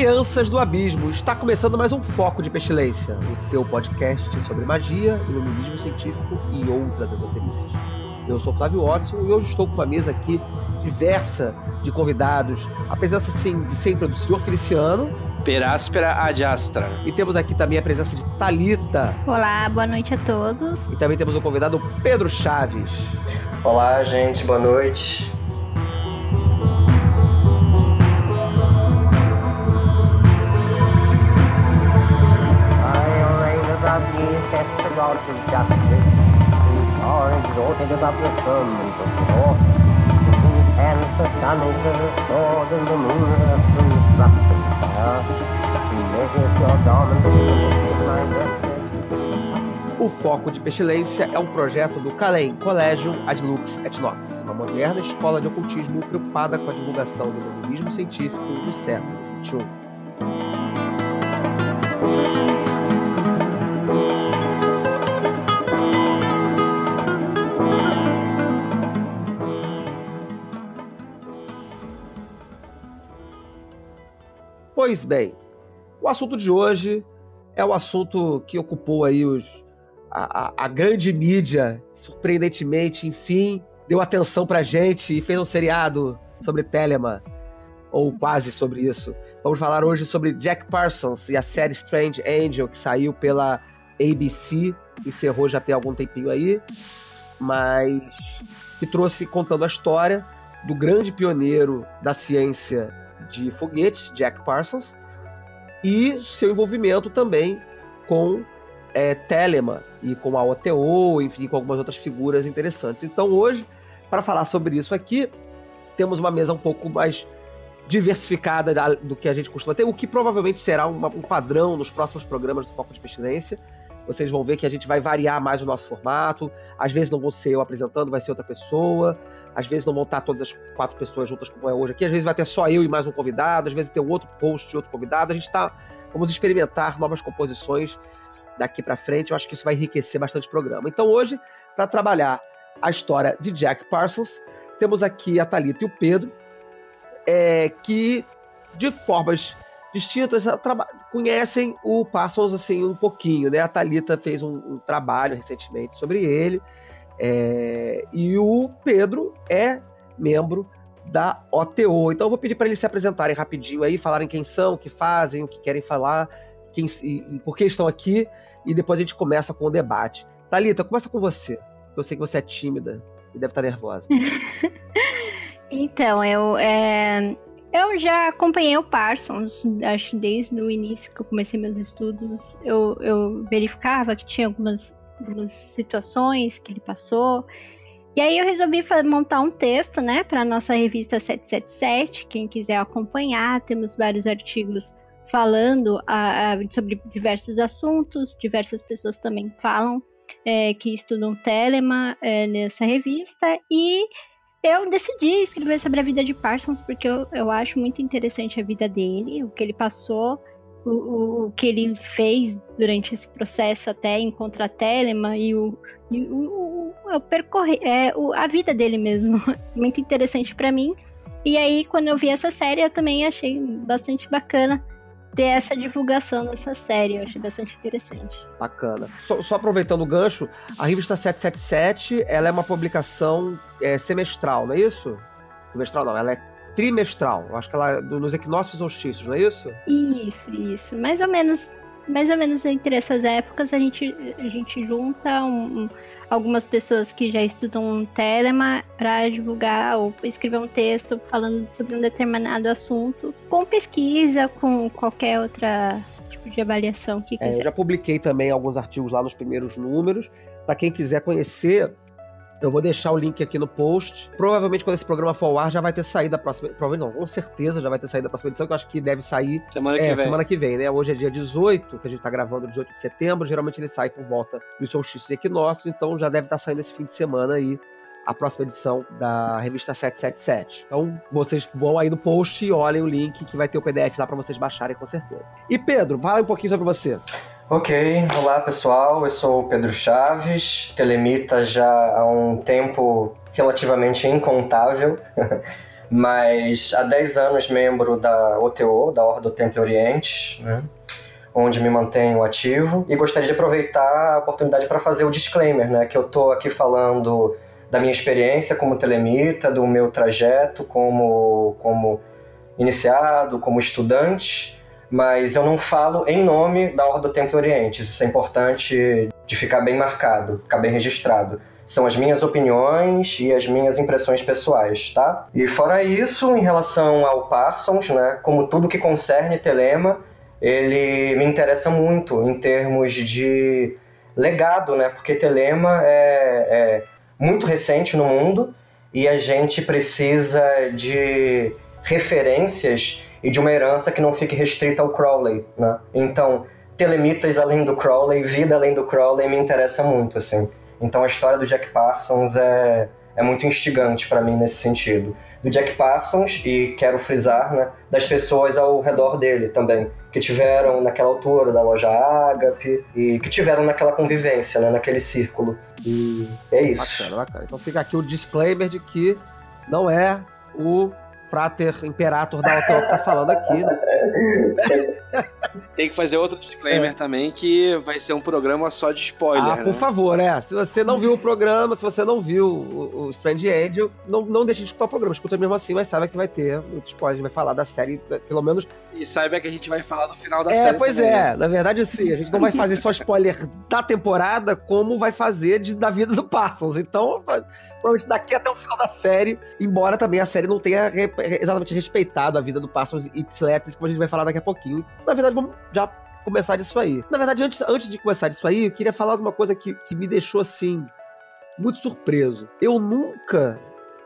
Crianças do abismo! Está começando mais um Foco de Pestilência, o seu podcast sobre magia, iluminismo científico e outras esoterícias. Eu sou Flávio Watson e hoje estou com uma mesa aqui diversa de convidados, a presença sim, de sempre do senhor Feliciano. Peráspera ad astra. E temos aqui também a presença de Talita. Olá, boa noite a todos. E também temos o convidado Pedro Chaves. Olá, gente, boa noite. Above the firmament of hands the sun is sword and the moon fire. He measures your garments in my destiny. O Foco de Pestilência é um projeto do CALEM, Collegium Ad Lux et Nox, uma moderna escola de ocultismo preocupada com a divulgação do iluminismo científico do século XXI. Pois bem, o assunto de hoje é o assunto que ocupou aí os, a, a- a grande mídia, surpreendentemente, enfim, deu atenção pra gente e fez um seriado sobre Telema, ou quase sobre isso. Vamos falar hoje sobre Jack Parsons e a série Strange Angel, que saiu pela ABC, encerrou já tem algum tempinho aí, mas que trouxe contando a história do grande pioneiro da ciência de foguetes, Jack Parsons, e seu envolvimento também com é, Telema e com a OTO, enfim, com algumas outras figuras interessantes. Então hoje, para falar sobre isso aqui, temos uma mesa um pouco mais diversificada da- do que a gente costuma ter, o que provavelmente será uma- um padrão nos próximos programas do Foco de Pestilência. Vocês vão ver que a gente vai variar mais o nosso formato. Às vezes não vou ser eu apresentando, vai ser outra pessoa. Às vezes não vão estar todas as quatro pessoas juntas como é hoje aqui. Às vezes vai ter só eu e mais um convidado. Às vezes tem outro host e outro convidado. A gente tá. Vamos experimentar novas composições daqui pra frente. Eu acho que isso vai enriquecer bastante o programa. Então hoje, para trabalhar a história de Jack Parsons, temos aqui a Thalita e o Pedro, é, que de formas distintas conhecem o Parsons assim um pouquinho, né? A Thalita fez um, um trabalho recentemente sobre ele é, e o Pedro é membro da OTO. Então eu vou pedir para eles se apresentarem rapidinho aí, falarem quem são, o que fazem, o que querem falar, quem, e, por que estão aqui e depois a gente começa com o debate. Thalita, começa com você. Eu sei que você é tímida e deve estar nervosa. Então, eu, é, eu já acompanhei o Parsons, acho desde o início que eu comecei meus estudos, eu, eu verificava que tinha algumas, algumas situações que ele passou. E aí eu resolvi montar um texto, né, para nossa revista 777. Quem quiser acompanhar, temos vários artigos falando a- a- sobre diversos assuntos, diversas pessoas também falam é, que estudam Telema é, nessa revista e eu decidi escrever sobre a vida de Parsons porque eu, eu acho muito interessante a vida dele, o que ele passou, o, o, o que ele fez durante esse processo até encontrar Telema e o, e o, o, percorrer, é, a vida dele mesmo. muito interessante pra mim. E aí, quando eu vi essa série, eu também achei bastante bacana ter essa divulgação dessa série. Eu achei bastante interessante. Bacana. Só, só aproveitando o gancho, a revista 777 ela é uma publicação é, semestral, não é isso? Semestral não, ela é trimestral. Eu acho que ela é do- nos equinócios solstícios, não é isso? Isso, isso. Mais ou menos, mais ou menos entre essas épocas a gente, a gente junta um- um- algumas pessoas que já estudam Telema para divulgar ou escrever um texto falando sobre um determinado assunto, com pesquisa, com qualquer outra tipo de avaliação que É, quiser. eu já publiquei também alguns artigos lá nos primeiros números. Para quem quiser conhecer Eu vou deixar o link aqui no post. Provavelmente quando esse programa for ao ar já vai ter saído a próxima. Provavelmente não, com certeza já vai ter saído a próxima edição, que eu acho que deve sair Semana que é, vem. semana que vem, né? Hoje é dia 18, que a gente tá gravando 18 de setembro. Geralmente ele sai por volta dos solstícios e equinócios, então já deve estar saindo esse fim de semana aí a próxima edição da revista 777. Então vocês vão aí no post e olhem o link que vai ter o PDF lá pra vocês baixarem com certeza. E Pedro, fala um pouquinho sobre você. Ok, olá pessoal, eu sou o Pedro Chaves, telemita já há um tempo relativamente incontável, mas há 10 anos membro da OTO, da Ordem do Templo Oriente, né, onde me mantenho ativo, e gostaria de aproveitar a oportunidade para fazer o disclaimer, né, que eu estou aqui falando da minha experiência como telemita, do meu trajeto como, como iniciado, como estudante, mas eu não falo em nome da Ordem do Templo Oriente. Isso é importante de ficar bem marcado, ficar bem registrado. São as minhas opiniões e as minhas impressões pessoais, tá? E fora isso, em relação ao Parsons, né, como tudo que concerne Telema, ele me interessa muito em termos de legado, né? Porque Telema é, é muito recente no mundo e a gente precisa de referências e de uma herança que não fique restrita ao Crowley, né? Então, telemitas além do Crowley, vida além do Crowley me interessa muito, assim. Então, a história do Jack Parsons é, é muito instigante para mim nesse sentido. Do Jack Parsons, e quero frisar, né, das pessoas ao redor dele também, que tiveram naquela altura da loja Agape e que tiveram naquela convivência, né, naquele círculo. E é isso. Bacana, bacana. Então fica aqui o disclaimer de que não é o Frater Imperator da OTO que tá falando aqui. Né? Tem que fazer outro disclaimer também, que vai ser um programa só de spoiler, É. Ah, né? por favor, é. Se você não viu o programa, se você não viu o, o Strange Angel, não, não deixe de escutar o programa. Escuta mesmo assim, mas saiba que vai ter muito spoiler. A gente vai falar da série, pelo menos. E saiba que a gente vai falar no final da é, série pois também, é. né? Na verdade, sim. A gente não vai fazer só spoiler da temporada, como vai fazer de, da vida do Parsons. Então, provavelmente daqui até o final da série, embora também a série não tenha re- exatamente respeitado a vida do Parsons e Ipsiletis, como a gente vai falar daqui a pouquinho. Na verdade, vamos já começar disso aí. Na verdade, antes, antes de começar disso aí, eu queria falar de uma coisa que, que me deixou, assim, muito surpreso. Eu nunca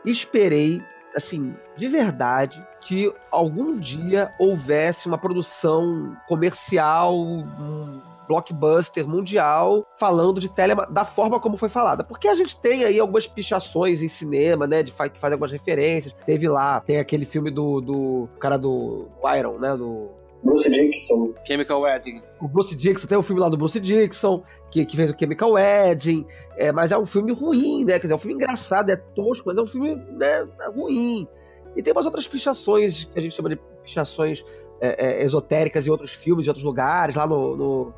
esperei, assim, de verdade, que algum dia houvesse uma produção comercial, um blockbuster mundial falando de Telema da forma como foi falada. Porque a gente tem aí algumas pichações em cinema, né, de fa que faz algumas referências. Teve lá, tem aquele filme do, do cara do Iron, né, do Bruce Dixon. Chemical Wedding. o Bruce Dixon, tem o filme lá do Bruce Dixon, que, que fez o Chemical Wedding, é, mas é um filme ruim, né? Quer dizer, é um filme engraçado, é tosco, mas é um filme né, ruim. E tem umas outras pichações, que a gente chama de pichações é, é, esotéricas em outros filmes, de outros lugares, lá no, no,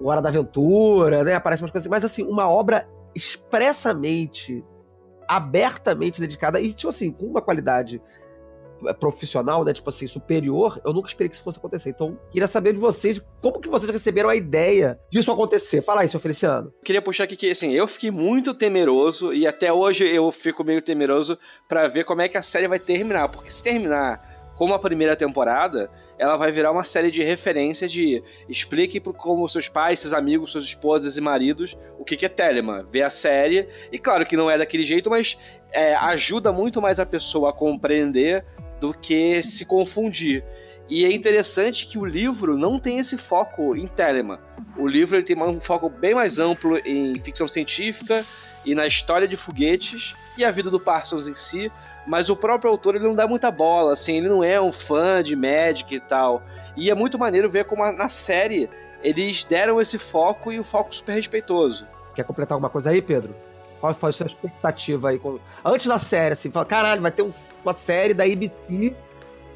no Hora da Aventura, né? Aparecem umas coisas assim, mas assim, uma obra expressamente, abertamente dedicada, e tipo assim, com uma qualidade profissional, né, tipo assim, superior, eu nunca esperei que isso fosse acontecer. Então, queria saber de vocês, como que vocês receberam a ideia disso acontecer? Fala aí, seu Feliciano. Queria puxar aqui que, assim, eu fiquei muito temeroso e até hoje eu fico meio temeroso pra ver como é que a série vai terminar. Porque se terminar como a primeira temporada, ela vai virar uma série de referências de explique pro, como seus pais, seus amigos, suas esposas e maridos o que, que é Telema. Ver a série, e claro que não é daquele jeito, mas é, ajuda muito mais a pessoa a compreender do que se confundir. E é interessante que o livro não tem esse foco em Telema. O livro ele tem um foco bem mais amplo em ficção científica e na história de foguetes e a vida do Parsons em si, mas o próprio autor ele não dá muita bola, assim, ele não é um fã de Magic e tal. E é muito maneiro ver como na série eles deram esse foco e o foco super respeitoso. Quer completar alguma coisa aí, Pedro? Qual foi a sua expectativa aí? Antes da série, assim, fala, caralho, vai ter um- uma série da ABC,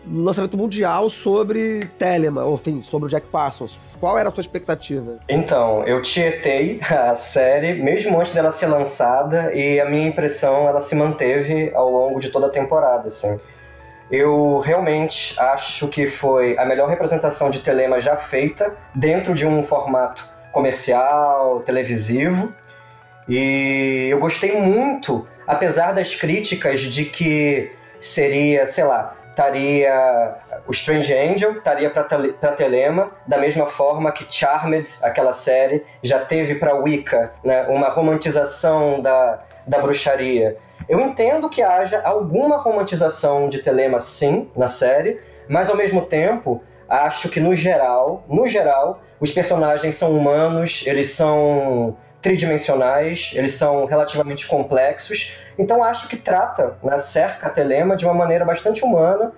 um lançamento mundial sobre Telema, ou enfim, sobre o Jack Parsons. Qual era a sua expectativa? Então, eu tietei a série mesmo antes dela ser lançada e a minha impressão ela se manteve ao longo de toda a temporada, assim. Eu realmente acho que foi a melhor representação de Telema já feita dentro de um formato comercial, televisivo. E eu gostei muito, apesar das críticas de que seria, sei lá, estaria o Strange Angel, estaria para Telema, da mesma forma que Charmed, aquela série, já teve para Wicca, né, uma romantização da, da bruxaria. Eu entendo que haja alguma romantização de Telema, sim, na série, mas ao mesmo tempo, acho que no geral, no geral, os personagens são humanos, eles são tridimensionais, eles são relativamente complexos. Então acho que trata, né, cerca a Telema de uma maneira bastante humana,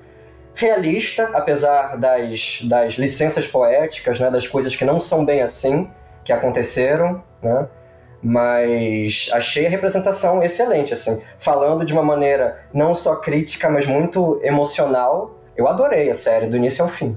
realista, apesar das, das licenças poéticas, né, das coisas que não são bem assim que aconteceram, né? Mas achei a representação excelente, assim, falando de uma maneira não só crítica, mas muito emocional. Eu adorei a série do início ao fim.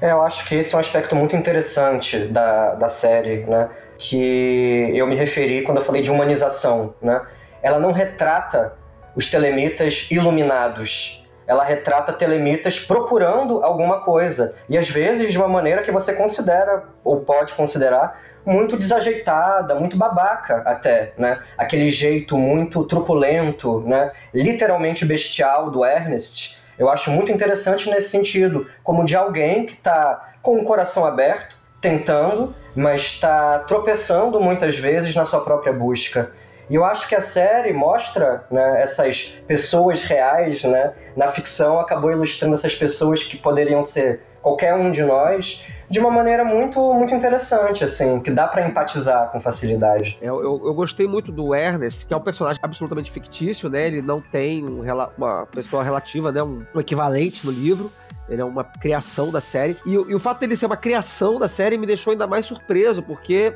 É, eu acho que esse é um aspecto muito interessante da, da série, né? Que eu me referi quando eu falei de humanização, né? Ela não retrata os telemitas iluminados. Ela retrata telemitas procurando alguma coisa. E às vezes de uma maneira que você considera, ou pode considerar, muito desajeitada, muito babaca até, né? Aquele jeito muito truculento, né? Literalmente bestial do Ernest eu acho muito interessante nesse sentido, como de alguém que está com o coração aberto, tentando, mas está tropeçando muitas vezes na sua própria busca. E eu acho que a série mostra né, essas pessoas reais, né? Na ficção acabou ilustrando essas pessoas que poderiam ser qualquer um de nós de uma maneira muito muito interessante, assim, que dá para empatizar com facilidade. Eu, eu, eu, gostei muito do Ernest, que é um personagem absolutamente fictício, né? Ele não tem um, uma pessoa relativa, né? Um, um, equivalente no livro. Ele é uma criação da série. E, e o fato dele ser uma criação da série me deixou ainda mais surpreso, porque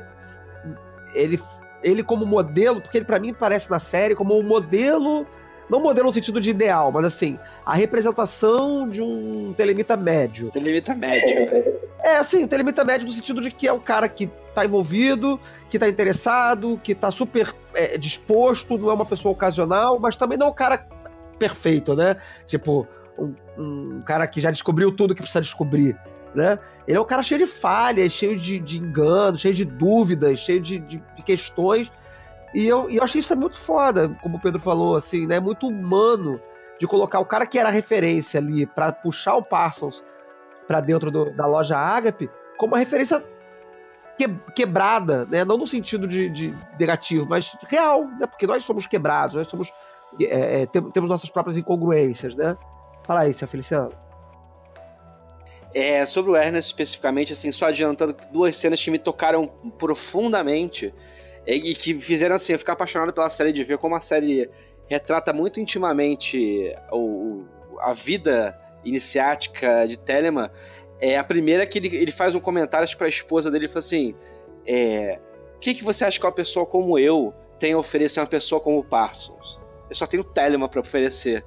ele ele como modelo, porque ele para mim parece na série como um modelo, não modelo no sentido de ideal, mas assim, a representação de um telemita médio. Telemita médio. É, assim, telemita médio no sentido de que é um cara que tá envolvido, que tá interessado, que tá super é, disposto, não é uma pessoa ocasional, mas também não é um cara perfeito, né? Tipo, um, um cara que já descobriu tudo que precisa descobrir né? Ele é um cara cheio de falhas, cheio de, de enganos, cheio de dúvidas, cheio de, de, de questões. E eu, e eu achei isso muito foda, como o Pedro falou, assim, né? Muito humano de colocar o cara que era referência ali para puxar o Parsons para dentro do, da loja Agape como uma referência que, quebrada, né? Não no sentido de, de, negativo, mas real, né? Porque nós somos quebrados, nós somos é, é, temos nossas próprias incongruências, né? Fala aí, seu Feliciano. É, sobre o Ernest especificamente, assim, só adiantando duas cenas que me tocaram profundamente e que fizeram assim, eu ficar apaixonado pela série de ver como a série retrata muito intimamente o, a vida iniciática de Telema. É a primeira que ele, ele faz um comentário para a esposa dele, ele fala assim: é, o que, que você acha que uma pessoa como eu tem a oferecer a uma pessoa como Parsons? Eu só tenho Telema para oferecer.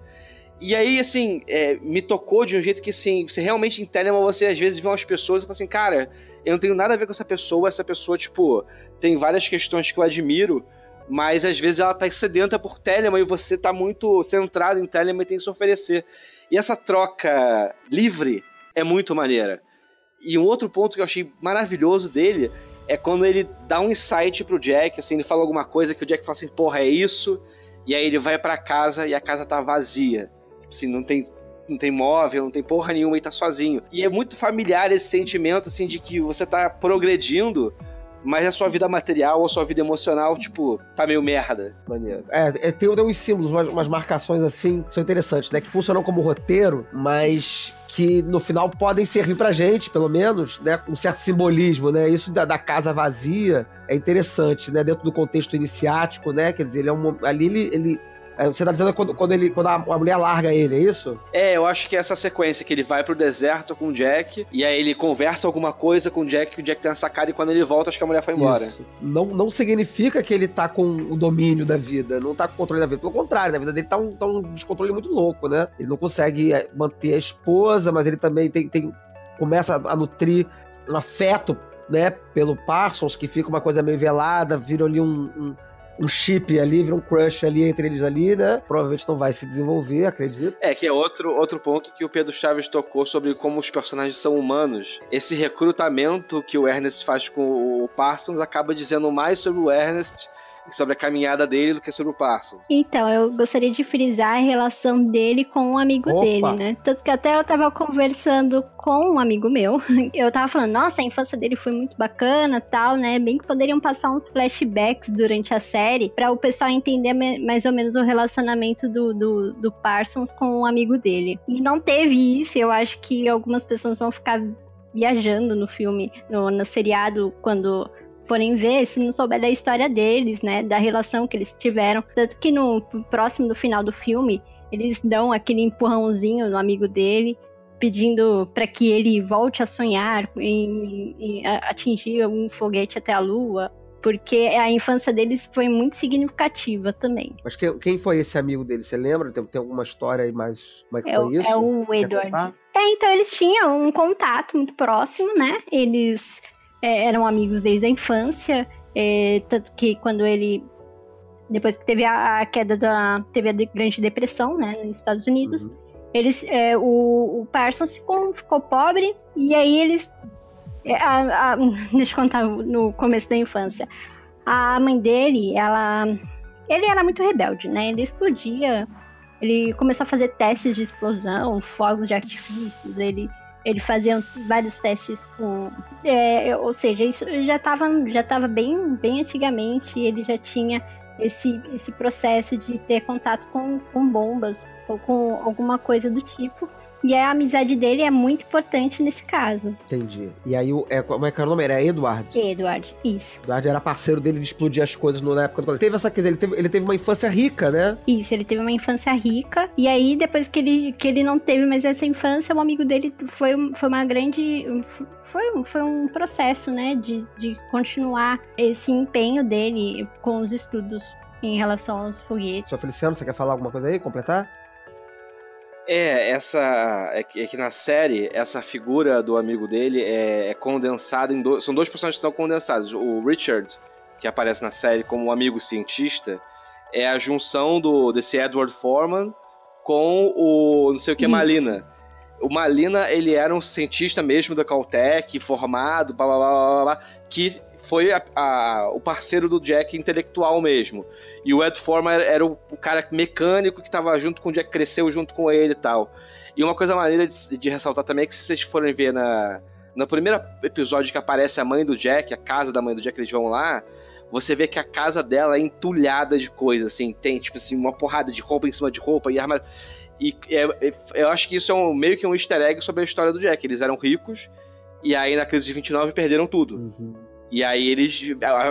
E aí, assim, é, me tocou de um jeito que, assim, você realmente em Telemann, você às vezes vê umas pessoas e fala assim, cara, eu não tenho nada a ver com essa pessoa, essa pessoa, tipo, tem várias questões que eu admiro, mas às vezes ela tá sedenta por Telemann e você tá muito centrado em Telemann e tem que se oferecer. E essa troca livre é muito maneira. E um outro ponto que eu achei maravilhoso dele é quando ele dá um insight pro Jack, assim, ele fala alguma coisa que o Jack fala assim, porra, é isso, e aí ele vai para casa e a casa tá vazia. Tipo assim, não tem não tem móvel, não tem porra nenhuma e tá sozinho. E é muito familiar esse sentimento, assim, de que você tá progredindo, mas a sua vida material ou a sua vida emocional, tipo, tá meio merda. Maneiro. É, é tem, uns símbolos, umas, umas marcações assim, que são interessantes, né? Que funcionam como roteiro, mas que no final podem servir pra gente, pelo menos, né? Um certo simbolismo, né? Isso da, da casa vazia é interessante, né? Dentro do contexto iniciático, né? Quer dizer, ele é um, ali ele, ele você tá dizendo quando, quando, ele, quando a, a, mulher larga ele, é isso? É, eu acho que é essa sequência que ele vai pro deserto com o Jack, e aí ele conversa alguma coisa com o Jack, que o Jack tem uma sacada, e quando ele volta, acho que a mulher foi embora. Isso. Não, não significa que ele tá com o domínio da vida, não tá com o controle da vida. Pelo contrário, na vida dele tá um, tá um descontrole muito louco, né? Ele não consegue é, manter a esposa, mas ele também tem, tem começa a nutrir um afeto, né, pelo Parsons, que fica uma coisa meio velada, vira ali um, um um chip ali, vira um crush ali entre eles ali, né? Provavelmente não vai se desenvolver, acredito. É, que é outro, outro ponto que o Pedro Chaves tocou sobre como os personagens são humanos. Esse recrutamento que o Ernest faz com o Parsons acaba dizendo mais sobre o Ernest sobre a caminhada dele do que sobre o Parsons. Então, eu gostaria de frisar a relação dele com um amigo Opa. dele, né? Tanto que até eu tava conversando com um amigo meu, eu tava falando, nossa, a infância dele foi muito bacana, tal, né? Bem que poderiam passar uns flashbacks durante a série para o pessoal entender mais ou menos o relacionamento do, do, do Parsons com um amigo dele. E não teve isso, eu acho que algumas pessoas vão ficar viajando no filme, no, no seriado, quando forem ver, se não souber da história deles, né, da relação que eles tiveram. Tanto que no próximo do final do filme, eles dão aquele empurrãozinho no amigo dele, pedindo para que ele volte a sonhar em, em atingir um foguete até a lua, porque a infância deles foi muito significativa também. Mas que, quem foi esse amigo dele? Você lembra? Tem, tem alguma história aí mais. Como é que é, foi isso? É o Edward. É, então eles tinham um contato muito próximo, né? Eles é, eram amigos desde a infância, é, tanto que quando ele depois que teve a, a, queda da teve a grande depressão, né, nos Estados Unidos, uhum. eles é, o, o Parsons ficou, ficou pobre e aí eles é, a, a, deixa eu contar no começo da infância. A mãe dele, ela ele era muito rebelde, né? Ele explodia, ele começou a fazer testes de explosão, fogos de artifícios, ele ele fazia vários testes com. É, ou seja, isso já estava já tava bem, bem antigamente, ele já tinha esse, esse processo de ter contato com, com bombas ou com alguma coisa do tipo. E a amizade dele é muito importante nesse caso. Entendi. E aí, o, é, como é que era o nome? Era Edward? Edward, isso. Edward era parceiro dele de explodir as coisas na época do Ele teve essa coisa, ele teve, ele teve uma infância rica, né? Isso, ele teve uma infância rica. E aí, depois que ele, que ele não teve mais essa infância, um amigo dele foi, foi uma grande. Foi, foi um processo, né? De, de continuar esse empenho dele com os estudos em relação aos foguetes. Sr. Feliciano, você quer falar alguma coisa aí? Completar? É, essa. É que, é que, na série, essa figura do amigo dele é, é condensada em dois. São dois personagens que são condensados. O Richard, que aparece na série como um amigo cientista, é a junção do desse Edward Foreman com o não sei o que, Malina. O Malina, ele era um cientista mesmo da Caltech, formado, blá blá blá blá, blá que foi a, a, o parceiro do Jack intelectual mesmo. E o Ed Forman era, era o, o, cara mecânico que estava junto com o Jack, cresceu junto com ele e tal. E uma coisa maneira de, de ressaltar também é que se vocês forem ver na, no primeiro episódio que aparece a mãe do Jack, a casa da mãe do Jack, eles vão lá, você vê que a casa dela é entulhada de coisas, assim, tem, tipo assim, uma porrada de roupa em cima de roupa e armário. E é, é, eu acho que isso é um, meio que um easter egg sobre a história do Jack. Eles eram ricos, e aí na crise de 29 perderam tudo. Uhum. E aí eles.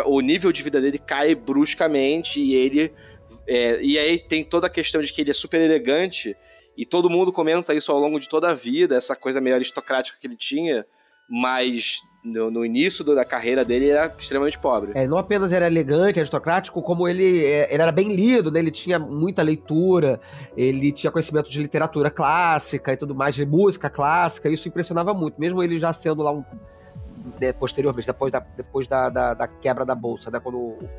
O nível de vida dele cai bruscamente e ele. É, e aí tem toda a questão de que ele é super elegante. E todo mundo comenta isso ao longo de toda a vida, essa coisa meio aristocrática que ele tinha. mas no, no início da carreira dele ele era extremamente pobre. É, não apenas era elegante, aristocrático, como ele, é, ele era bem lido, né? Ele tinha muita leitura, ele tinha conhecimento de literatura clássica e tudo mais, de música clássica, isso impressionava muito, mesmo ele já sendo lá um. Né, posteriormente, depois, da, depois da, da, da quebra da bolsa, né? Quando o,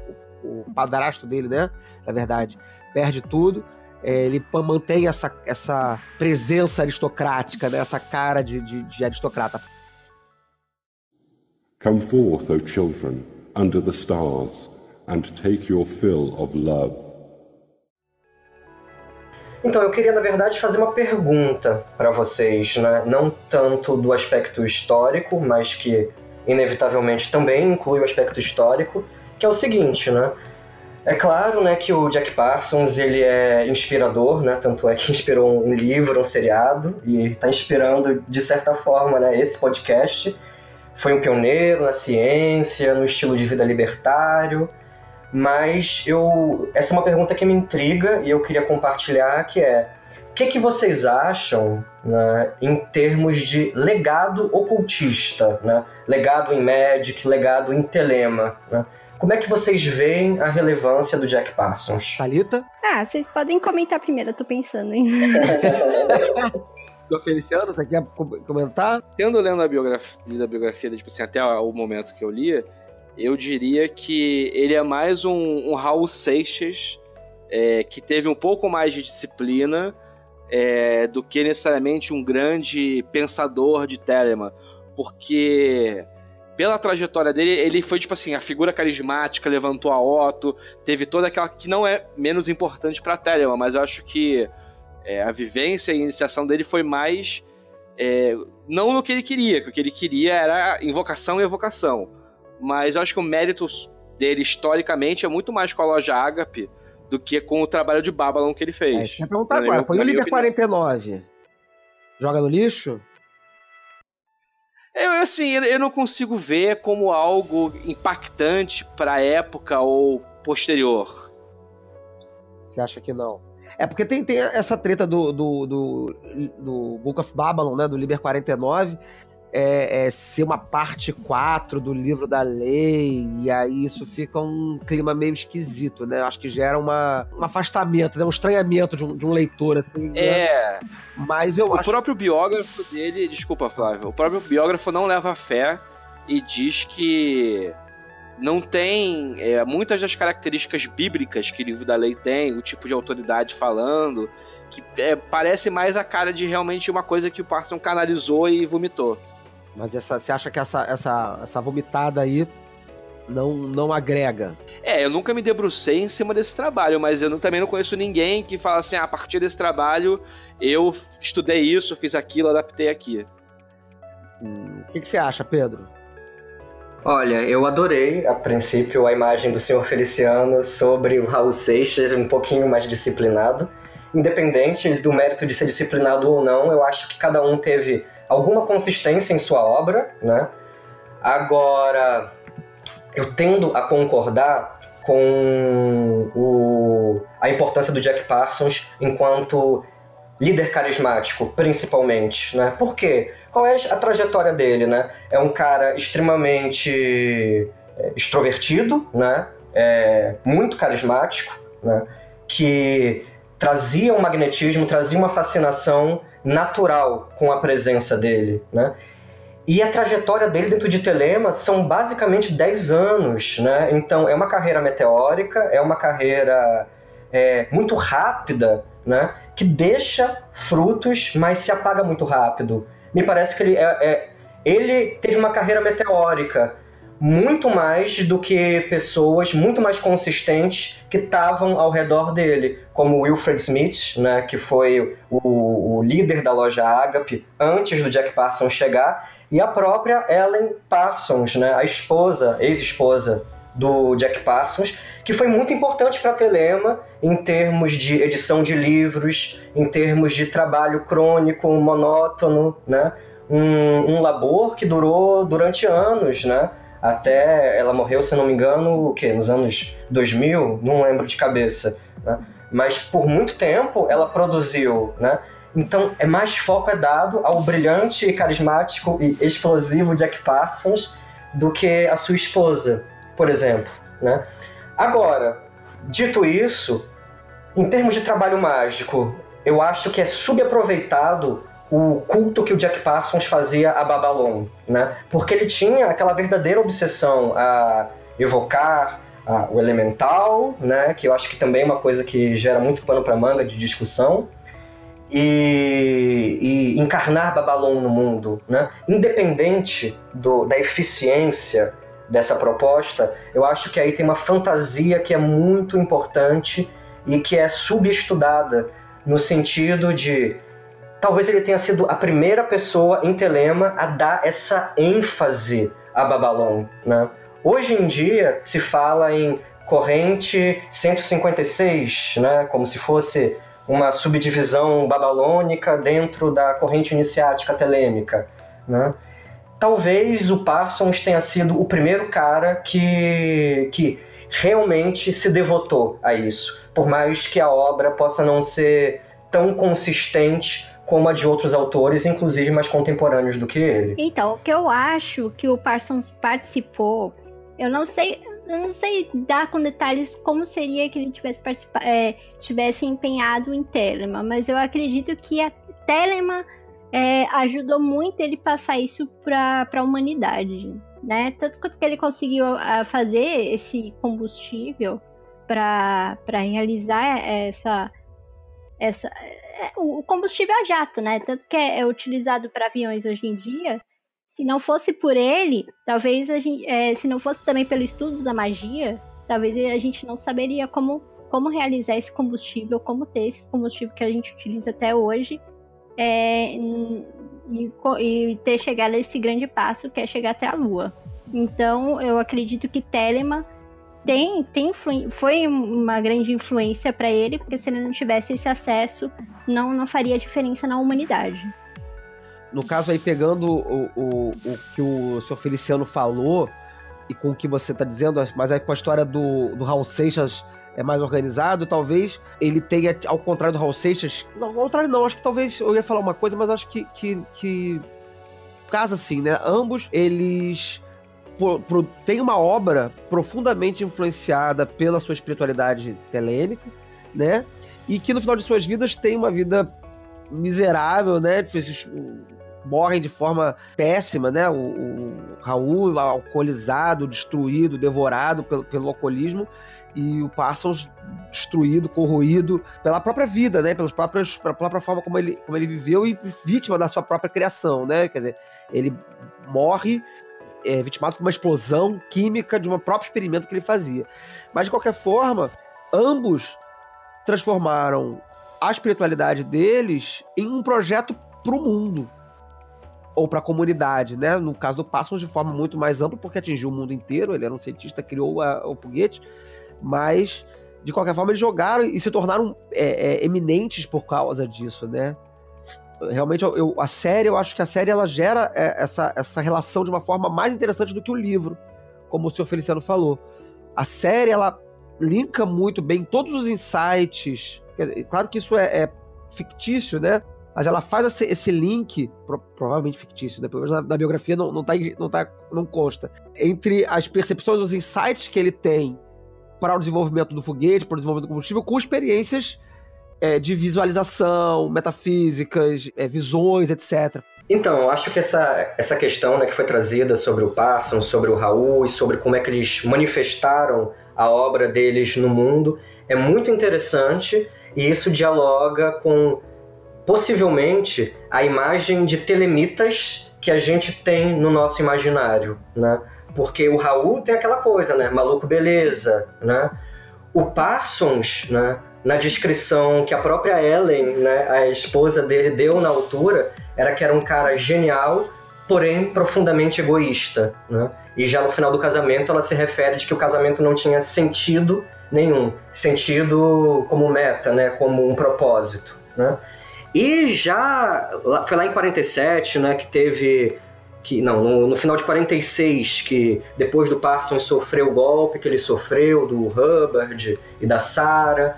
o, o padrasto dele, né? Na verdade, perde tudo. é, ele mantém essa, essa presença aristocrática, né? essa cara de, de, de aristocrata. Come forth, O children, under the stars, and take your fill of love. Então, eu queria, na verdade, fazer uma pergunta para vocês, né? Não tanto do aspecto histórico, mas que inevitavelmente também inclui o aspecto histórico, que é o seguinte, né? É claro, né, que o Jack Parsons ele é inspirador, né? Tanto é que inspirou um livro, um seriado e está inspirando de certa forma, né, esse podcast. Foi um pioneiro na ciência, no estilo de vida libertário. Mas eu essa é uma pergunta que me intriga e eu queria compartilhar, que é o que, que vocês acham né, em termos de legado ocultista, né? legado em Magic, legado em Telema? Né? Como é que vocês veem a relevância do Jack Parsons? Thalita? Ah, vocês podem comentar primeiro, eu tô pensando, hein? Do Feliciano, você quer com- comentar? Tendo lendo a biografia, lido a biografia tipo assim, até o momento que eu lia, eu diria que ele é mais um, um Raul Seixas é, que teve um pouco mais de disciplina é, do que necessariamente um grande pensador de Telemann, porque pela trajetória dele, ele foi tipo assim, a figura carismática, levantou a Otto, teve toda aquela que não é menos importante para Telemann, mas eu acho que é, a vivência e a iniciação dele foi mais é, não no que ele queria, que o que ele queria era invocação e evocação. Mas eu acho que o mérito dele historicamente é muito mais com a loja Agape do que com o trabalho de Babylon que ele É, fez. isso que eu ia perguntar agora. minha- Põe o Liber 49. Joga no lixo? Eu, assim, eu- eu não consigo ver como algo impactante pra época ou posterior. Você acha que não? É porque tem, tem essa treta do, do, do, do Book of Babylon, né? Do Liber 49. É, é ser uma parte 4 do livro da lei, e aí isso fica um clima meio esquisito, né? Acho que gera uma, um afastamento, né? um estranhamento de um, de um leitor, assim. né? É, Mas eu o acho próprio biógrafo dele, desculpa, Flávio, o próprio biógrafo não leva fé e diz que não tem é, muitas das características bíblicas que o livro da lei tem, o tipo de autoridade falando, que é, parece mais a cara de realmente uma coisa que o Parson canalizou e vomitou. Mas essa, você acha que essa, essa, essa vomitada aí não, não agrega? É, eu nunca me debrucei em cima desse trabalho, mas eu não- também não conheço ninguém que fala assim, ah, a partir desse trabalho eu estudei isso, fiz aquilo, adaptei aqui. Hum, O que, que você acha, Pedro? Olha, eu adorei, a princípio, a imagem do senhor Feliciano sobre o Raul Seixas um pouquinho mais disciplinado. Independente do mérito de ser disciplinado ou não, eu acho que cada um teve alguma consistência em sua obra, né? Agora, eu tendo a concordar com o, a importância do Jack Parsons enquanto líder carismático, principalmente, né? Por quê? Qual é a trajetória dele, né? É um cara extremamente é, extrovertido, né? É, muito carismático, né? Que trazia um magnetismo, trazia uma fascinação natural com a presença dele, né? E a trajetória dele dentro de Telema são basicamente 10 anos, né? Então é uma carreira meteórica, é uma carreira é, muito rápida, né? Que deixa frutos, mas se apaga muito rápido. Me parece que ele, é, é- ele teve uma carreira meteórica muito mais do que pessoas muito mais consistentes que estavam ao redor dele, como Wilfred Smith, né, que foi o, o líder da loja Agape antes do Jack Parsons chegar, e a própria Ellen Parsons, né, a esposa, ex-esposa do Jack Parsons, que foi muito importante para a Telema em termos de edição de livros, em termos de trabalho crônico, monótono, né? Um, um labor que durou durante anos, né? Até ela morreu, se não me engano, o quê? Nos anos 2000? Não lembro de cabeça, né? Mas por muito tempo ela produziu, né? Então, é mais foco é dado ao brilhante, carismático e explosivo Jack Parsons do que a sua esposa, por exemplo, né? Agora, dito isso, em termos de trabalho mágico, eu acho que é subaproveitado o culto que o Jack Parsons fazia a Babylon, né? Porque ele tinha aquela verdadeira obsessão a evocar a, o elemental, né? Que eu acho que também é uma coisa que gera muito pano para manga de discussão. E, e, encarnar Babylon no mundo, né? Independente do, da eficiência dessa proposta, eu acho que aí tem uma fantasia que é muito importante e que é subestudada no sentido de talvez ele tenha sido a primeira pessoa em Telema a dar essa ênfase a Babylon, né? Hoje em dia se fala em corrente 156, né, como se fosse uma subdivisão babilônica dentro da corrente iniciática telêmica, né? Talvez o Parsons tenha sido o primeiro cara que, que realmente se devotou a isso, por mais que a obra possa não ser tão consistente como a de outros autores, inclusive mais contemporâneos do que ele. Então, o que eu acho que o Parsons participou, eu não sei, eu não sei dar com detalhes como seria que ele tivesse, é, tivesse empenhado em Telema, mas eu acredito que a Telema é, ajudou muito ele passar isso para a humanidade, né? Tanto quanto que ele conseguiu uh, fazer esse combustível para realizar essa essa é, o combustível a jato, né? Tanto que é, é utilizado para aviões hoje em dia. Se não fosse por ele, talvez a gente, é, se não fosse também pelo estudo da magia, talvez a gente não saberia como como realizar esse combustível, como ter esse combustível que a gente utiliza até hoje é, e, e, ter chegado a esse grande passo que é chegar até a Lua. Então, eu acredito que Telema tem, tem foi uma grande influência para ele, porque se ele não tivesse esse acesso, não, não faria diferença na humanidade. No caso aí, pegando o, o, o que o senhor Feliciano falou, e com o que você está dizendo, mas aí com a história do, do Raul Seixas é mais organizado, talvez ele tenha, ao contrário do Raul Seixas. Não, ao contrário, não. Acho que talvez eu ia falar uma coisa, mas acho que. que, que casa assim, né? Ambos eles tem uma obra profundamente influenciada pela sua espiritualidade telêmica, né? E que no final de suas vidas tem uma vida miserável, né? morrem de forma péssima, né? O, o Raul alcoolizado, destruído, devorado pelo, pelo alcoolismo e o Parsons destruído, corroído pela própria vida, né? Pelas próprias, pela própria forma como ele, como ele viveu e vítima da sua própria criação, né? Quer dizer, ele morre é, vitimado por uma explosão química de um próprio experimento que ele fazia. Mas de qualquer forma, ambos transformaram a espiritualidade deles em um projeto para o mundo ou para a comunidade, né? No caso do Parsons de forma muito mais ampla, porque atingiu o mundo inteiro. Ele era um cientista, criou a, o foguete, mas de qualquer forma eles jogaram e se tornaram é, é, eminentes por causa disso, né? Realmente, eu, eu, a série, eu acho que a série ela gera é, essa, essa relação de uma forma mais interessante do que o livro, como o senhor Feliciano falou. A série, ela linka muito bem todos os insights. Claro que isso é, é fictício, né? Mas ela faz esse, esse link, pro, provavelmente fictício, né? Pelo menos na, na, biografia não, não, tá, não, tá, não consta, entre as percepções, os insights que ele tem para o desenvolvimento do foguete, para o desenvolvimento do combustível, com experiências é, de visualização, metafísicas, é, visões, etc. Então, eu acho que essa, essa questão né, que foi trazida sobre o Parsons, sobre o Raul e sobre como é que eles manifestaram a obra deles no mundo é muito interessante e isso dialoga com possivelmente a imagem de telemitas que a gente tem no nosso imaginário, né? Porque o Raul tem aquela coisa, né? Maluco beleza, né? O Parsons, né? Na descrição que a própria Ellen, né, a esposa dele, deu na altura, era que era um cara genial, porém profundamente egoísta. Né? E já no final do casamento ela se refere de que o casamento não tinha sentido nenhum, sentido como meta, né, como um propósito. Né? E já foi lá em 47, né, que teve que não, no, no, final de 46, que depois do Parsons sofreu o golpe que ele sofreu do Hubbard e da Sarah,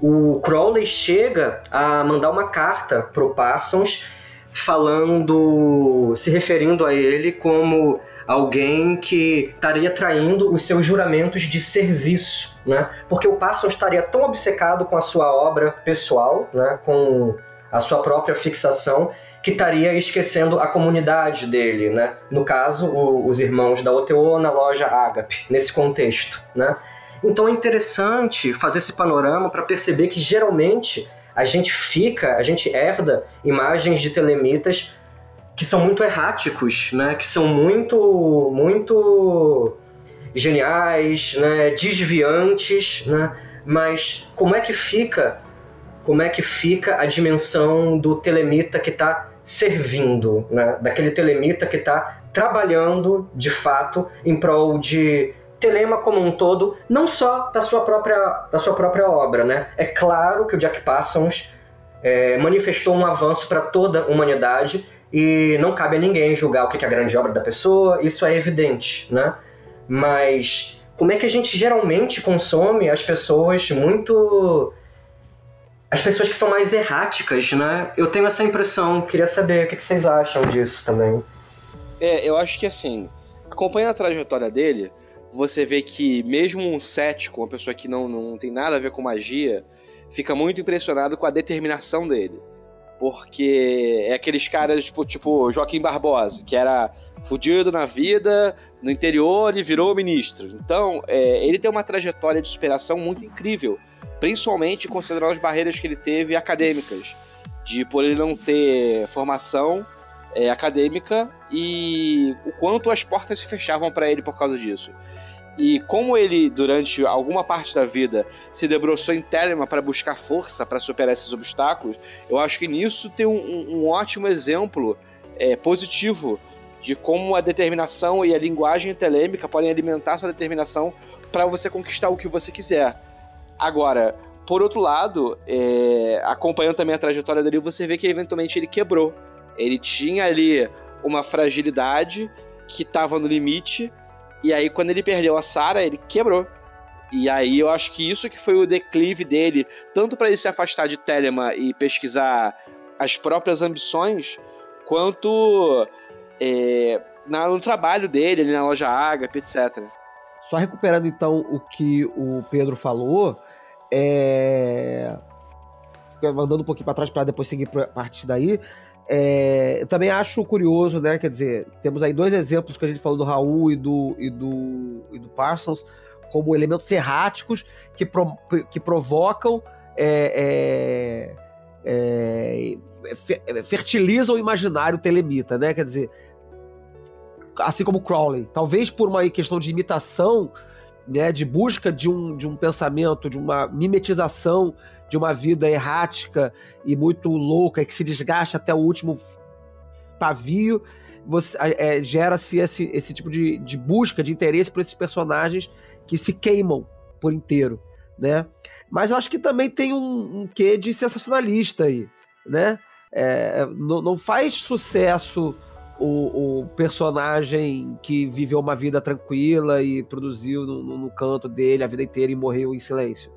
o Crowley chega a mandar uma carta pro Parsons falando, se referindo a ele como alguém que estaria traindo os seus juramentos de serviço, né? Porque o Parsons estaria tão obcecado com a sua obra pessoal, né? Com a sua própria fixação, que estaria esquecendo a comunidade dele, né? No caso, o, os irmãos da OTO na loja Agape, nesse contexto, né? Então é interessante fazer esse panorama para perceber que geralmente a gente fica, a gente herda imagens de telemitas que são muito erráticos, né? Que são muito, muito geniais, né? Desviantes, né? Mas como é que fica, como é que fica a dimensão do telemita que está servindo, né? Daquele telemita que está trabalhando de fato em prol de Telema como um todo, não só da sua própria, da sua própria obra. Né? É claro que o Jack Parsons é, manifestou um avanço para toda a humanidade e não cabe a ninguém julgar o que é a grande obra da pessoa, isso é evidente, né? Mas como é que a gente geralmente consome as pessoas muito as pessoas que são mais erráticas, né? Eu tenho essa impressão, queria saber o que vocês acham disso também. É, eu acho que assim, acompanhando a trajetória dele, você vê que mesmo um cético, uma pessoa que não, não tem nada a ver com magia, fica muito impressionado com a determinação dele. Porque é aqueles caras tipo, tipo Joaquim Barbosa, que era fudido na vida, no interior e virou ministro. Então, é, ele tem uma trajetória de superação muito incrível, principalmente considerando as barreiras que ele teve acadêmicas, de por ele não ter formação é, acadêmica e o quanto as portas se fechavam para ele por causa disso. E como ele, durante alguma parte da vida, se debruçou em Telema para buscar força para superar esses obstáculos, eu acho que nisso tem um, um ótimo exemplo é, positivo de como a determinação e a linguagem telêmica podem alimentar sua determinação para você conquistar o que você quiser. Agora, por outro lado, é, acompanhando também a trajetória dele, você vê que eventualmente ele quebrou. Ele tinha ali uma fragilidade que estava no limite e aí, quando ele perdeu a Sarah, ele quebrou. E aí eu acho que isso que foi o declive dele, tanto para ele se afastar de Telema e pesquisar as próprias ambições, quanto é, no trabalho dele, ali na loja Agape, etc. Só recuperando então o que o Pedro falou, é... andando um pouquinho para trás para depois seguir a partir daí, é, eu também acho curioso, né? Quer dizer, temos aí dois exemplos que a gente falou do Raul e do, e do, e do Parsons como elementos erráticos que, pro, que provocam. É, é, é fertilizam o imaginário telemita, né? Quer dizer, assim como Crowley, talvez por uma questão de imitação, né, de busca de um, de um pensamento, de uma mimetização de uma vida errática e muito louca, que se desgasta até o último pavio, é, gera-se esse, esse tipo de, de busca, de interesse por esses personagens que se queimam por inteiro, né? Mas eu acho que também tem um, um quê de sensacionalista aí, né? É, não, não faz sucesso o, o, personagem que viveu uma vida tranquila e produziu no, no, no, canto dele a vida inteira e morreu em silêncio,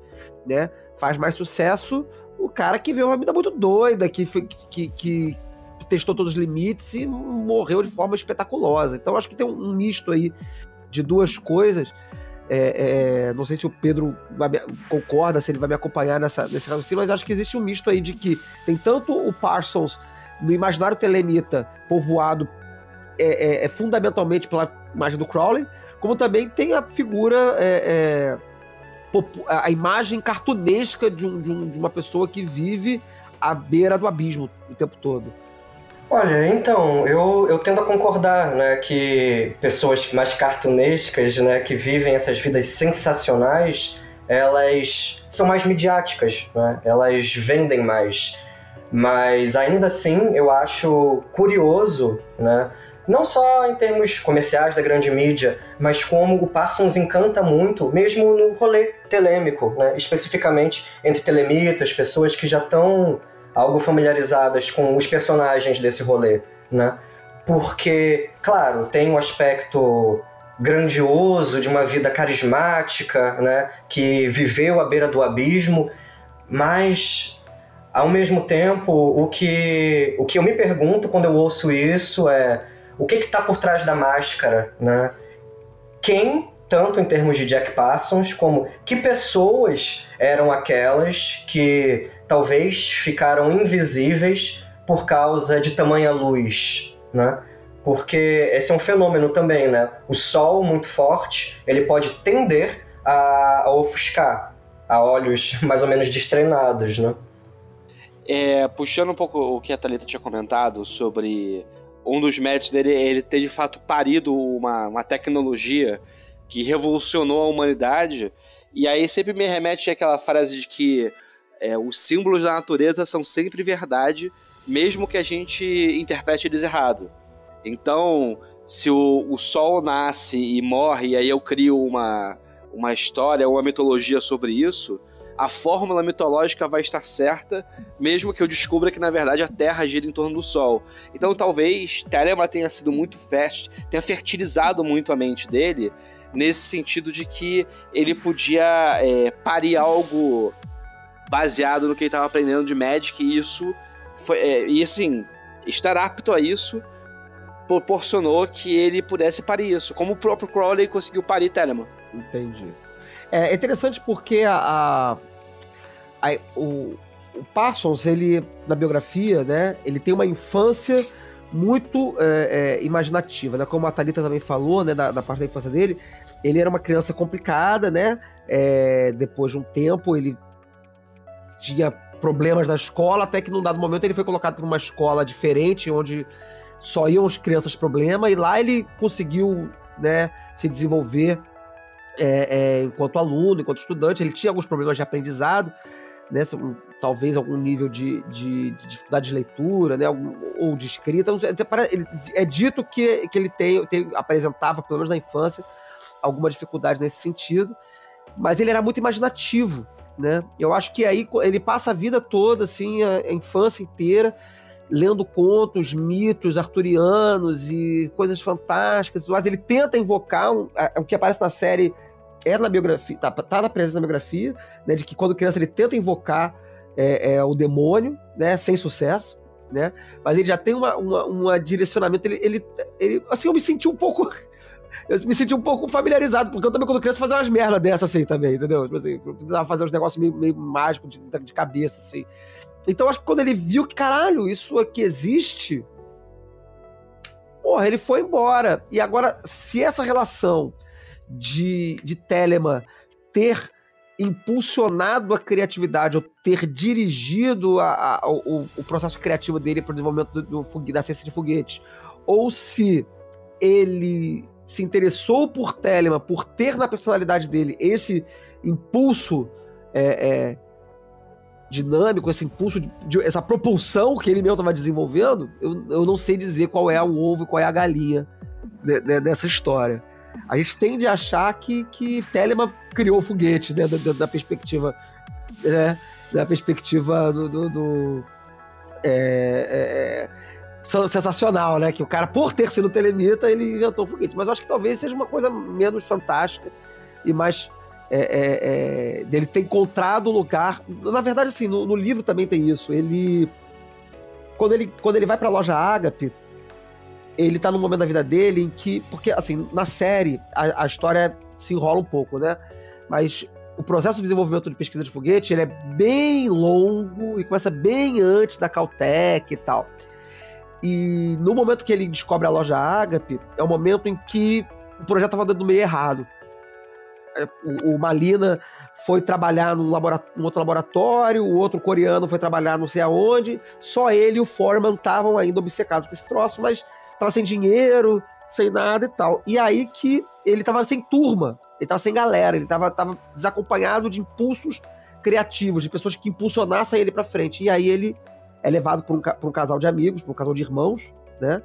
né? Faz mais sucesso o cara que viveu uma vida muito doida, que, que, que testou todos os limites e morreu de forma espetaculosa. Então acho que tem um, misto aí de duas coisas. É, é, não sei se o Pedro me, concorda, se ele vai me acompanhar nessa, nesse raciocínio, mas acho que existe um misto aí de que tem tanto o Parsons no imaginário telemita povoado é, é, é fundamentalmente pela imagem do Crowley, como também tem a figura, é, é a imagem cartunesca de, um, de, um, de, uma pessoa que vive à beira do abismo o tempo todo. Olha, então, eu, eu tendo a concordar, né, que pessoas mais cartunescas, né, que vivem essas vidas sensacionais, elas são mais midiáticas, né, elas vendem mais. Mas ainda assim, eu acho curioso, né? Não só em termos comerciais da grande mídia, mas como o Parsons encanta muito, mesmo no rolê telêmico, né? especificamente entre telemitas, pessoas que já estão algo familiarizadas com os personagens desse rolê, né? Porque, claro, tem um aspecto grandioso de uma vida carismática, né? Que viveu à beira do abismo, mas ao mesmo tempo, o que, o que eu me pergunto quando eu ouço isso é o que está por trás da máscara, né? Quem, tanto em termos de Jack Parsons, como que pessoas eram aquelas que talvez ficaram invisíveis por causa de tamanha luz, né? Porque esse é um fenômeno também, né? O sol muito forte, ele pode tender a, a ofuscar a olhos mais ou menos destreinados, né? É, puxando um pouco o que a Thalita tinha comentado sobre um dos méritos dele, ele ter de fato parido uma, uma tecnologia que revolucionou a humanidade. E aí sempre me remete àquela frase de que é, os símbolos da natureza são sempre verdade, mesmo que a gente interprete eles errado. Então, se o, o sol nasce e morre, e aí eu crio uma, uma história, uma mitologia sobre isso, a fórmula mitológica vai estar certa, mesmo que eu descubra que na verdade a Terra gira em torno do Sol. Então talvez Telema tenha sido muito fértil, tenha fertilizado muito a mente dele, nesse sentido de que ele podia é, parir algo baseado no que ele estava aprendendo de Magic, e isso foi. É, e assim, estar apto a isso proporcionou que ele pudesse parir isso, como o próprio Crowley conseguiu parir Telemann. Entendi. É interessante porque a, a, a o, o, Parsons, ele, na biografia, né, ele tem uma infância muito é, é, imaginativa, né? Como a Thalita também falou, né, da, da, parte da infância dele, ele era uma criança complicada, né? É, depois de um tempo, ele tinha problemas na escola, até que num dado momento ele foi colocado para uma escola diferente, onde só iam as crianças problema, e lá ele conseguiu, né, se desenvolver é, é, enquanto aluno, enquanto estudante, ele tinha alguns problemas de aprendizado, né, talvez algum nível de, de, de dificuldade de leitura, né, ou de escrita. É dito que, que ele tem, tem, apresentava, pelo menos na infância, alguma dificuldade nesse sentido, mas ele era muito imaginativo. Né? Eu acho que aí ele passa a vida toda, assim, a, a infância inteira, lendo contos, mitos arturianos e coisas fantásticas, mas ele tenta invocar um, a, o que aparece na série é na biografia, tá, tá na presença na biografia, né, de que quando criança ele tenta invocar é, é, o demônio, né, sem sucesso, né, mas ele já tem uma, uma, uma direcionamento, ele, ele, ele, assim, eu me senti um pouco, eu me senti um pouco familiarizado, porque eu também quando criança fazia umas merdas dessas assim também, entendeu? Tipo assim, precisava fazer uns negócios meio, meio mágicos de, de cabeça, assim, então acho que quando ele viu que, caralho, isso aqui existe, porra, ele foi embora. E agora, se essa relação de, de Telema ter impulsionado a criatividade ou ter dirigido a, a, o, o, processo criativo dele para o desenvolvimento do, do, da ciência de foguetes, ou se ele se interessou por Telema, por ter na personalidade dele esse impulso é, é, dinâmico, esse impulso, de, de, essa propulsão que ele mesmo estava desenvolvendo, eu, eu não sei dizer qual é o ovo e qual é a galinha de, de, dessa história. A gente tende a achar que, que Telemann criou o foguete, né, da, da perspectiva, né, da perspectiva do, do, do é, é, sensacional, né, que o cara, por ter sido telemita, ele inventou o foguete. Mas eu acho que talvez seja uma coisa menos fantástica e mais é, é, é, dele ter encontrado o lugar. Na verdade, assim, no, no, livro também tem isso. Ele. Quando ele, quando ele vai pra loja Agape, ele tá num momento da vida dele em que. Porque, assim, na série, a, a história se enrola um pouco, né? Mas o processo de desenvolvimento de pesquisa de foguete ele é bem longo e começa bem antes da Caltech e tal. E no momento que ele descobre a loja Agape, é o momento em que o projeto estava dando meio errado o, Malina foi trabalhar num, outro laboratório, o outro coreano foi trabalhar não sei aonde, só ele e o Foreman estavam ainda obcecados com esse troço, mas tava sem dinheiro, sem nada e tal. E aí que ele tava sem turma, ele tava sem galera, ele tava, tava desacompanhado de impulsos criativos, de pessoas que impulsionassem ele para frente. E aí ele é levado por um, por um casal de amigos, por um casal de irmãos, né?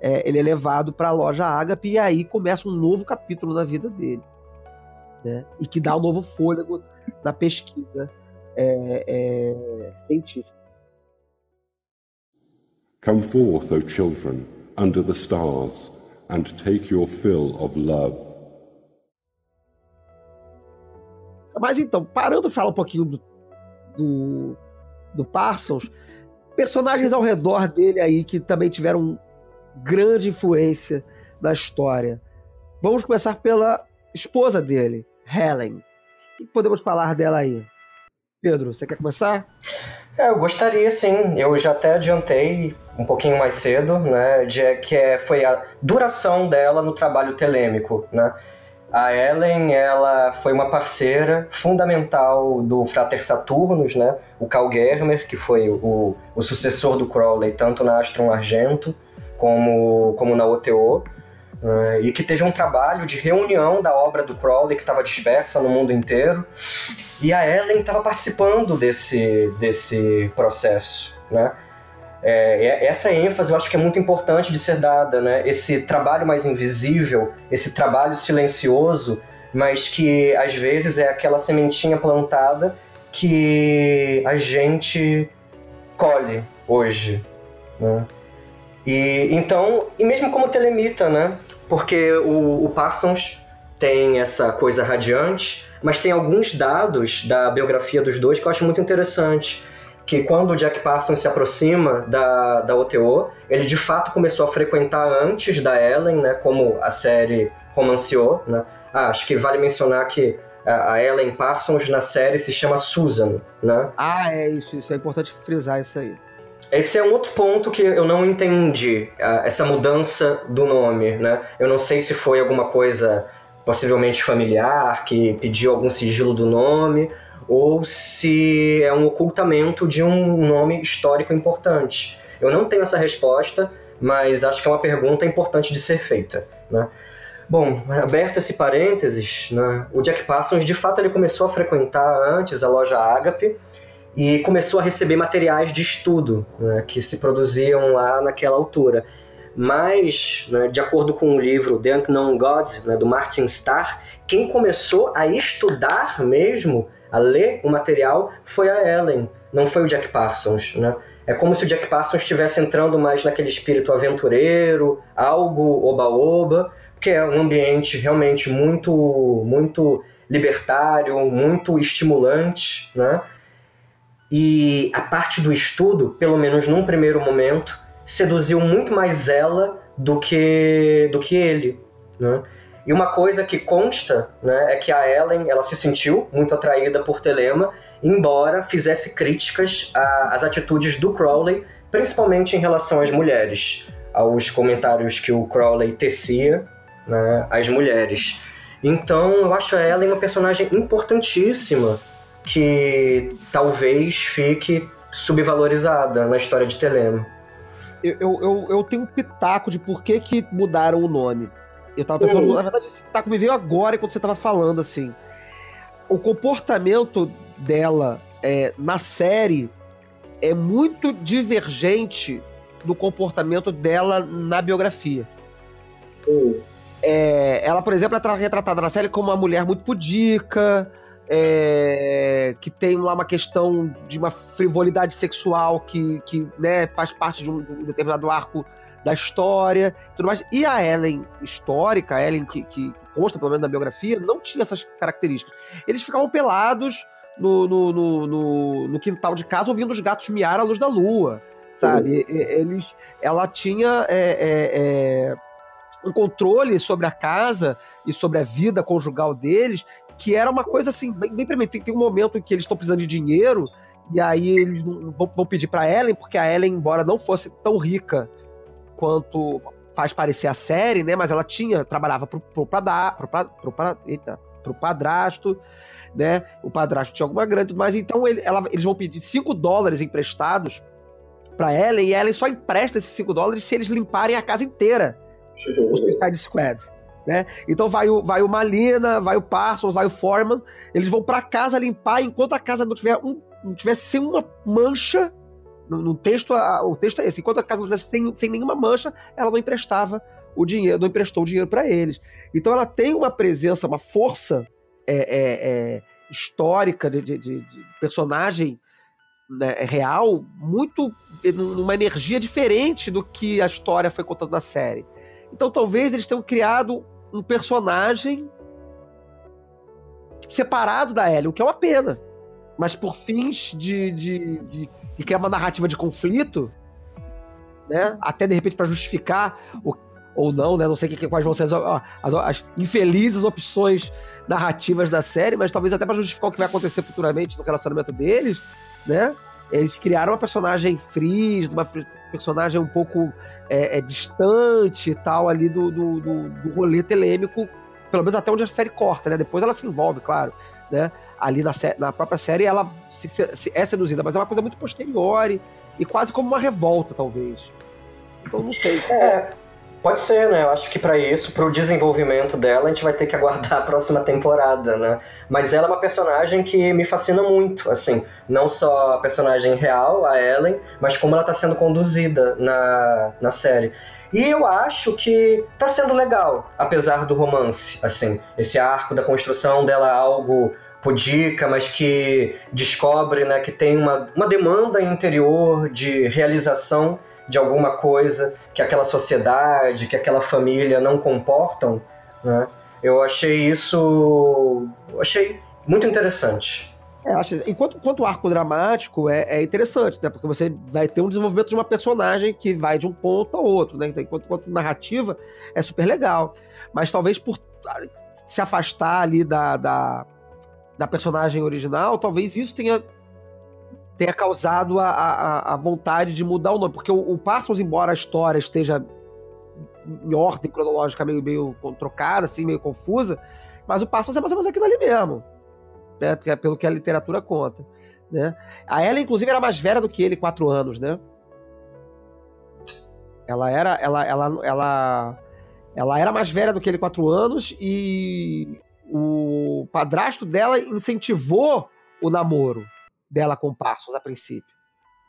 É, ele é levado para a loja Agape e aí começa um novo capítulo na vida dele né? E que dá um novo fôlego na pesquisa é, é, científica. Come forth, O children, under the stars, and take your fill of love. Mas então, parando de falar um pouquinho do, do, do Parsons, personagens ao redor dele aí que também tiveram grande influência na história. Vamos começar pela esposa dele, Helen. O que podemos falar dela aí? Pedro, você quer começar? É, eu gostaria sim. Eu já até adiantei um pouquinho mais cedo, né, de que é, foi a duração dela no trabalho telêmico, né? A Ellen, ela foi uma parceira fundamental do Frater Saturnus, né? O Carl Germer, que foi o, o sucessor do Crowley, tanto na Astron Argento como, como na OTO. Uh, e que teve um trabalho de reunião da obra do Crowley que estava dispersa no mundo inteiro. E a Ellen estava participando desse, desse processo, né? É, essa ênfase eu acho que é muito importante de ser dada, né? Esse trabalho mais invisível, esse trabalho silencioso, mas que às vezes é aquela sementinha plantada que a gente colhe hoje, né? E então, e mesmo como telemita, né? Porque o, o Parsons tem essa coisa radiante, mas tem alguns dados da biografia dos dois que eu acho muito interessante. Que quando o Jack Parsons se aproxima da, da OTO, ele de fato começou a frequentar antes da Ellen, né? Como a série romanceou, né? Ah, acho que vale mencionar que a Ellen Parsons na série se chama Susan, né? Ah, é isso, isso é importante frisar isso aí. Esse é um outro ponto que eu não entendi, essa mudança do nome, né? Eu não sei se foi alguma coisa possivelmente familiar, que pediu algum sigilo do nome, ou se é um ocultamento de um nome histórico importante. Eu não tenho essa resposta, mas acho que é uma pergunta importante de ser feita, né? Bom, aberto esse parênteses, né, o Jack Parsons, de fato, ele começou a frequentar antes a loja Agape, e começou a receber materiais de estudo né, que se produziam lá naquela altura. Mas, né, de acordo com o livro The Unknown God, né, do Martin Starr, quem começou a estudar mesmo, a ler o material, foi a Ellen, não foi o Jack Parsons. Né? É como se o Jack Parsons estivesse entrando mais naquele espírito aventureiro, algo oba-oba, que é um ambiente realmente muito, muito libertário, muito estimulante, né? E a parte do estudo, pelo menos num primeiro momento, seduziu muito mais ela do que, do que ele. Né? E uma coisa que consta né, é que a Ellen ela se sentiu muito atraída por Telema, embora fizesse críticas às atitudes do Crowley, principalmente em relação às mulheres, aos comentários que o Crowley tecia né, às mulheres. Então eu acho a Ellen uma personagem importantíssima que talvez fique subvalorizada na história de Telema. Eu, eu, eu, tenho um pitaco de por que, que mudaram o nome. Eu tava pensando, uhum. na verdade, esse pitaco me veio agora quando você tava falando, assim. O comportamento dela é, na série é muito divergente do comportamento dela na biografia. Uhum. É, ela, por exemplo, é retratada na série como uma mulher muito pudica, é, que tem lá uma questão de uma frivolidade sexual que, que né, faz parte de um, de um, determinado arco da história tudo mais. E a Ellen histórica, a Ellen que, que, consta pelo menos na biografia, não tinha essas características. Eles ficavam pelados no, no, no, no, no quintal de casa ouvindo os gatos miar à luz da lua, sabe? Uhum. Eles, ela tinha é, é, é, um controle sobre a casa e sobre a vida conjugal deles que era uma coisa assim, bem, bem Tem, tem um momento em que eles estão precisando de dinheiro, e aí eles vão, vão pedir para Ellen, porque a Ellen, embora não fosse tão rica quanto faz parecer a série, né? Mas ela tinha, trabalhava pro, pro, padra, pro, pro, pro, eita, pro padrasto, né? O padrasto tinha alguma grande, mas então ele, ela, eles vão pedir 5 dólares emprestados para Ellen, e Ellen só empresta esses 5 dólares se eles limparem a casa inteira. O Suicide Squad. Né? Então vai o, vai o Malina, vai o Parsons, vai o Foreman, eles vão para casa limpar enquanto a casa não tiver um, não tiver sem uma mancha. No, no texto, a, o texto é esse: enquanto a casa não tivesse sem, sem nenhuma mancha, ela não emprestava o dinheiro, não emprestou o dinheiro para eles. Então ela tem uma presença, uma força é, é, é, histórica de, de, de personagem né, real, muito numa energia diferente do que a história foi contando na série. Então talvez eles tenham criado um personagem separado da Ellie, o que é uma pena. mas por fins de, de, de, de criar uma narrativa de conflito, né? Até de repente para justificar o, ou não, né? Não sei quais vão ser as, as, as, infelizes opções narrativas da série, mas talvez até para justificar o que vai acontecer futuramente no relacionamento deles, né? Eles criaram uma personagem frizz, uma personagem um pouco é, é, distante e tal ali do, do, do, do rolê telêmico, pelo menos até onde a série corta, né? Depois ela se envolve, claro, né? Ali na, na própria série ela se, se, é seduzida, mas é uma coisa muito posterior e, e quase como uma revolta, talvez. Então não sei. É, Pode ser, né? Eu acho que para isso, para o desenvolvimento dela, a gente vai ter que aguardar a próxima temporada, né? Mas ela é uma personagem que me fascina muito, assim, não só a personagem real, a Ellen, mas como ela está sendo conduzida na, na série. E eu acho que tá sendo legal, apesar do romance, assim, esse arco da construção dela algo pudica, mas que descobre, né, que tem uma, uma demanda interior de realização de alguma coisa que aquela sociedade, que aquela família não comportam, né? Eu achei isso, achei muito interessante. É, acho, enquanto, enquanto arco dramático é, é, interessante, né? Porque você vai ter um desenvolvimento de uma personagem que vai de um ponto a outro, né? Então, enquanto, enquanto narrativa é super legal. Mas talvez por se afastar ali da, da, da personagem original, talvez isso tenha tenha causado a, a, a, vontade de mudar o nome. Porque o, o, Parsons, embora a história esteja em ordem cronológica meio, meio trocada, assim, meio confusa, mas o Parsons é mais ou menos aquilo ali mesmo. Né? Porque, é pelo que a literatura conta. Né? A Ela, inclusive, era mais velha do que ele, quatro anos, né? Ela era. Ela, ela, ela, ela era mais velha do que ele, quatro anos, e o padrasto dela incentivou o namoro dela com o Parsons a princípio.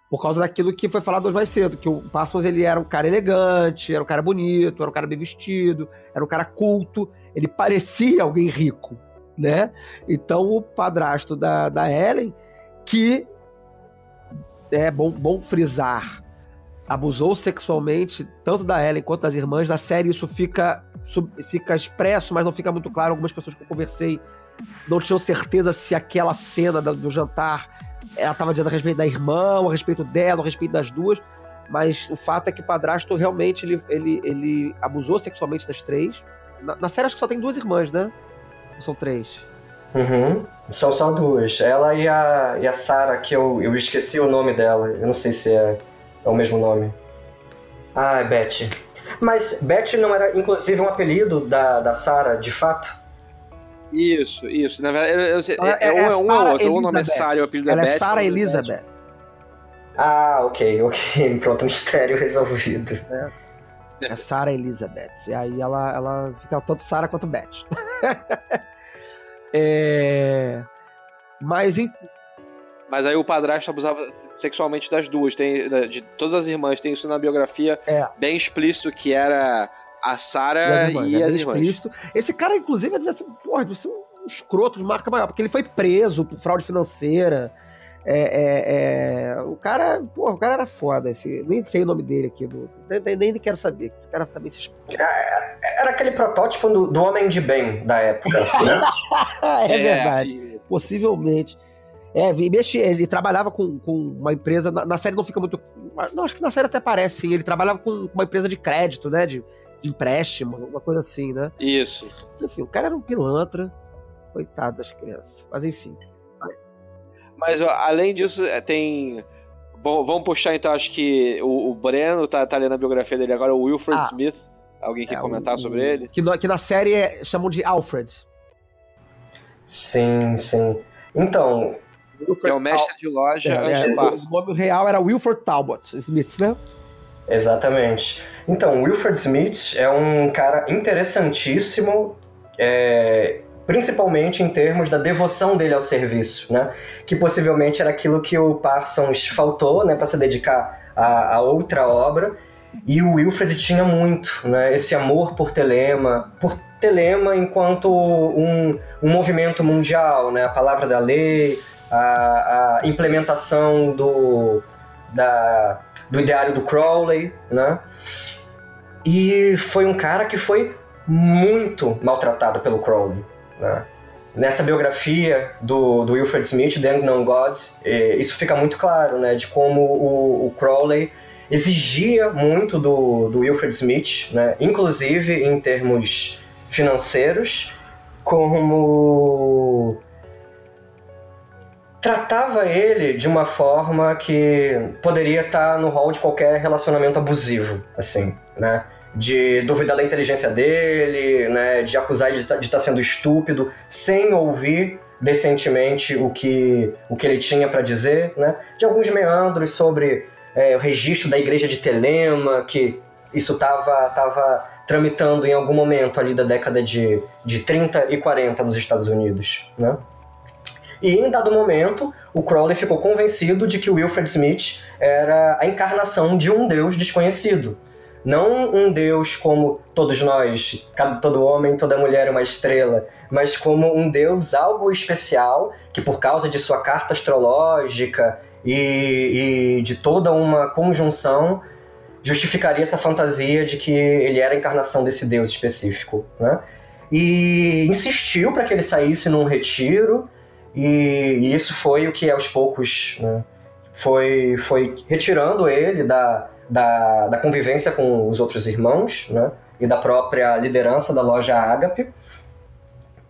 Por causa daquilo que foi falado mais cedo, que o Parsons ele era um cara elegante, era um cara bonito, era um cara bem vestido, era um cara culto, ele parecia alguém rico, né? Então o padrasto da, da Ellen, que é bom, bom frisar, abusou sexualmente tanto da Ellen quanto das irmãs. Na série isso fica, fica expresso, mas não fica muito claro. Algumas pessoas que eu conversei não tinham certeza se aquela cena do jantar ela estava dizendo a respeito da irmã, a respeito dela, a respeito das duas. Mas o fato é que o padrasto realmente ele, ele, ele abusou sexualmente das três. Na, na série acho que só tem duas irmãs, né? São três. Uhum. São só duas. Ela e a, e a Sarah, que eu, eu esqueci o nome dela. Eu não sei se é, é o mesmo nome. Ah, é Betty. Mas Betty não era, inclusive, um apelido da, da Sarah, de fato? Isso, isso. Na verdade, eu, eu, é, é, é um ou outro. Ou o nome é Sarah, o apelido Ela é Beth. Ela é Sarah Elizabeth. Ah, ok, ok. Pronto, mistério resolvido. É, é Sarah Elizabeth. E aí ela, ela fica tanto Sarah quanto Beth. é... Mas, enfim. Mas aí o padrasto abusava sexualmente das duas. Tem, de todas as irmãs. Tem isso na biografia é. bem explícito que era a Sarah e as irmãs. E é as irmãs. Explícito. Esse cara, inclusive, deve ser, porra, deve ser um escroto de marca maior, porque ele foi preso por fraude financeira. É, é, é, o cara, porra, o cara era foda. Esse, nem sei o nome dele aqui, do, nem, nem quero saber. Esse cara também se é, Era aquele protótipo do, do, homem de bem da época. Né? é, verdade. Possivelmente. É, ele trabalhava com, com uma empresa. Na, na, série não fica muito. Não, acho que na série até parece, sim. Ele trabalhava com uma empresa de crédito, né? De, de empréstimo, uma coisa assim, né? Isso. Enfim, o cara era um pilantra. Coitado das crianças. Mas enfim. Mas ó, além disso, é, tem. Bom, vamos puxar então, acho que o, o Breno tá, tá lendo a biografia dele agora, o Wilfred ah, Smith. Alguém quer é, comentar o, sobre ele? Que, no, que na série é, chamam de Alfred. Sim, sim. Então. é o mestre Tal de loja é, é, O nome real era Wilford Talbot Smith, né? Exatamente. Então, Wilfred Smith é um cara interessantíssimo, é, principalmente em termos da devoção dele ao serviço, né? Que possivelmente era aquilo que o Parsons faltou, né, para se dedicar a, a, outra obra. E o Wilfred tinha muito, né? Esse amor por Telema, por Telema enquanto um, um movimento mundial, né? A palavra da lei, a, a implementação do, da, do ideário do Crowley, né? E foi um cara que foi muito maltratado pelo Crowley, né? nessa biografia do, do Wilfred Smith, The Unknown God, é, isso fica muito claro, né, de como o, o Crowley exigia muito do, do Wilfred Smith, né, inclusive em termos financeiros, como tratava ele de uma forma que poderia estar no rol de qualquer relacionamento abusivo, assim, né? De duvidar da inteligência dele, né? De acusar ele de estar tá sendo estúpido, sem ouvir decentemente o que, o que ele tinha para dizer, né? De alguns meandros sobre é, o registro da igreja de Telema, que isso estava tava tramitando em algum momento ali da década de, de 30 e 40 nos Estados Unidos, né? E em dado momento, o Crowley ficou convencido de que o Wilfred Smith era a encarnação de um deus desconhecido. Não um deus como todos nós, todo homem, toda mulher é uma estrela, mas como um deus algo especial que, por causa de sua carta astrológica e, e de toda uma conjunção, justificaria essa fantasia de que ele era a encarnação desse deus específico. Né? E insistiu para que ele saísse num retiro e, isso foi o que aos poucos né, foi, foi retirando ele da, da, da, convivência com os outros irmãos né, e da própria liderança da loja Agape,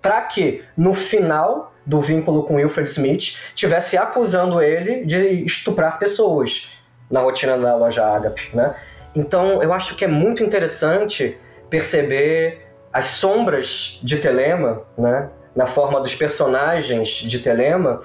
para que no final do vínculo com Wilfred Smith tivesse acusando ele de estuprar pessoas na rotina da loja Agape. Né? Então eu acho que é muito interessante perceber as sombras de Telema, né? na forma dos personagens de Telema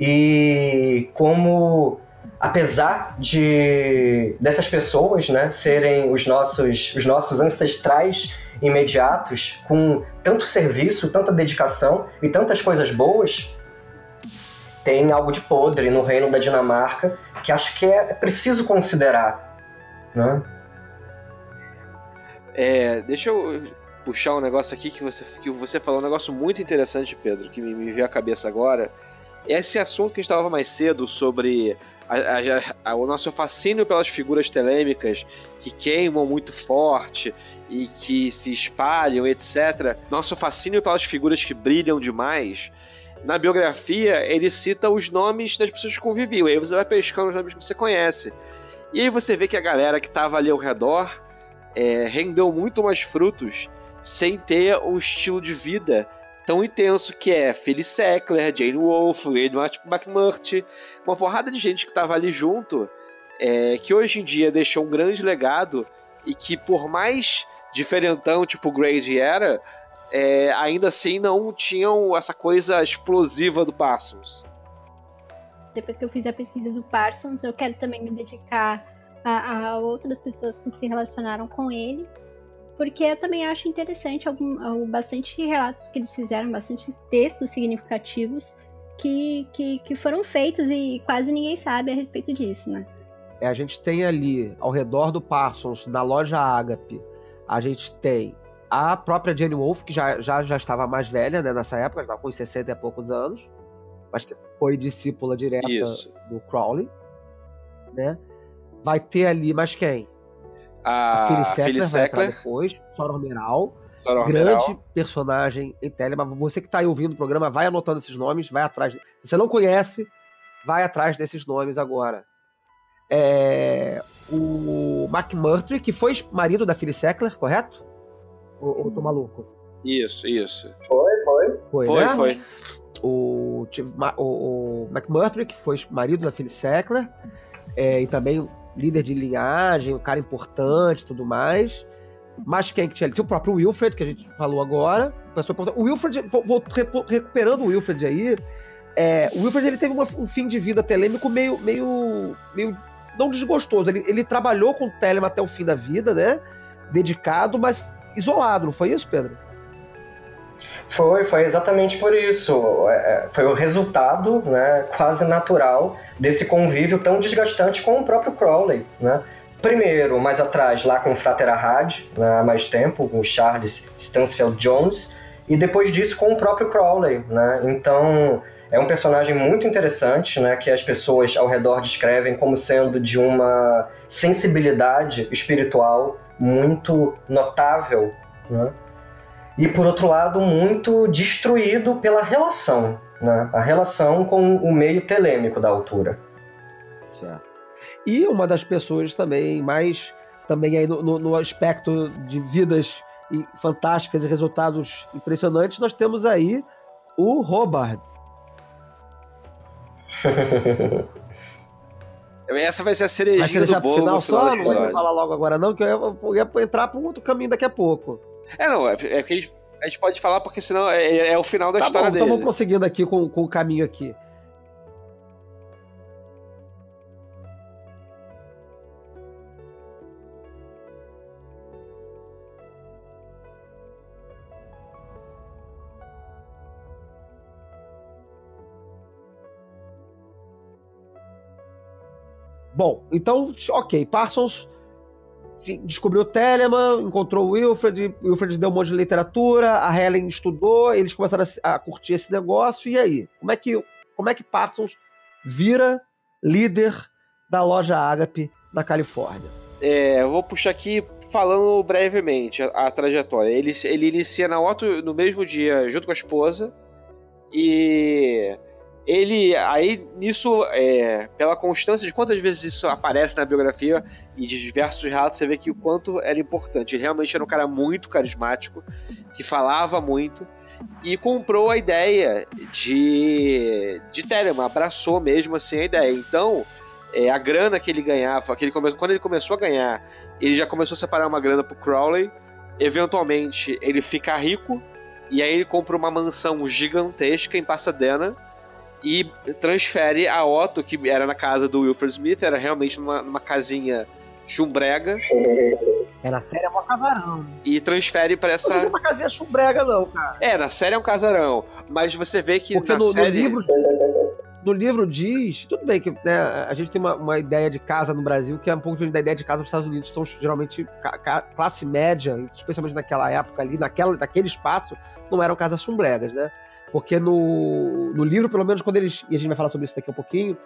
e como apesar de dessas pessoas né, serem os nossos, os nossos ancestrais imediatos, com tanto serviço, tanta dedicação e tantas coisas boas, tem algo de podre no reino da Dinamarca que acho que é preciso considerar. Né? É, deixa eu puxar um negócio aqui que você, que você falou, um negócio muito interessante, Pedro, que me, me veio à cabeça agora. Esse assunto que a gente estava mais cedo sobre a, a, o nosso fascínio pelas figuras telêmicas que queimam muito forte e que se espalham, etc. Nosso fascínio pelas figuras que brilham demais. Na biografia, ele cita os nomes das pessoas que conviviam. E aí você vai pescando os nomes que você conhece. E aí você vê que a galera que estava ali ao redor é, rendeu muito mais frutos sem ter um estilo de vida tão intenso que é Phyllis Sackler, Jane Wolfe, Edward McMurtry, uma porrada de gente que estava ali junto, é, que hoje em dia deixou um grande legado e que por mais diferentão tipo Grady era, é, ainda assim não tinham essa coisa explosiva do Parsons. Depois que eu fiz a pesquisa do Parsons, eu quero também me dedicar a, a outras pessoas que se relacionaram com ele porque eu também acho interessante algum, bastante relatos que eles fizeram, bastante textos significativos que, que, que foram feitos e quase ninguém sabe a respeito disso, né? É, a gente tem ali, ao redor do Parsons, na loja Agape, a gente tem a própria Jane Wolfe, que já, já, já estava mais velha né, nessa época, estava com uns 60 e poucos anos, mas que foi discípula direta Isso. do Crowley. Né? Vai ter ali, mais quem? A, a Phyllis Sackler vai entrar depois, Sora Meral. Grande personagem em Telema. Você que está aí ouvindo o programa, vai anotando esses nomes, vai atrás. Se você não conhece, vai atrás desses nomes agora. É, o Mark Murtry, que foi marido da Phyllis Sackler, correto? Ou, ou tô maluco? Isso, isso. Foi, foi. Foi, foi né? Foi. O, o, o McMurtry, que foi marido da Phyllis Sackler, é, e também líder de linhagem, um cara importante tudo mais. Mas quem que tinha? Tinha o próprio Wilfred, que a gente falou agora. O Wilfred, vou, vou recuperando o Wilfred aí. É, o Wilfred ele teve uma, um fim de vida telêmico meio, meio, meio não desgostoso. Ele, ele trabalhou com o Telema até o fim da vida, né? Dedicado, mas isolado, não foi isso, Pedro? Foi, foi exatamente por isso. É, é, foi o resultado, né, quase natural desse convívio tão desgastante com o próprio Crowley, né? Primeiro, mais atrás, lá com o Frater Ahad, né, há mais tempo, com o Charles Stansfield Jones, e depois disso com o próprio Crowley, né? Então, é um personagem muito interessante, né, que as pessoas ao redor descrevem como sendo de uma sensibilidade espiritual muito notável, né? E por outro lado muito destruído pela relação, né? A relação com o meio telêmico da altura. Certo. E uma das pessoas também mais também aí no, no, no aspecto de vidas e fantásticas e resultados impressionantes, nós temos aí o Robert. Essa vai ser a cerejinha Mas você deixar do pro bolo final só? Não vai episódio. falar logo agora não, que eu ia, ia entrar para um outro caminho daqui a pouco. É, não, é, é que a gente, a gente pode falar porque senão é, é- é o final da Tá bom, história então dele. vamos prosseguindo aqui com, com o caminho aqui. Bom, então, ok, Parsons descobriu o Telemann, encontrou o Wilfred, o Wilfred deu um monte de literatura, a Helen estudou, eles começaram a, a curtir esse negócio, e aí? Como é que, como é que Parsons vira líder da loja Agape na Califórnia? É, eu vou puxar aqui falando brevemente a, a trajetória. Ele, ele inicia na Otto no mesmo dia, junto com a esposa. E ele, aí nisso, é, pela constância de quantas vezes isso aparece na biografia e de diversos relatos, você vê que o quanto era importante. Ele realmente era um cara muito carismático, que falava muito. E comprou a ideia de, de Telemann, abraçou mesmo assim a ideia. Então, é, a grana que ele ganhava, que ele come... quando ele começou a ganhar, ele já começou a separar uma grana pro Crowley. Eventualmente, ele fica rico e aí ele compra uma mansão gigantesca em Pasadena e transfere a Otto, que era na casa do Wilfred Smith, era realmente numa, numa casinha chumbrega, É, na série é uma casarão. e transfere pra Não sei se é essa. uma casinha chumbrega, não, cara. É, na série é um casarão, mas você vê que Porque no, no série. livro. No livro diz. Tudo bem que né, a gente tem uma, uma ideia de casa no Brasil que é um pouco diferente da ideia de casa nos Estados Unidos, são geralmente classe média, especialmente naquela época ali, naquela, naquele espaço, não eram casas chumbregas, né? Porque no, no livro, pelo menos quando eles. E a gente vai falar sobre isso daqui a pouquinho.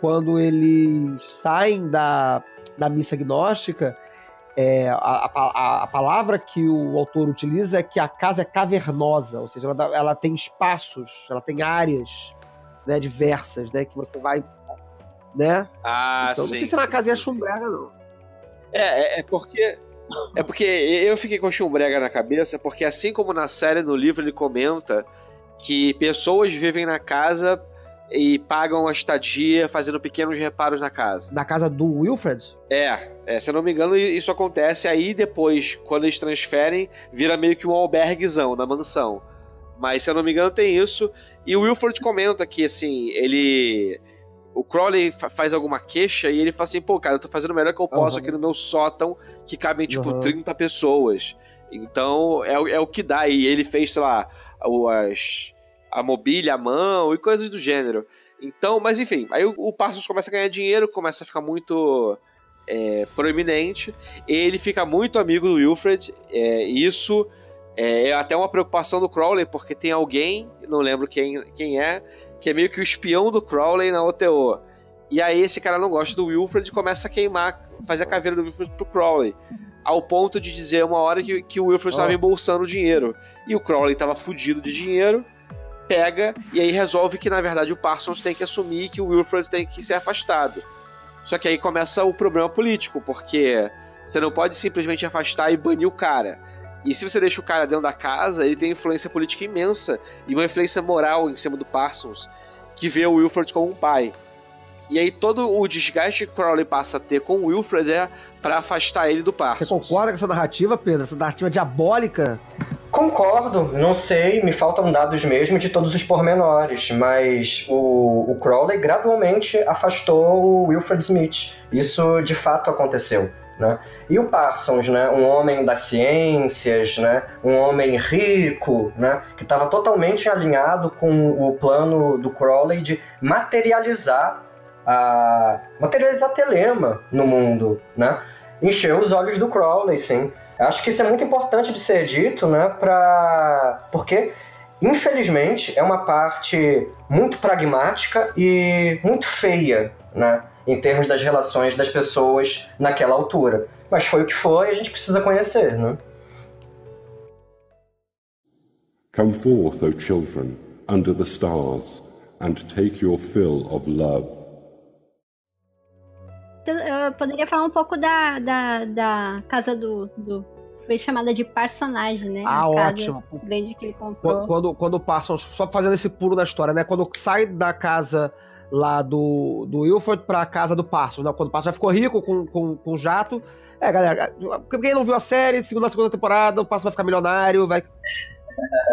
Quando eles saem da, da missa gnóstica, é, a, a, a palavra que o autor utiliza é que a casa é cavernosa, ou seja, ela, ela tem espaços, ela tem áreas né, diversas, né, que você vai, né? Ah, então, sim. não sei se na casa é chumbrega, não. É, é, é porque. É porque eu fiquei com chumbrega na cabeça, porque assim como na série, no livro, ele comenta que pessoas vivem na casa e pagam a estadia fazendo pequenos reparos na casa. Na casa do Wilfred? É, é, se eu não me engano, isso acontece aí depois, quando eles transferem, vira meio que um alberguezão na mansão. Mas se eu não me engano, tem isso. E o Wilford comenta que, assim, ele. O Crowley fa- faz alguma queixa e ele fala assim: pô, cara, eu tô fazendo o melhor que eu posso Aham. aqui no meu sótão, que cabem, tipo, Aham. 30 pessoas. Então, é, o- é o que dá. E ele fez, sei lá, as, a mobília à mão e coisas do gênero. Então, mas enfim, aí o, o Parsons começa a ganhar dinheiro, começa a ficar muito é, proeminente. Ele fica muito amigo do Wilfred. É, isso é, é até uma preocupação do Crowley, porque tem alguém, não lembro quem, quem é, que é meio que o espião do Crowley na OTO. E aí esse cara não gosta do Wilfred e começa a queimar, fazer a caveira do Wilfred pro Crowley. Ao ponto de dizer uma hora que, que o Wilfred estava Ah. embolsando dinheiro. E o Crowley estava fudido de dinheiro, pega e aí resolve que na verdade o Parsons tem que assumir que o Wilfred tem que ser afastado. Só que aí começa o problema político, porque você não pode simplesmente afastar e banir o cara. E se você deixa o cara dentro da casa, ele tem influência política imensa e uma influência moral em cima do Parsons, que vê o Wilfred como um pai. E aí todo o desgaste que Crowley passa a ter com o Wilfred é pra afastar ele do Você Parsons. concorda com essa narrativa, Pedro? Essa narrativa diabólica? Concordo, não sei, me faltam dados mesmo de todos os pormenores, mas o, o Crowley gradualmente afastou o Wilfred Smith. Isso de fato aconteceu. Né? E o Parsons, né, um homem das ciências, né, um homem rico, né, que estava totalmente alinhado com o plano do Crowley de materializar a materializar telema no mundo, né? Encheu os olhos do Crowley, sim. Acho que isso é muito importante de ser dito, né? Pra... Porque, infelizmente, é uma parte muito pragmática e muito feia, né? Em termos das relações das pessoas naquela altura. Mas foi o que foi, a gente precisa conhecer, né? Come forth, O children, under the stars, and take your fill of love. Então, Eu poderia falar um pouco da, da, da casa do, do. Foi chamada de personagem, né? Ah, ótimo. Grande que ele comprou. Quando, quando, Parsons, só fazendo esse pulo na história, né? Quando sai da casa lá do, do Wilford pra casa do Parsons, né? Quando o Parsons já ficou rico com, com, com o jato. É, galera, quem não viu a série, segunda segunda temporada, o Parsons vai ficar milionário, vai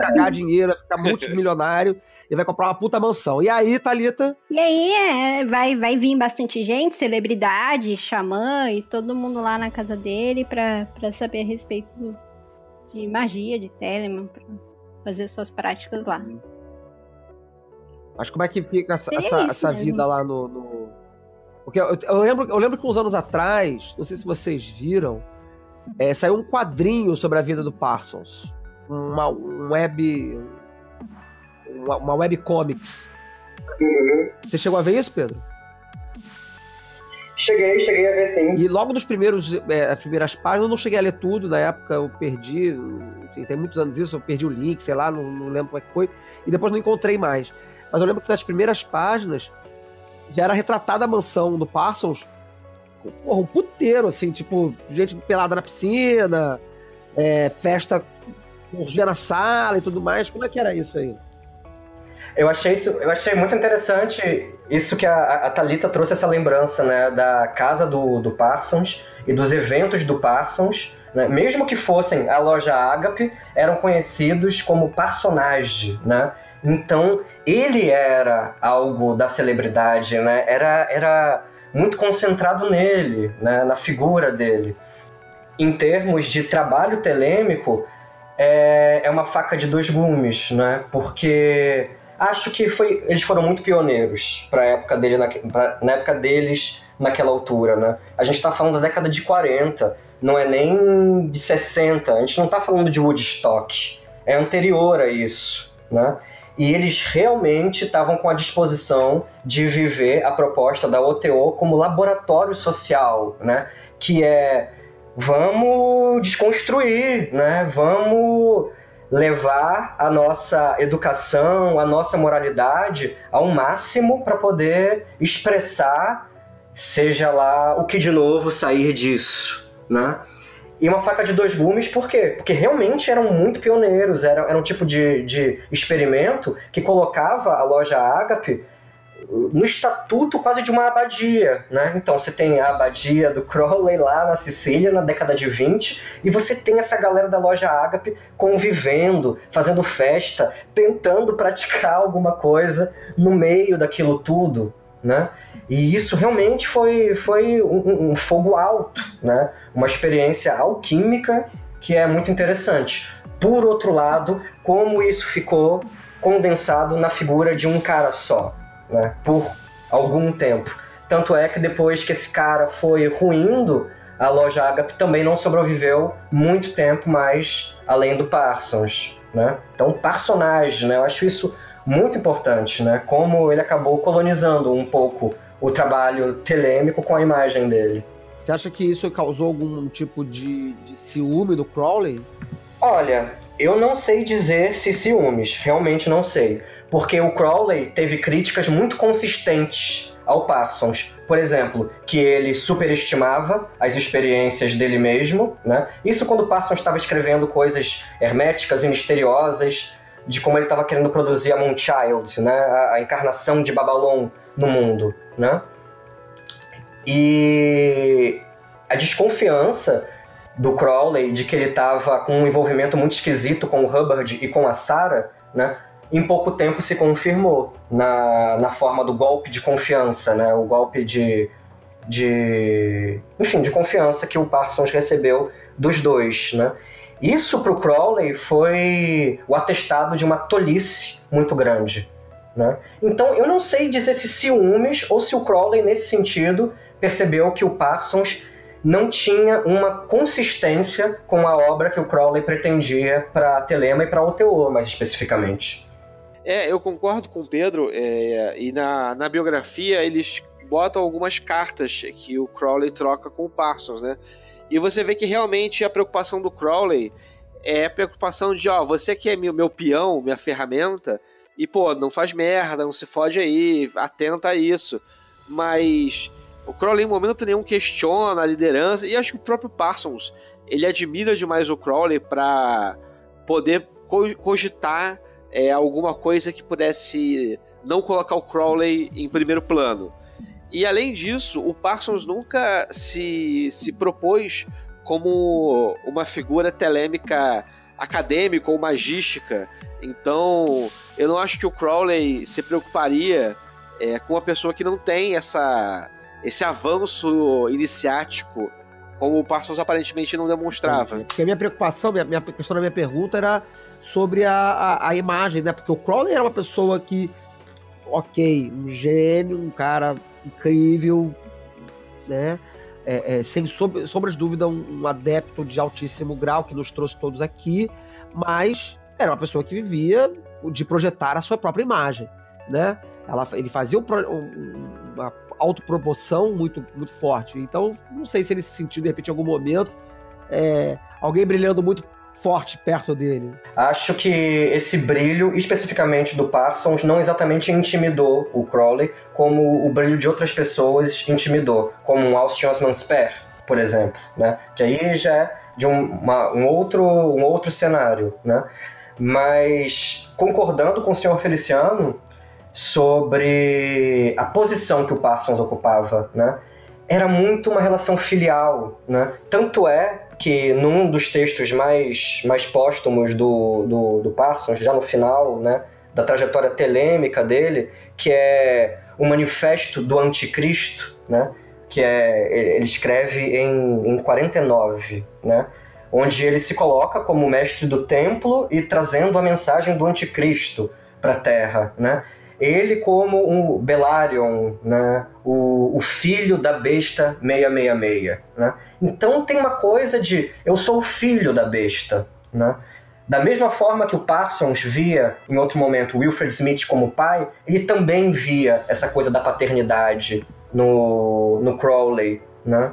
cagar dinheiro, vai ficar multimilionário e vai comprar uma puta mansão. E aí, Thalita, E aí é, vai, vai vir bastante gente, celebridade, xamã e todo mundo lá na casa dele pra, pra saber a respeito de magia, de Telemann, pra fazer suas práticas lá. Mas como é que fica essa, essa, essa vida lá no. no- Porque eu, eu lembro, eu lembro que uns anos atrás, não sei se vocês viram, é, saiu um quadrinho sobre a vida do Parsons. Uma um web. Uma, uma webcomics. Você chegou a ver isso, Pedro? Cheguei, cheguei a ver sim. E logo nos primeiros, é, as primeiras páginas, eu não cheguei a ler tudo, na época eu perdi, enfim, tem muitos anos isso, eu perdi o link, sei lá, não, não lembro como é que foi, e depois não encontrei mais. Mas eu lembro que nas primeiras páginas já era retratada a mansão do Parsons, com, porra, um puteiro, assim, tipo, gente pelada na piscina, é, festa, orgia na sala e tudo mais. Como é que era isso aí? Eu achei isso, eu achei muito interessante isso que a, a Thalita trouxe essa lembrança, né, da casa do, do Parsons e dos eventos do Parsons, né, mesmo que fossem a loja Agape, eram conhecidos como personagem, né? Então, ele era algo da celebridade, né? Era, era muito concentrado nele, né, na figura dele. Em termos de trabalho telêmico, é, é uma faca de dois gumes, né? Porque acho que foi, eles foram muito pioneiros para época dele na, pra- na época deles naquela altura, né? A gente está falando da década de 40, não é nem de 60. A gente não está falando de Woodstock. É anterior a isso, né? E eles realmente estavam com a disposição de viver a proposta da OTO como laboratório social, né? Que é vamos desconstruir, né? Vamos levar a nossa educação, a nossa moralidade ao máximo para poder expressar, seja lá o que de novo sair disso, né? E uma faca de dois gumes, por quê? Porque realmente eram muito pioneiros, era, era um tipo de, de experimento que colocava a loja Agape no estatuto quase de uma abadia, né? Então você tem a abadia do Crowley lá na Sicília na década de 20 e você tem essa galera da loja Agape convivendo, fazendo festa, tentando praticar alguma coisa no meio daquilo tudo, né? E isso realmente foi, foi um- um fogo alto, né? Uma experiência alquímica que é muito interessante. Por outro lado, como isso ficou condensado na figura de um cara só, né? Por algum tempo. Tanto é que depois que esse cara foi ruindo, a loja Agape também não sobreviveu muito tempo mais além do Parsons, né? Então, personagem, né? Eu acho isso muito importante, né? Como ele acabou colonizando um pouco o trabalho telêmico com a imagem dele. Você acha que isso causou algum tipo de, de ciúme do Crowley? Olha, eu não sei dizer se ciúmes, realmente não sei. Porque o Crowley teve críticas muito consistentes ao Parsons. Por exemplo, que ele superestimava as experiências dele mesmo, né? Isso quando o Parsons estava escrevendo coisas herméticas e misteriosas, de como ele estava querendo produzir a Moonchild, né? A, a encarnação de Babylon no mundo, né? E a desconfiança do Crowley de que ele estava com um envolvimento muito esquisito com o Hubbard e com a Sarah, né? Em pouco tempo se confirmou na, na forma do golpe de confiança, né? O golpe de, de, enfim, de confiança que o Parsons recebeu dos dois, né? Isso para o Crowley foi o atestado de uma tolice muito grande, né? Então eu não sei dizer se ciúmes ou se o Crowley nesse sentido percebeu que o Parsons não tinha uma consistência com a obra que o Crowley pretendia para Telema e para OTO, mais especificamente. É, eu concordo com o Pedro, é, e na, na biografia eles botam algumas cartas que o Crowley troca com o Parsons, né? E você vê que realmente a preocupação do Crowley é a preocupação de, ó, você que é meu, meu peão, minha ferramenta, e, pô, não faz merda, não se fode aí, atenta a isso. Mas o Crowley em momento nenhum questiona a liderança, e acho que o próprio Parsons, ele admira demais o Crowley para poder cogitar é, alguma coisa que pudesse não colocar o Crowley em primeiro plano. E além disso, o Parsons nunca se, se propôs como uma figura telêmica acadêmica ou magística. Então, eu não acho que o Crowley se preocuparia é, com uma pessoa que não tem essa, esse avanço iniciático como o Parsons aparentemente não demonstrava. Porque a minha preocupação, minha, minha questão da minha pergunta era sobre a, a, a, imagem, né? Porque o Crowley era uma pessoa que, ok, um gênio, um cara incrível, né? É, é, sem sob, sombras de dúvida, um, um, adepto de altíssimo grau que nos trouxe todos aqui, mas era uma pessoa que vivia de projetar a sua própria imagem, né? Ela, ele fazia um, um, uma autopromoção muito, muito forte. Então, não sei se ele se sentiu, de repente, em algum momento, é, alguém brilhando muito forte perto dele. Acho que esse brilho, especificamente do Parsons, não exatamente intimidou o Crowley, como o brilho de outras pessoas intimidou, como um Austin Osman Spare, por exemplo, né? Que aí já é de um, uma, um, outro, um outro cenário, né? Mas concordando com o senhor Feliciano sobre a posição que o Parsons ocupava, né? Era muito uma relação filial, né? Tanto é que num dos textos mais, mais póstumos do, do, do Parsons, já no final né, da trajetória telêmica dele, que é o Manifesto do Anticristo, né, que é, ele escreve em, em 49, né, onde ele se coloca como mestre do templo e trazendo a mensagem do Anticristo para a Terra. Né? Ele como um Belarion, né? o, o filho da besta 666. Né? Então tem uma coisa de eu sou o filho da besta. Né? Da mesma forma que o Parsons via, em outro momento, Wilfred Smith como pai, ele também via essa coisa da paternidade no, no Crowley. Né?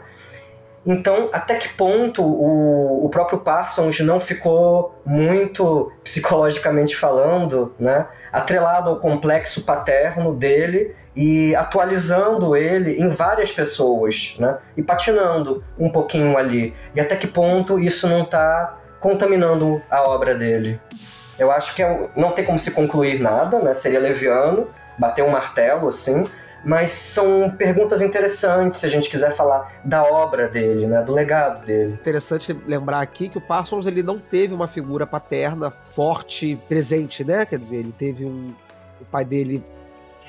Então, até que ponto o, o próprio Parsons não ficou muito, psicologicamente falando, né, atrelado ao complexo paterno dele e atualizando ele em várias pessoas, né, e patinando um pouquinho ali. E até que ponto isso não está contaminando a obra dele. Eu acho que é, não tem como se concluir nada, né, seria leviano bater um martelo assim, mas são perguntas interessantes se a gente quiser falar da obra dele, né, do legado dele. Interessante lembrar aqui que o Parsons ele não teve uma figura paterna forte presente, né? Quer dizer, ele teve um o pai dele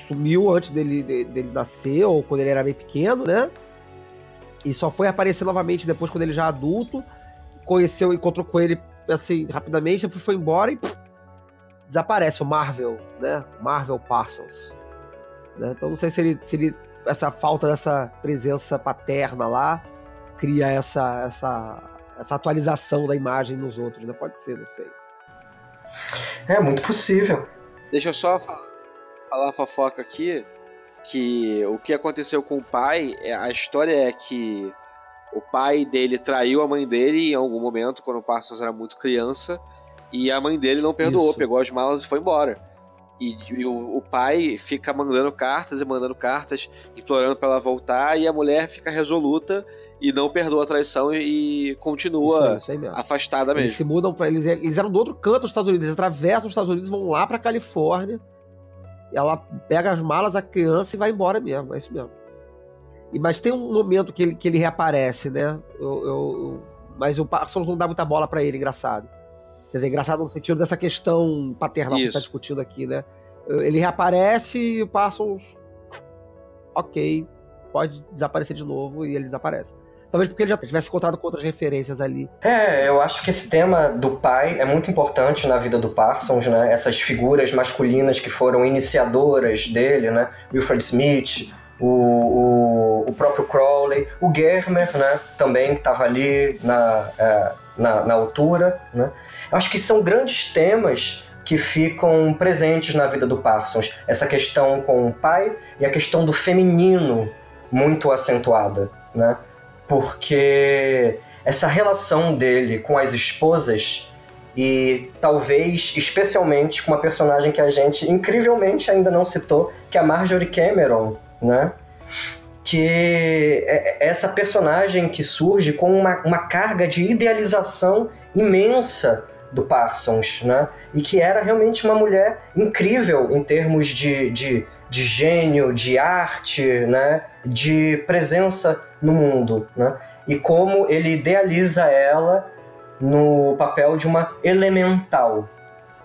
sumiu antes dele, dele nascer ou quando ele era bem pequeno, né? E só foi aparecer novamente depois quando ele já adulto, conheceu, encontrou com ele assim rapidamente, foi embora e pff, desaparece o Marvel, né? Marvel Parsons. Né? Então não sei se ele, se ele. Essa falta dessa presença paterna lá cria essa, essa, essa atualização da imagem nos outros, né? Pode ser, não sei. É muito possível. Deixa eu só falar a fofoca aqui. Que o que aconteceu com o pai, é, a história é que o pai dele traiu a mãe dele em algum momento, quando o Parsons era muito criança, e a mãe dele não perdoou, Isso. pegou as malas e foi embora. E, e o, o, pai fica mandando cartas e mandando cartas, implorando para ela voltar, e a mulher fica resoluta e não perdoa a traição e, continua isso isso aí afastada mesmo. Eles se mudam para eles, eles eram do outro canto dos Estados Unidos, eles atravessam os Estados Unidos, vão lá para Califórnia. Ela pega as malas, a criança e vai embora mesmo, é isso mesmo. E, mas tem um momento que ele, que ele reaparece, né? Eu, eu, mas o Parsons não dá muita bola para ele, engraçado. Quer dizer, engraçado no sentido dessa questão paternal Isso. que está discutindo aqui, né? Ele reaparece e o Parsons. Ok, pode desaparecer de novo e ele desaparece. Talvez porque ele já tivesse encontrado com outras referências ali. É, eu acho que esse tema do pai é muito importante na vida do Parsons, né? Essas figuras masculinas que foram iniciadoras dele, né? Wilfred Smith, o, o, o próprio Crowley, o Germer, né? Também estava ali na, é, na, na altura, né? Acho que são grandes temas que ficam presentes na vida do Parsons. Essa questão com o pai e a questão do feminino muito acentuada, né? Porque essa relação dele com as esposas E talvez, especialmente com uma personagem que a gente incrivelmente ainda não citou, que é a Marjorie Cameron, né? Que é essa personagem que surge com uma, uma carga de idealização imensa do Parsons, né? E que era realmente uma mulher incrível em termos de, de, de gênio, de arte, né? De presença no mundo, né? E como ele idealiza ela no papel de uma elemental,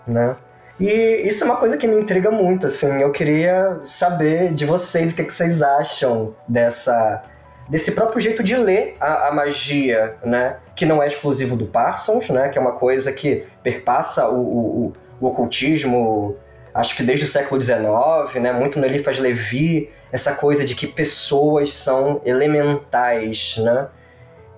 né? E isso é uma coisa que me intriga muito, assim. Eu queria saber de vocês o que, é que vocês acham dessa desse próprio jeito de ler a, a, magia, né? Que não é exclusivo do Parsons, né? Que é uma coisa que perpassa o, o, o ocultismo, acho que desde o século XIX, né? Muito no Eliphas Levi, essa coisa de que pessoas são elementais, né?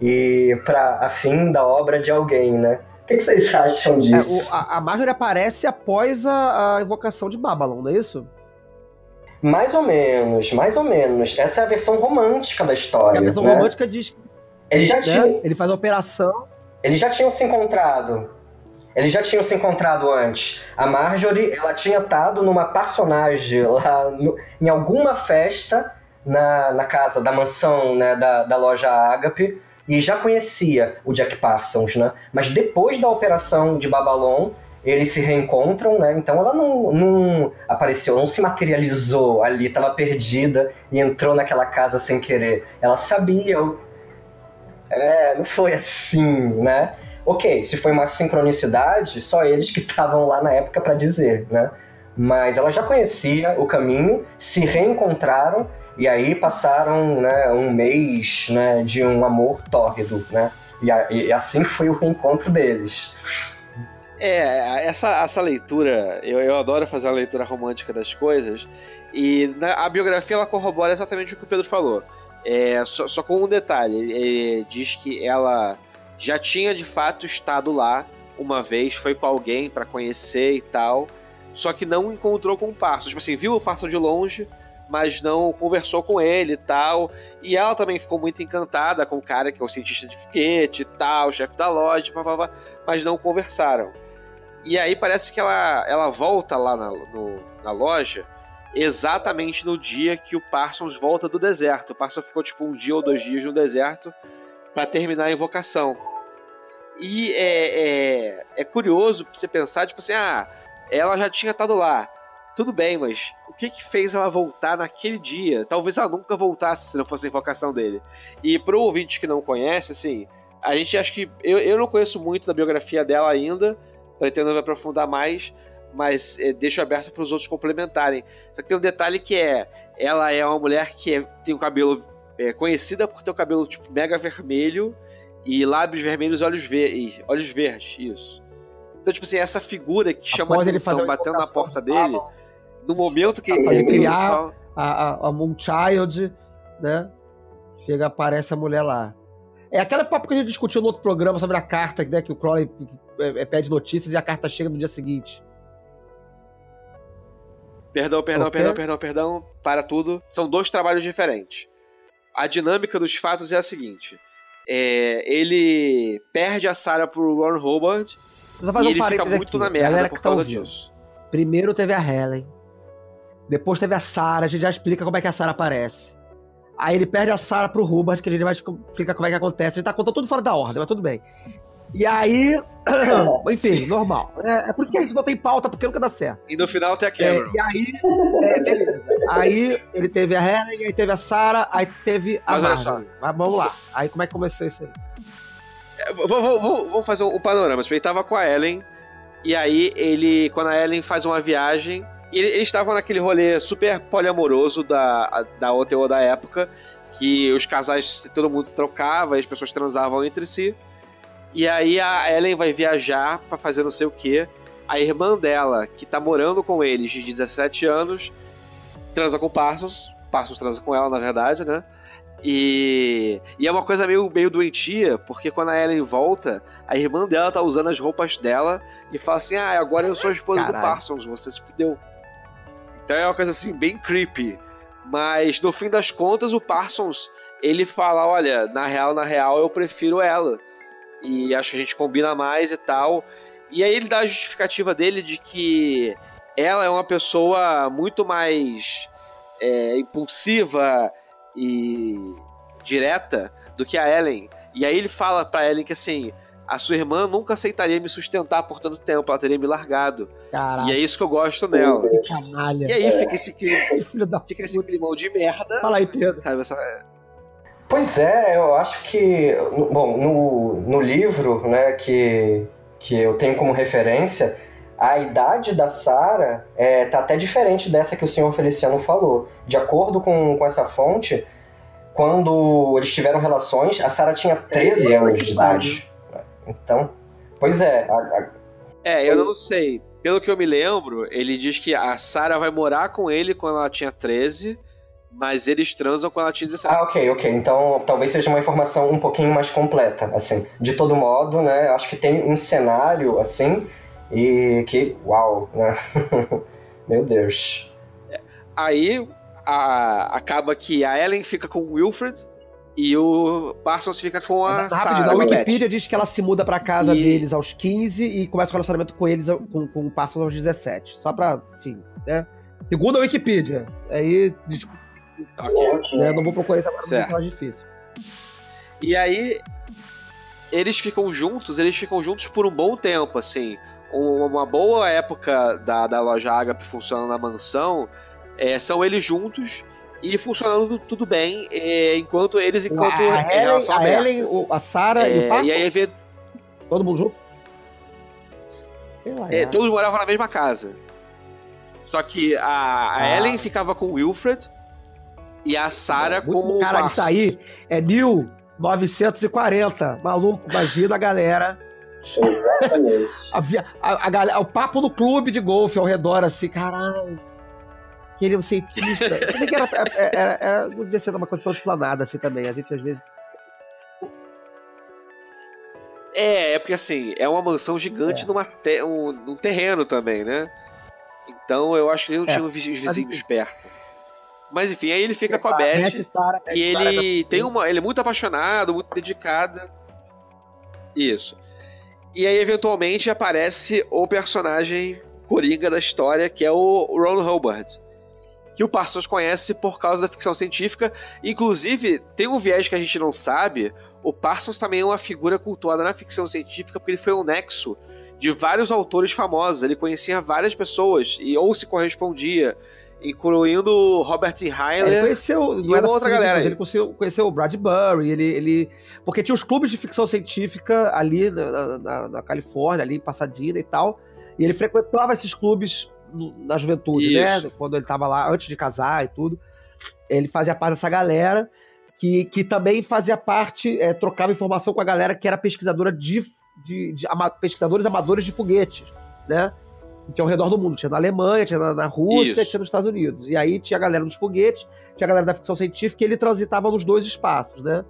E para a fim da obra de alguém, né? O que, que vocês acham disso? É, o, a, a Marjorie aparece após a, a invocação de Babylon, não é isso? Mais ou menos, mais ou menos. Essa é a versão romântica da história. a versão né? romântica diz que ele já né? tinha, ele faz a operação. Eles já tinham se encontrado. Eles já tinham se encontrado antes. A Marjorie, ela tinha estado numa personagem lá no, em alguma festa na, na casa da mansão né, da, da loja Agape e já conhecia o Jack Parsons, né? Mas depois da operação de Babylon, eles se reencontram, né? Então ela não, não apareceu, não se materializou ali, estava perdida e entrou naquela casa sem querer. Ela sabia. É, não foi assim, né? Ok, se foi uma sincronicidade, só eles que estavam lá na época para dizer, né? Mas ela já conhecia o caminho, se reencontraram e aí passaram né, um mês né, de um amor tórrido, né? E, a, e assim foi o reencontro deles. É, essa, essa leitura, eu, eu adoro fazer a leitura romântica das coisas, e na, a biografia ela corrobora exatamente o que o Pedro falou. É, só, só com um detalhe, é, diz que ela já tinha de fato estado lá uma vez, foi com alguém para conhecer e tal, só que não encontrou com o Parsons. Tipo assim, viu o Parsons de longe, mas não conversou com ele e tal. E ela também ficou muito encantada com o cara que é o cientista de foguete e tal, chefe da loja, blá, blá, blá, mas não conversaram. E aí parece que ela, ela volta lá na, no, na loja exatamente no dia que o Parsons volta do deserto. O Parsons ficou tipo um dia ou dois dias no deserto para terminar a invocação. E é, é, é curioso você pensar, tipo assim, ah, ela já tinha estado lá. Tudo bem, mas o que que fez ela voltar naquele dia? Talvez ela nunca voltasse se não fosse a invocação dele. E pro ouvinte que não conhece, assim, a gente acha que. Eu, eu não conheço muito da biografia dela ainda, pretendo aprofundar mais, mas é, deixo aberto para os outros complementarem. Só que tem um detalhe que é, ela é uma mulher que é, tem o um cabelo é, conhecida por ter o cabelo tipo mega vermelho e lábios vermelhos, olhos, ver olhos verdes, isso. Então tipo assim essa figura que chama Após a atenção, batendo na porta dele, no momento que pode criar a, a, a Moonchild, né? Chega, aparece a mulher lá. É aquele papo que a gente discutiu no outro programa sobre a carta, né, que o Crowley é, é, pede notícias e a carta chega no dia seguinte. Perdão, perdão, okay. perdão, perdão, perdão. Para tudo. São dois trabalhos diferentes. A dinâmica dos fatos é a seguinte. É, ele perde a Sarah pro Ron Hobart e um ele fica muito aqui, na merda por tá causa ouvindo. disso. Primeiro teve a Helen. Depois teve a Sarah. A gente já explica como é que a Sarah aparece. Aí ele perde a Sarah pro Hubert, que a gente vai explicar como é que acontece. A gente tá contando tudo fora da ordem, mas tudo bem. E aí, enfim, normal. É, é, por isso que a gente não tem pauta, porque nunca dá certo. E no final tem a Cameron. É, e aí, é, beleza. Aí ele teve a Helen, aí teve a Sarah, aí teve a Marjorie. Mas vamos lá. Aí como é que começou isso aí? É, vou, vou, vou, vou, fazer o um panorama. Ele tava com a Ellen, e aí ele, quando a Ellen faz uma viagem, eles estavam naquele rolê super poliamoroso da, da OTO da época, que os casais, todo mundo trocava, as pessoas transavam entre si. E aí a Ellen vai viajar para fazer não sei o que. A irmã dela, que tá morando com eles de 17 anos, transa com o Parsons. Parsons transa com ela, na verdade, né? E, e é uma coisa meio, meio doentia, porque quando a Ellen volta, a irmã dela tá usando as roupas dela e fala assim: Ah, agora eu sou a esposa Caralho. do Parsons, você se fudeu. Então é uma coisa assim, bem creepy. Mas no fim das contas, o Parsons ele fala: Olha, na real, na real, eu prefiro ela. E acho que a gente combina mais e tal. E aí ele dá a justificativa dele de que ela é uma pessoa muito mais é, impulsiva e direta do que a Ellen. E aí ele fala pra Ellen que assim, a sua irmã nunca aceitaria me sustentar por tanto tempo, ela teria me largado. Caralho. E é isso que eu gosto nela. Que canalha. E aí fica esse clima, filho da fica esse climão de merda. Fala aí, Pedro. Sabe, essa, Pois é, eu acho que, bom, no, no livro, né, que, que eu tenho como referência, a idade da Sarah é, tá até diferente dessa que o senhor Feliciano falou. De acordo com, com essa fonte, quando eles tiveram relações, a Sarah tinha 13 anos de idade. Então, pois é, a- a- É, eu não sei. Pelo que eu me lembro, ele diz que a Sarah vai morar com ele quando ela tinha 13, mas eles transam quando ela tinha 17. Ah, ok, ok. Então talvez seja uma informação um pouquinho mais completa, assim. De todo modo, né, acho que tem um cenário, assim, e que, uau, né? Meu Deus. Aí a- acaba que a Ellen fica com o Wilfred e o Parsons fica com a Rapidinho, Sarah. na com a Wikipedia diz que ela se muda pra casa E- deles aos 15 e começa o relacionamento com eles com, com o Parsons aos 17. Só pra, enfim, né? Segundo a Wikipedia. Aí, desculpa, Beth. Ok. né? Não vou procurar isso agora, é Certo. mais difícil. E aí eles ficam juntos, eles ficam juntos por um bom tempo, assim. Um- Uma boa época da, da loja Agape funcionando na mansão é, são eles juntos e funcionando tudo bem, é, enquanto eles enquanto a, Ellen, relação a, aberta. Ellen, o- a Sarah e É, o Parsons? e aí vê- Todo mundo junto? Sei lá, é, é. todos moravam na mesma casa. Só que a, a Ah. Ellen ficava com o Wilfred e a Sarah Muito com o Cara, Parsons. isso aí é 1940. Maluco, imagina a galera. Exatamente. A, a, a galera o papo no clube de golfe ao redor, assim, caralho. Queria um cientista. Se bem que era, é- é- é- não devia ser uma coisa tão explanada assim também. A gente às vezes. É, é porque assim, é uma mansão gigante É. numa te- um, num terreno também, né? Então eu acho que ele não É, tinha os vizinhos enfim. perto. Mas enfim, aí ele fica com a Beth Beth, e ele Beth. tem uma. Ele é muito apaixonado, muito dedicado. Isso. E aí, eventualmente, aparece o personagem coringa da história, que é o Ron Hobart. Que o Parsons conhece por causa da ficção científica. Inclusive, tem um viés que a gente não sabe. O Parsons também é uma figura cultuada na ficção científica, porque ele foi um nexo de vários autores famosos. Ele conhecia várias pessoas e ou se correspondia, incluindo Robert E. É, ele conheceu, e não é da uma outra galera mas ele conheceu, conheceu o Bradbury, ele, ele. Porque tinha os clubes de ficção científica ali na, na- na Califórnia, ali em Pasadena e tal. E ele frequentava esses clubes na juventude, Isso. né? Quando ele tava lá, antes de casar e tudo. Ele fazia parte dessa galera. Que, que também fazia parte, é, trocava informação com a galera que era pesquisadora de, de, de ama- pesquisadores amadores de foguetes, né? Tinha ao redor do mundo. Tinha na Alemanha, tinha na, na Rússia, Isso. tinha nos Estados Unidos. E aí tinha a galera dos foguetes, tinha a galera da ficção científica e ele transitava nos dois espaços, né?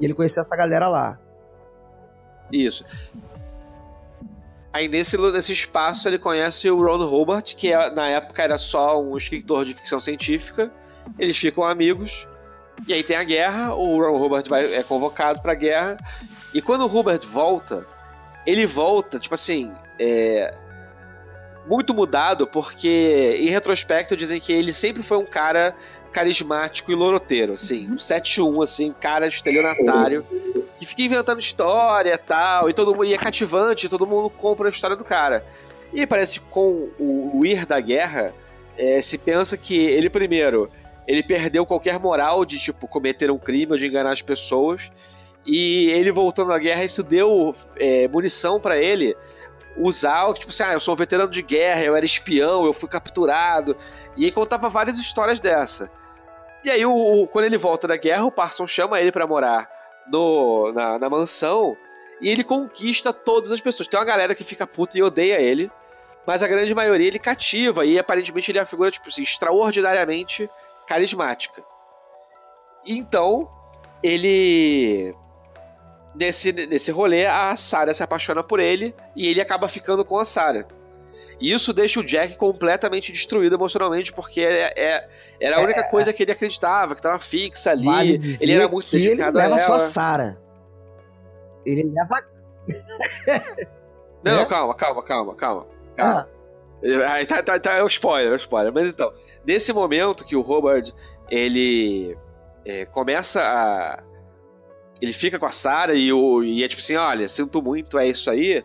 E ele conhecia essa galera lá. Isso. Aí nesse, nesse espaço ele conhece o Ron Hobart, que é- na época era só um escritor de ficção científica. Eles ficam amigos. E aí tem a guerra, o Ron Hobart vai, é convocado pra guerra. E quando o Hobart volta, ele volta, tipo assim, é, muito mudado, porque em retrospecto dizem que ele sempre foi um cara carismático e loroteiro, assim, um 7-1, assim, um cara estelionatário que fica inventando história e tal, e todo mundo e é cativante, todo mundo compra a história do cara. E parece que com o, o ir da guerra, é, se pensa que ele primeiro, ele perdeu qualquer moral de tipo cometer um crime ou de enganar as pessoas, e ele voltando da guerra, isso deu é, munição pra ele usar, tipo assim, ah, eu sou um veterano de guerra, eu era espião, eu fui capturado, e aí contava várias histórias dessa. E aí, o, o- quando ele volta da guerra, o Parson chama ele pra morar no, na, na mansão e ele conquista todas as pessoas. Tem uma galera que fica puta e odeia ele, mas a grande maioria ele cativa e aparentemente ele é uma figura tipo assim, extraordinariamente carismática. Então, ele nesse, nesse rolê, a Sarah se apaixona por ele e ele acaba ficando com a Sarah. E isso deixa o Jack completamente destruído emocionalmente, porque é, é- era a única coisa que ele acreditava, que estava fixa ali. Vale ele era muito que ele leva a só a ela. Sarah. Ele leva. Não, não, calma, calma, calma, calma. calma. Ah, Aí tá, tá, tá, é o spoiler, é o spoiler. Mas então, nesse momento que o Robert, ele é, começa a... Ele fica com a Sarah e, o, e é tipo assim, olha, sinto muito, é isso aí.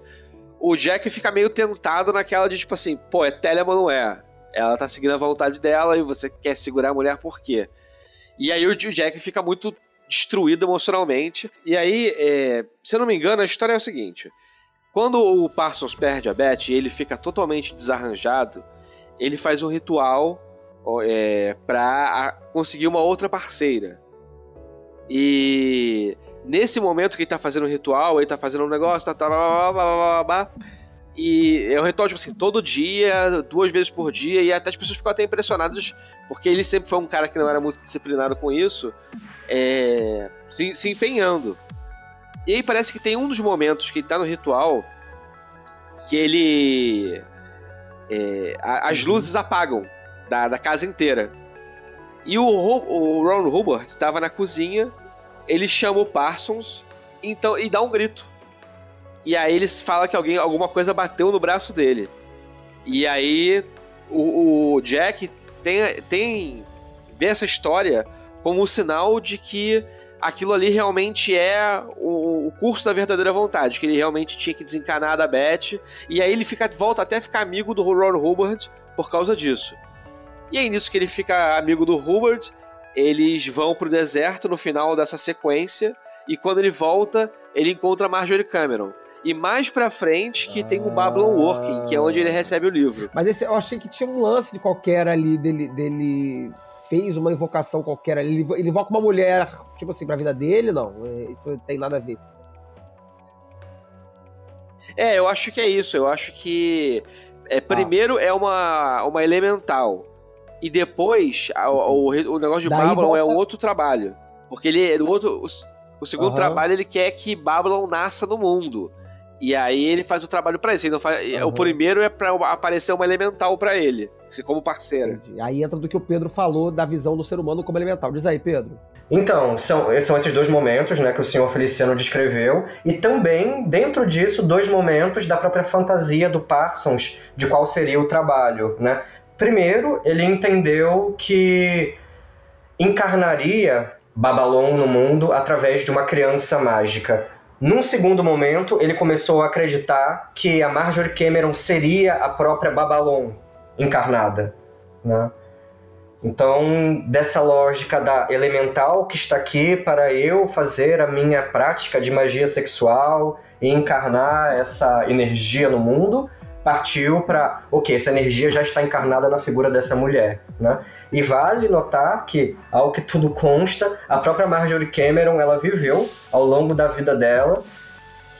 O Jack fica meio tentado naquela de tipo assim, pô, é Telemann não é? Ela tá seguindo a vontade dela e você quer segurar a mulher por quê? E aí o Jack fica muito destruído emocionalmente. E aí, é, se eu não me engano, a história é o seguinte: quando o Parsons perde a Beth e ele fica totalmente desarranjado, ele faz um ritual é, para conseguir uma outra parceira. E nesse momento que ele tá fazendo o ritual, ele tá fazendo um negócio, tá, tá, blá, blá, blá, blá, e é um ritual, tipo assim, todo dia, duas vezes por dia, e até as pessoas ficam até impressionadas, porque ele sempre foi um cara que não era muito disciplinado com isso, é, se, se empenhando. E aí parece que tem um dos momentos que ele tá no ritual que ele. é, a- as luzes apagam da, da casa inteira. E o, o Ron Hubbard estava na cozinha, ele chama o Parsons então, e dá um grito. E aí eles falam que alguém, alguma coisa bateu no braço dele. E aí o, o Jack tem, tem vê essa história como um sinal de que aquilo ali realmente é o, o curso da verdadeira vontade, que ele realmente tinha que desencanar da Beth. E aí ele fica, volta até ficar amigo do Ron Hubbard por causa disso. E aí nisso que ele fica amigo do Hubbard, eles vão pro deserto no final dessa sequência. E quando ele volta, ele encontra Marjorie Cameron. E mais pra frente que tem o Babylon Working, que é onde ele recebe o livro. Mas esse, eu achei que tinha um lance de qualquer ali dele. dele fez uma invocação qualquer ali. Ele, ele invoca uma mulher, tipo assim, pra vida dele, não. Isso não tem nada a ver. É, eu acho que é isso. Eu acho que é, primeiro é uma, uma elemental. E depois a- o, o negócio de Daí Babylon é volta- um outro trabalho. Porque ele o outro. O, o segundo Aham. trabalho ele quer que Babylon nasça no mundo. E aí ele faz o trabalho pra isso. Ele não faz- O Aham. primeiro é pra aparecer uma elemental pra ele, como parceira. Entendi. Aí entra do que o Pedro falou da visão do ser humano como elemental. Diz aí, Pedro. Então, são, são esses dois momentos né, que o senhor Feliciano descreveu, e também, dentro disso, dois momentos da própria fantasia do Parsons de qual seria o trabalho. Né? Primeiro, ele entendeu que encarnaria Babalon no mundo através de uma criança mágica. Num segundo momento, ele começou a acreditar que a Marjorie Cameron seria a própria Babalon encarnada. Né? Então, dessa lógica da elemental que está aqui para eu fazer a minha prática de magia sexual e encarnar essa energia no mundo, partiu para, ok, essa energia já está encarnada na figura dessa mulher, né? E vale notar que, ao que tudo consta, a própria Marjorie Cameron, ela viveu ao longo da vida dela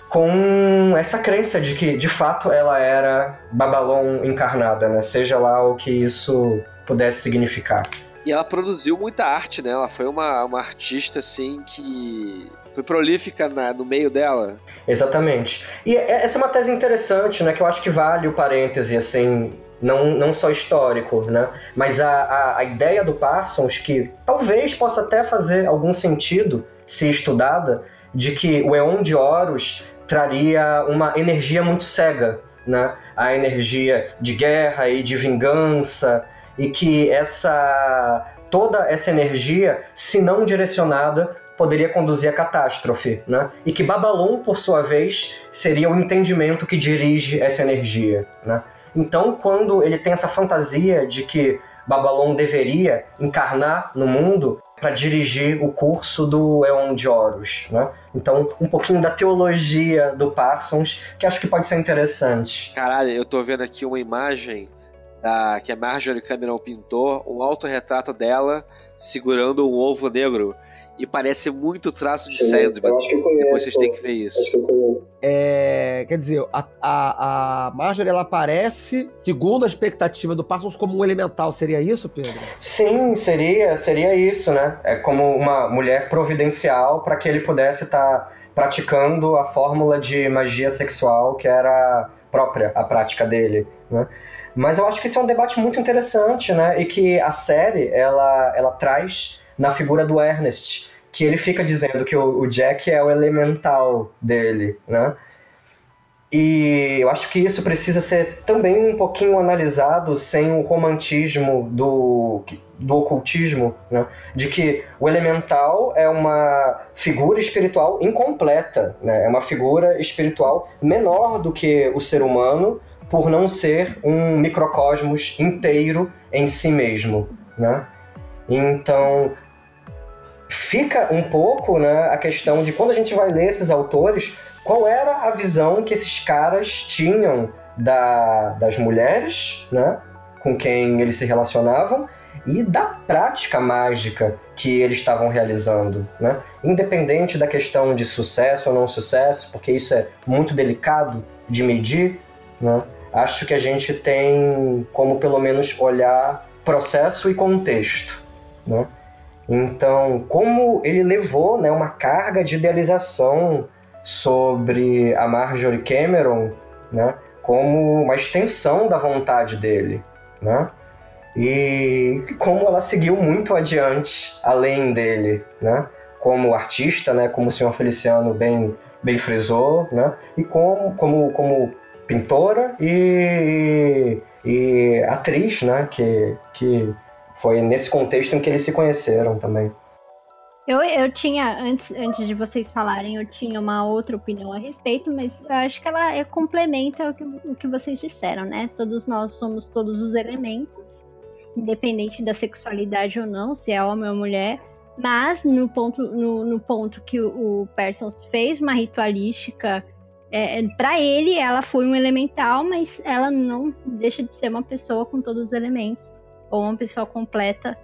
com essa crença de que, de fato, ela era Babalon encarnada, né? Seja lá o que isso pudesse significar. E ela produziu muita arte, né? Ela foi uma, uma artista, assim, que foi prolífica na- no meio dela. Exatamente. E é- essa é uma tese interessante, né? Que eu acho que vale o parêntese, assim, não, não só histórico, né? Mas a, a, a ideia do Parsons, que talvez possa até fazer algum sentido se estudada, de que o Eon de Horus traria uma energia muito cega, né? A energia de guerra e de vingança, e que essa toda essa energia, se não direcionada, poderia conduzir à catástrofe, né? E que Babalon, por sua vez, seria o entendimento que dirige essa energia, né? Então, quando ele tem essa fantasia de que Babalon deveria encarnar no mundo para dirigir o curso do Eon de Horus, né? Então, um pouquinho da teologia do Parsons, que acho que pode ser interessante. Caralho, eu tô vendo aqui uma imagem da, que a Marjorie Cameron pintou, um autorretrato dela segurando um ovo negro. E parece muito traço de Sandman. Depois vocês têm que ver isso. É, quer dizer, a, a, a Marjorie ela aparece, segundo a expectativa do Parsons, como um elemental. Seria isso, Pedro? Sim, seria, seria isso, né? É como uma mulher providencial para que ele pudesse estar praticando a fórmula de magia sexual que era própria à prática dele, né? Mas eu acho que isso é um debate muito interessante, né? E que a série ela, ela traz na figura do Ernest, que ele fica dizendo que o, o Jack é o elemental dele, né? E eu acho que isso precisa ser também um pouquinho analisado sem o romantismo do, do ocultismo, né? de que o elemental é uma figura espiritual incompleta, né? é uma figura espiritual menor do que o ser humano, por não ser um microcosmos inteiro em si mesmo. Né? Então, fica um pouco né, a questão de quando a gente vai ler esses autores, qual era a visão que esses caras tinham da, das mulheres, né, com quem eles se relacionavam, e da prática mágica que eles estavam realizando, né? Independente da questão de sucesso ou não sucesso, porque isso é muito delicado de medir, né? Acho que a gente tem como pelo menos olhar processo e contexto, né? Então, como ele levou né, uma carga de idealização sobre a Marjorie Cameron, né, como uma extensão da vontade dele, né? E como ela seguiu muito adiante além dele, né? Como artista, né, como o senhor Feliciano bem bem frisou, né? E como como como pintora e, e atriz, né, que que foi nesse contexto em que eles se conheceram também. Eu, eu tinha, antes, antes de vocês falarem, eu tinha uma outra opinião a respeito, mas eu acho que ela é, complementa o que, o que vocês disseram, né? Todos nós somos todos os elementos, independente da sexualidade ou não, se é homem ou mulher. Mas no ponto, no, no ponto que o, o Persons fez uma ritualística, é, é para ele ela foi um elemental, mas ela não deixa de ser uma pessoa com todos os elementos ou uma pessoa completa,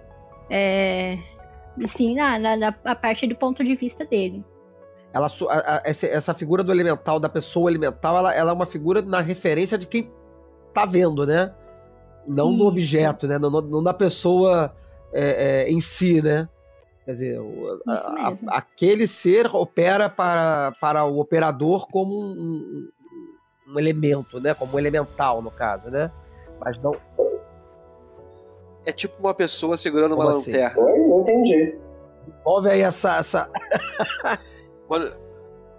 é, assim, na, na, a partir do ponto de vista dele. Ela, a, a, essa figura do elemental, da pessoa elemental, ela, ela, é uma figura na referência de quem tá vendo, né? Não Isso. do objeto, né? Não, não da pessoa é, é, em si, né? Quer dizer, a, aquele ser opera para, para o operador como um, um, um elemento, né? Como um elemental, no caso, né? Mas não, é tipo uma pessoa segurando Como uma assim? lanterna. Oi, não entendi. Desenvolve aí essa. essa... Quando...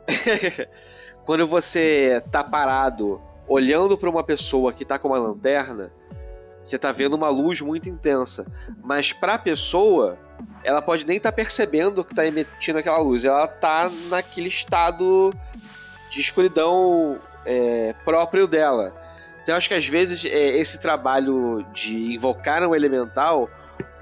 Quando você tá parado olhando para uma pessoa que tá com uma lanterna, você tá vendo uma luz muito intensa. Mas pra pessoa, ela pode nem estar tá percebendo que tá emitindo aquela luz. Ela tá naquele estado de escuridão é, próprio dela. Então, eu acho que às vezes é, esse trabalho de invocar um elemental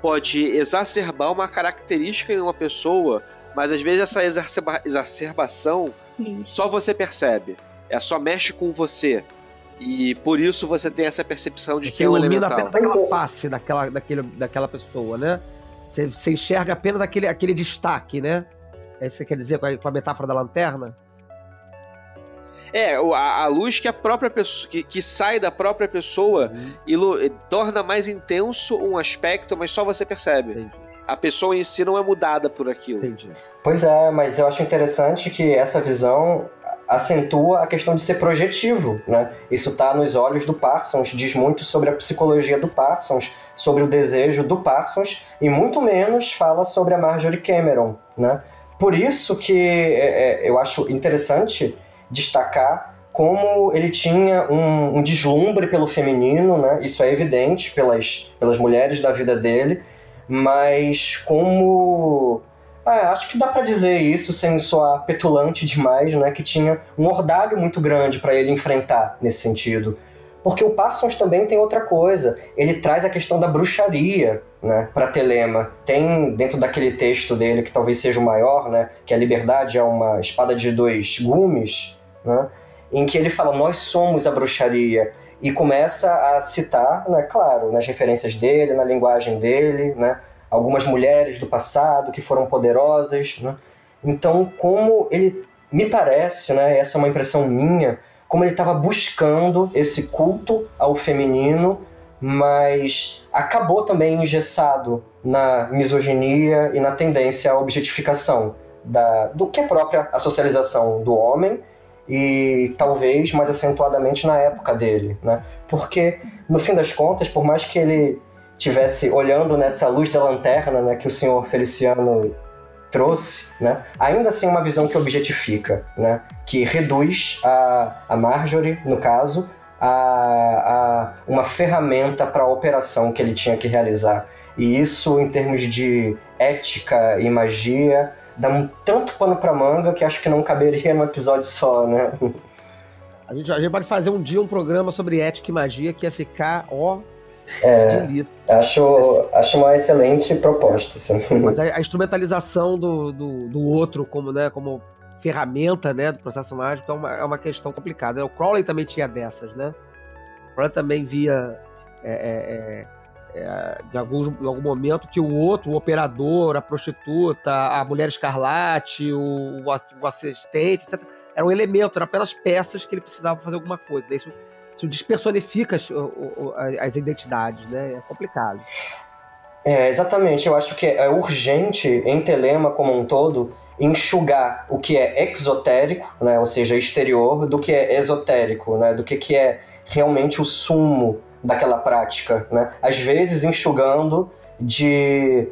pode exacerbar uma característica em uma pessoa, mas às vezes essa exacerba exacerbação Sim. só você percebe. É só mexe com você. E por isso você tem essa percepção de você que é um elemental. apenas daquela face daquela, daquele, daquela pessoa, né? Você, você enxerga apenas aquele, aquele destaque, né? É isso que você quer dizer com a, com a metáfora da lanterna? É, a, a luz que a própria pessoa. que, que sai da própria pessoa uhum. e torna mais intenso um aspecto, mas só você percebe. Entendi. A pessoa em si não é mudada por aquilo. Entendi. Pois é, mas eu acho interessante que essa visão acentua a questão de ser projetivo, né? Isso está nos olhos do Parsons, diz muito sobre a psicologia do Parsons, sobre o desejo do Parsons e muito menos fala sobre a Marjorie Cameron, né? Por isso que é, é, eu acho interessante destacar como ele tinha um, um, deslumbre pelo feminino, né? Isso é evidente pelas, pelas mulheres da vida dele, mas como ah, acho que dá para dizer isso sem soar petulante demais, né? Que tinha um ordalho muito grande para ele enfrentar nesse sentido. Porque o Parsons também tem outra coisa. Ele traz a questão da bruxaria, né, para Telema. Tem dentro daquele texto dele que talvez seja o maior, né, que a liberdade é uma espada de dois gumes né? em que ele fala: Nós somos a bruxaria. E começa a citar, né, claro, nas referências dele, na linguagem dele, né, algumas mulheres do passado que foram poderosas. Né? Então, como ele me parece, né, essa é uma impressão minha, como ele estava buscando esse culto ao feminino, mas acabou também engessado na misoginia e na tendência à objetificação da, do que é própria a socialização do homem e talvez mais acentuadamente na época dele, né? Porque no fim das contas, por mais que ele tivesse olhando nessa luz da lanterna, né, que o senhor Feliciano trouxe, né, ainda assim é uma visão que objetifica, né, que reduz a, a Marjorie, no caso, a, a uma ferramenta para a operação que ele tinha que realizar. E isso, em termos de ética e magia, dá um tanto pano para manga que acho que não caberia num episódio só, né? A gente, a gente pode fazer um dia um programa sobre ética e magia que ia ficar, ó, é, acho, acho uma excelente proposta. Assim. Mas a, a instrumentalização do, do, do, outro como, né, como ferramenta né, do processo mágico é uma, é uma questão complicada. O Crowley também tinha dessas, né? O Crowley também via é, é, em, algum, em algum momento que o outro, o operador, a prostituta, a mulher escarlate, o, o assistente, etc., era um elemento, eram apenas peças que ele precisava fazer alguma coisa. Isso isso despersonifica as, as identidades, né? É complicado. É, exatamente. Eu acho que é urgente, em Telema como um todo, enxugar o que é exotérico, né, ou seja, exterior, do que é esotérico, né, do que, que é realmente o sumo daquela prática. Né? Às vezes enxugando de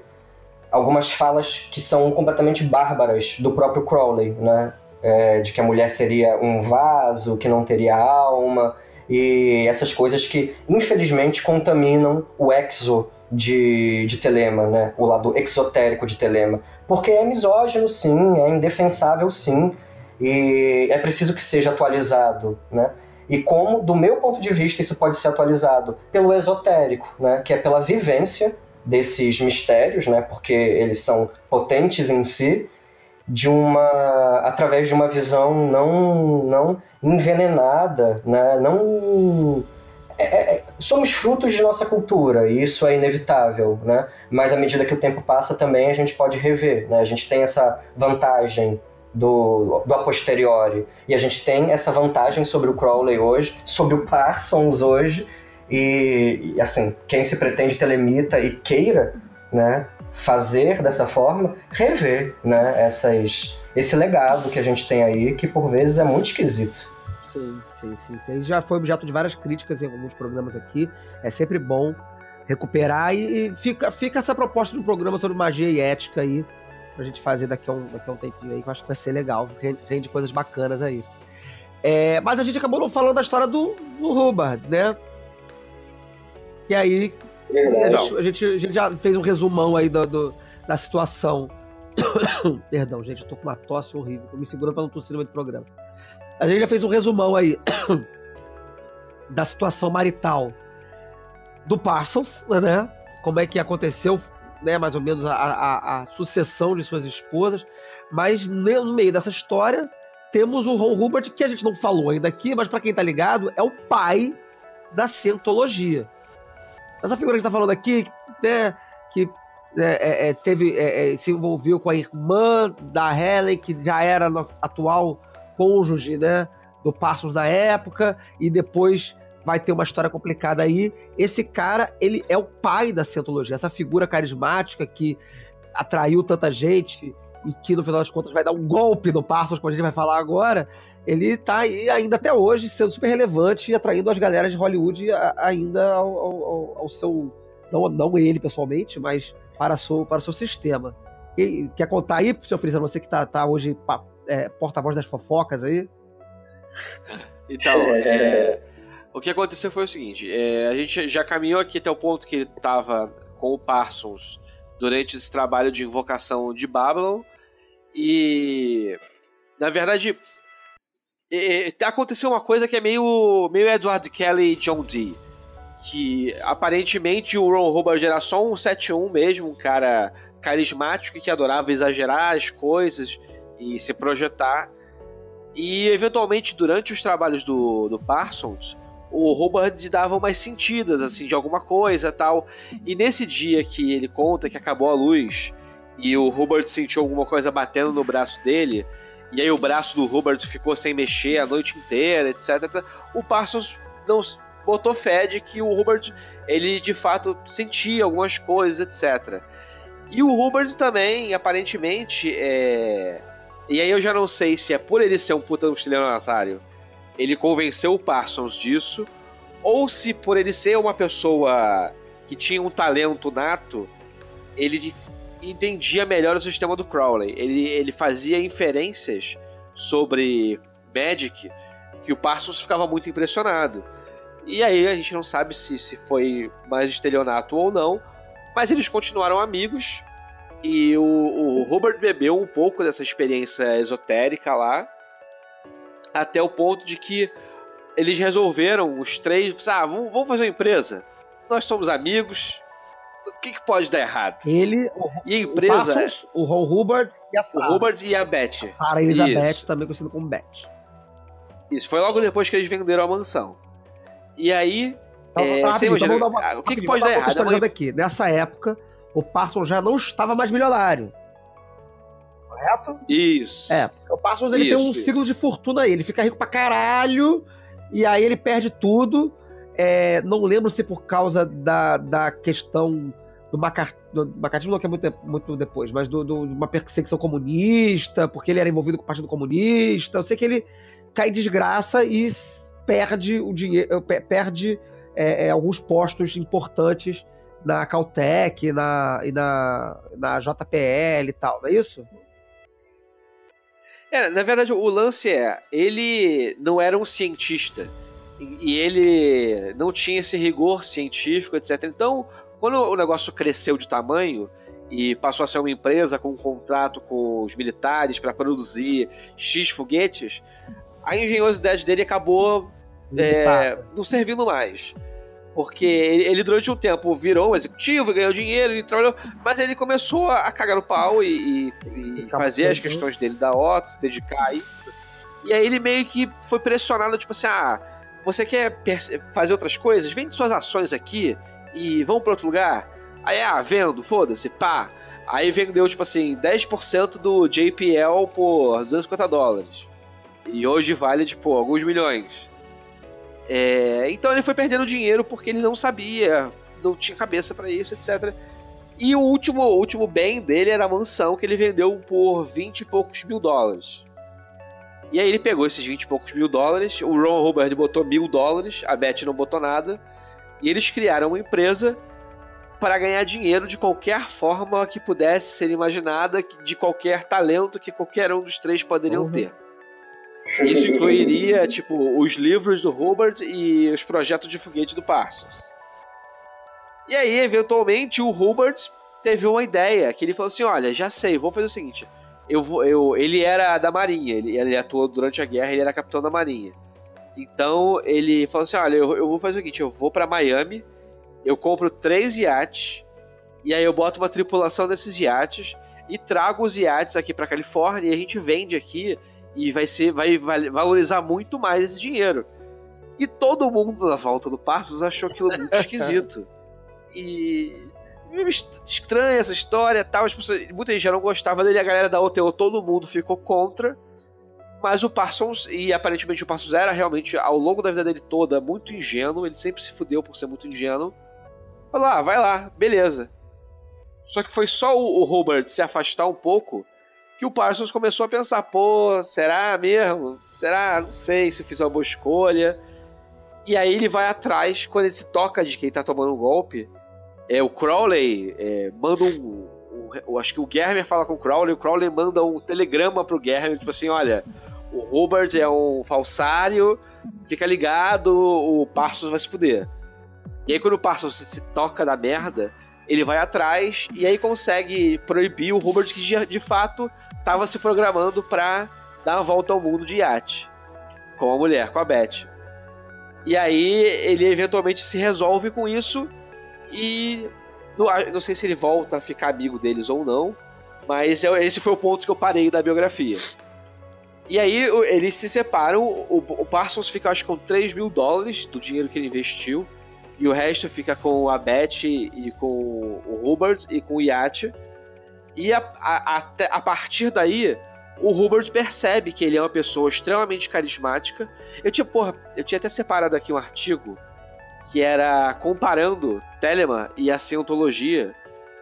algumas falas que são completamente bárbaras do próprio Crowley, né? É, de que a mulher seria um vaso, que não teria alma, e essas coisas que infelizmente contaminam o exo de, de Telema, né? o lado exotérico de Telema. Porque é misógino, sim, é indefensável, sim, e é preciso que seja atualizado. Né? E como, do meu ponto de vista, isso pode ser atualizado? Pelo esotérico, né? que é pela vivência desses mistérios, né? porque eles são potentes em si, de uma através de uma visão não não envenenada, né? Não é, é, somos frutos de nossa cultura e isso é inevitável, né? Mas à medida que o tempo passa também a gente pode rever, né? A gente tem essa vantagem do, do a posteriori e a gente tem essa vantagem sobre o Crowley hoje, sobre o Parsons hoje e, e assim quem se pretende telemita e queira, né? fazer dessa forma, rever né, essas, esse legado que a gente tem aí, que por vezes é muito esquisito. Sim, sim, sim. sim. Já foi objeto de várias críticas em alguns programas aqui. É sempre bom recuperar e, e fica, fica essa proposta de um programa sobre magia e ética aí pra gente fazer daqui a um, daqui a um tempinho aí, que eu acho que vai ser legal, rende, rende coisas bacanas aí. É, mas a gente acabou não falando da história do, do Hubbard, né? E aí a gente, a, gente, a gente, já fez um resumão aí do, do da situação. Perdão, gente, eu tô com uma tosse horrível. Tô me segurando pra não tossir no meio do programa. A gente já fez um resumão aí da situação marital do Parsons, né? Como é que aconteceu, né? Mais ou menos a, a, a sucessão de suas esposas. Mas no meio dessa história temos o Ron Hubbard, que a gente não falou ainda aqui, mas para quem tá ligado, é o pai da cientologia. Essa figura que está falando aqui, né, que é, é, é teve, é, é, se envolveu com a irmã da Helen, que já era atual cônjuge né, do Parsons da época, e depois vai ter uma história complicada aí. Esse cara, ele é o pai da cientologia, essa figura carismática que atraiu tanta gente e que no final das contas vai dar um golpe no Parsons, como a gente vai falar agora, ele tá aí ainda até hoje sendo super relevante e atraindo as galeras de Hollywood ainda ao, ao, ao seu. Não, não ele pessoalmente, mas para o seu, para o seu sistema. E, quer contar aí, seu Frisa, você que tá, tá hoje é, porta-voz das fofocas aí? Então, é, o que aconteceu foi o seguinte: é, a gente já caminhou aqui até o ponto que ele estava com o Parsons durante esse trabalho de invocação de Babylon. E, na verdade, e, aconteceu uma coisa que é meio, meio Edward Kelly e John Dee. Que aparentemente o Ron Hubbard era só um 7-1 mesmo, um cara carismático que adorava exagerar as coisas e se projetar. E eventualmente durante os trabalhos do, do Parsons, o Hubbard dava umas sentidas assim de alguma coisa tal. E nesse dia que ele conta que acabou a luz e o Hubbard sentiu alguma coisa batendo no braço dele, e aí o braço do Hubbard ficou sem mexer a noite inteira, etc. etc. O Parsons não botou fé de que o Hubbard ele de fato sentia algumas coisas, etc. E o Hubbard também, aparentemente, é... E aí eu já não sei se é por ele ser um puta estelionatário, ele convenceu o Parsons disso, ou se por ele ser uma pessoa que tinha um talento nato, ele entendia melhor o sistema do Crowley. Ele, ele fazia inferências sobre Magic que o Parsons ficava muito impressionado. E aí a gente não sabe se, se foi mais estelionato ou não, mas eles continuaram amigos e o, o Robert bebeu um pouco dessa experiência esotérica lá, até o ponto de que eles resolveram, os três, ah, vamos, fazer uma empresa. Nós somos amigos, o que, que, pode dar errado? Ele, o, e a empresa, o, Parsons, o Ron Hubbard e a Sarah. O Hubbard e a Beth. A Sarah Elizabeth, Isso. também conhecida como Beth. Isso, foi logo depois que eles venderam a mansão. E aí. Então, é, tá, rapidinho, então dar uma, o que, que pode dar errado? aqui. Nessa época, o Parsons já não estava mais milionário. Correto? Isso. É, o Parsons ele isso, tem um isso. ciclo de fortuna aí. Ele fica rico pra caralho, e aí ele perde tudo. É, não lembro se por causa da, da questão do, macar, do macartismo, que é muito, muito depois, mas de do, do, uma perseguição comunista, porque ele era envolvido com o Partido Comunista. Eu sei que ele cai em desgraça e perde o dinheiro, perde é, é, alguns postos importantes na Caltech na, e na, na JPL e tal, não é isso? É, na verdade, o lance é, ele não era um cientista e ele não tinha esse rigor científico, etc. Então, quando o negócio cresceu de tamanho e passou a ser uma empresa com um contrato com os militares para produzir X foguetes, a engenhosidade dele acabou é, não servindo mais. Porque ele, ele, durante um tempo virou um executivo, ganhou dinheiro, e trabalhou, mas ele começou a cagar no pau e, e, e fazer as questões dele da OTA, se dedicar a isso. E aí ele meio que foi pressionado, tipo assim, ah, você quer fazer outras coisas? Vende suas ações aqui e vão para outro lugar. Aí, ah, vendo, foda-se, pá. Aí vendeu, tipo assim, 10% do JPL por 250 dólares. E hoje vale, tipo, alguns milhões. É, então ele foi perdendo dinheiro porque ele não sabia, não tinha cabeça para isso, etc. E o último, o último bem dele era a mansão que ele vendeu por 20 e poucos mil dólares. E aí ele pegou esses 20 e poucos mil dólares, o Ron Hubbard botou mil dólares, a Beth não botou nada, e eles criaram uma empresa para ganhar dinheiro de qualquer forma que pudesse ser imaginada, de qualquer talento que qualquer um dos três poderiam uhum. ter. Isso incluiria, tipo, os livros do Hubbard e os projetos de foguete do Parsons. E aí, eventualmente, o Hubbard teve uma ideia, que ele falou assim, olha, já sei, vou fazer o seguinte, eu vou, eu, ele era da Marinha, ele, ele atuou durante a guerra, ele era capitão da Marinha. Então, ele falou assim, olha, eu, eu vou fazer o seguinte, eu vou para Miami, eu compro três iates, e aí eu boto uma tripulação desses iates, e trago os iates aqui para Califórnia, e a gente vende aqui e vai ser vai, vai valorizar muito mais esse dinheiro. E todo mundo na volta do Passos achou aquilo muito esquisito. E estranha essa história tal. As pessoas, muita gente já não gostava dele, a galera da OTO, todo mundo ficou contra. Mas o Parsons, e aparentemente o Parsons era realmente, ao longo da vida dele toda, muito ingênuo. Ele sempre se fudeu por ser muito ingênuo. Falou, ah, vai lá, beleza. Só que foi só o, o Robert se afastar um pouco que o Parsons começou a pensar: pô, será mesmo? Será? Não sei se eu fiz uma boa escolha. E aí ele vai atrás, quando ele se toca de quem tá tomando um golpe. É, o Crowley é, manda um, Acho que o Germer fala com o Crowley, o Crowley manda um telegrama pro Germer, tipo assim: olha, o Robert é um falsário, fica ligado, o Parsons vai se fuder. E aí quando o Parsons se toca da merda, ele vai atrás e aí consegue proibir o Robert que de, de fato estava se programando para dar uma volta ao mundo de iate com a mulher, com a Beth. E aí ele eventualmente se resolve com isso e não, não sei se ele volta a ficar amigo deles ou não, mas é, esse foi o ponto que eu parei da biografia. E aí eles se separam, o, o Parsons fica acho com 3 mil dólares do dinheiro que ele investiu, e o resto fica com a Beth e com o Hubert e com o Yacht. E a, a, a, a partir daí, o Hubert percebe que ele é uma pessoa extremamente carismática. Eu tinha, porra, eu tinha até separado aqui um artigo que era comparando Telemann e a cientologia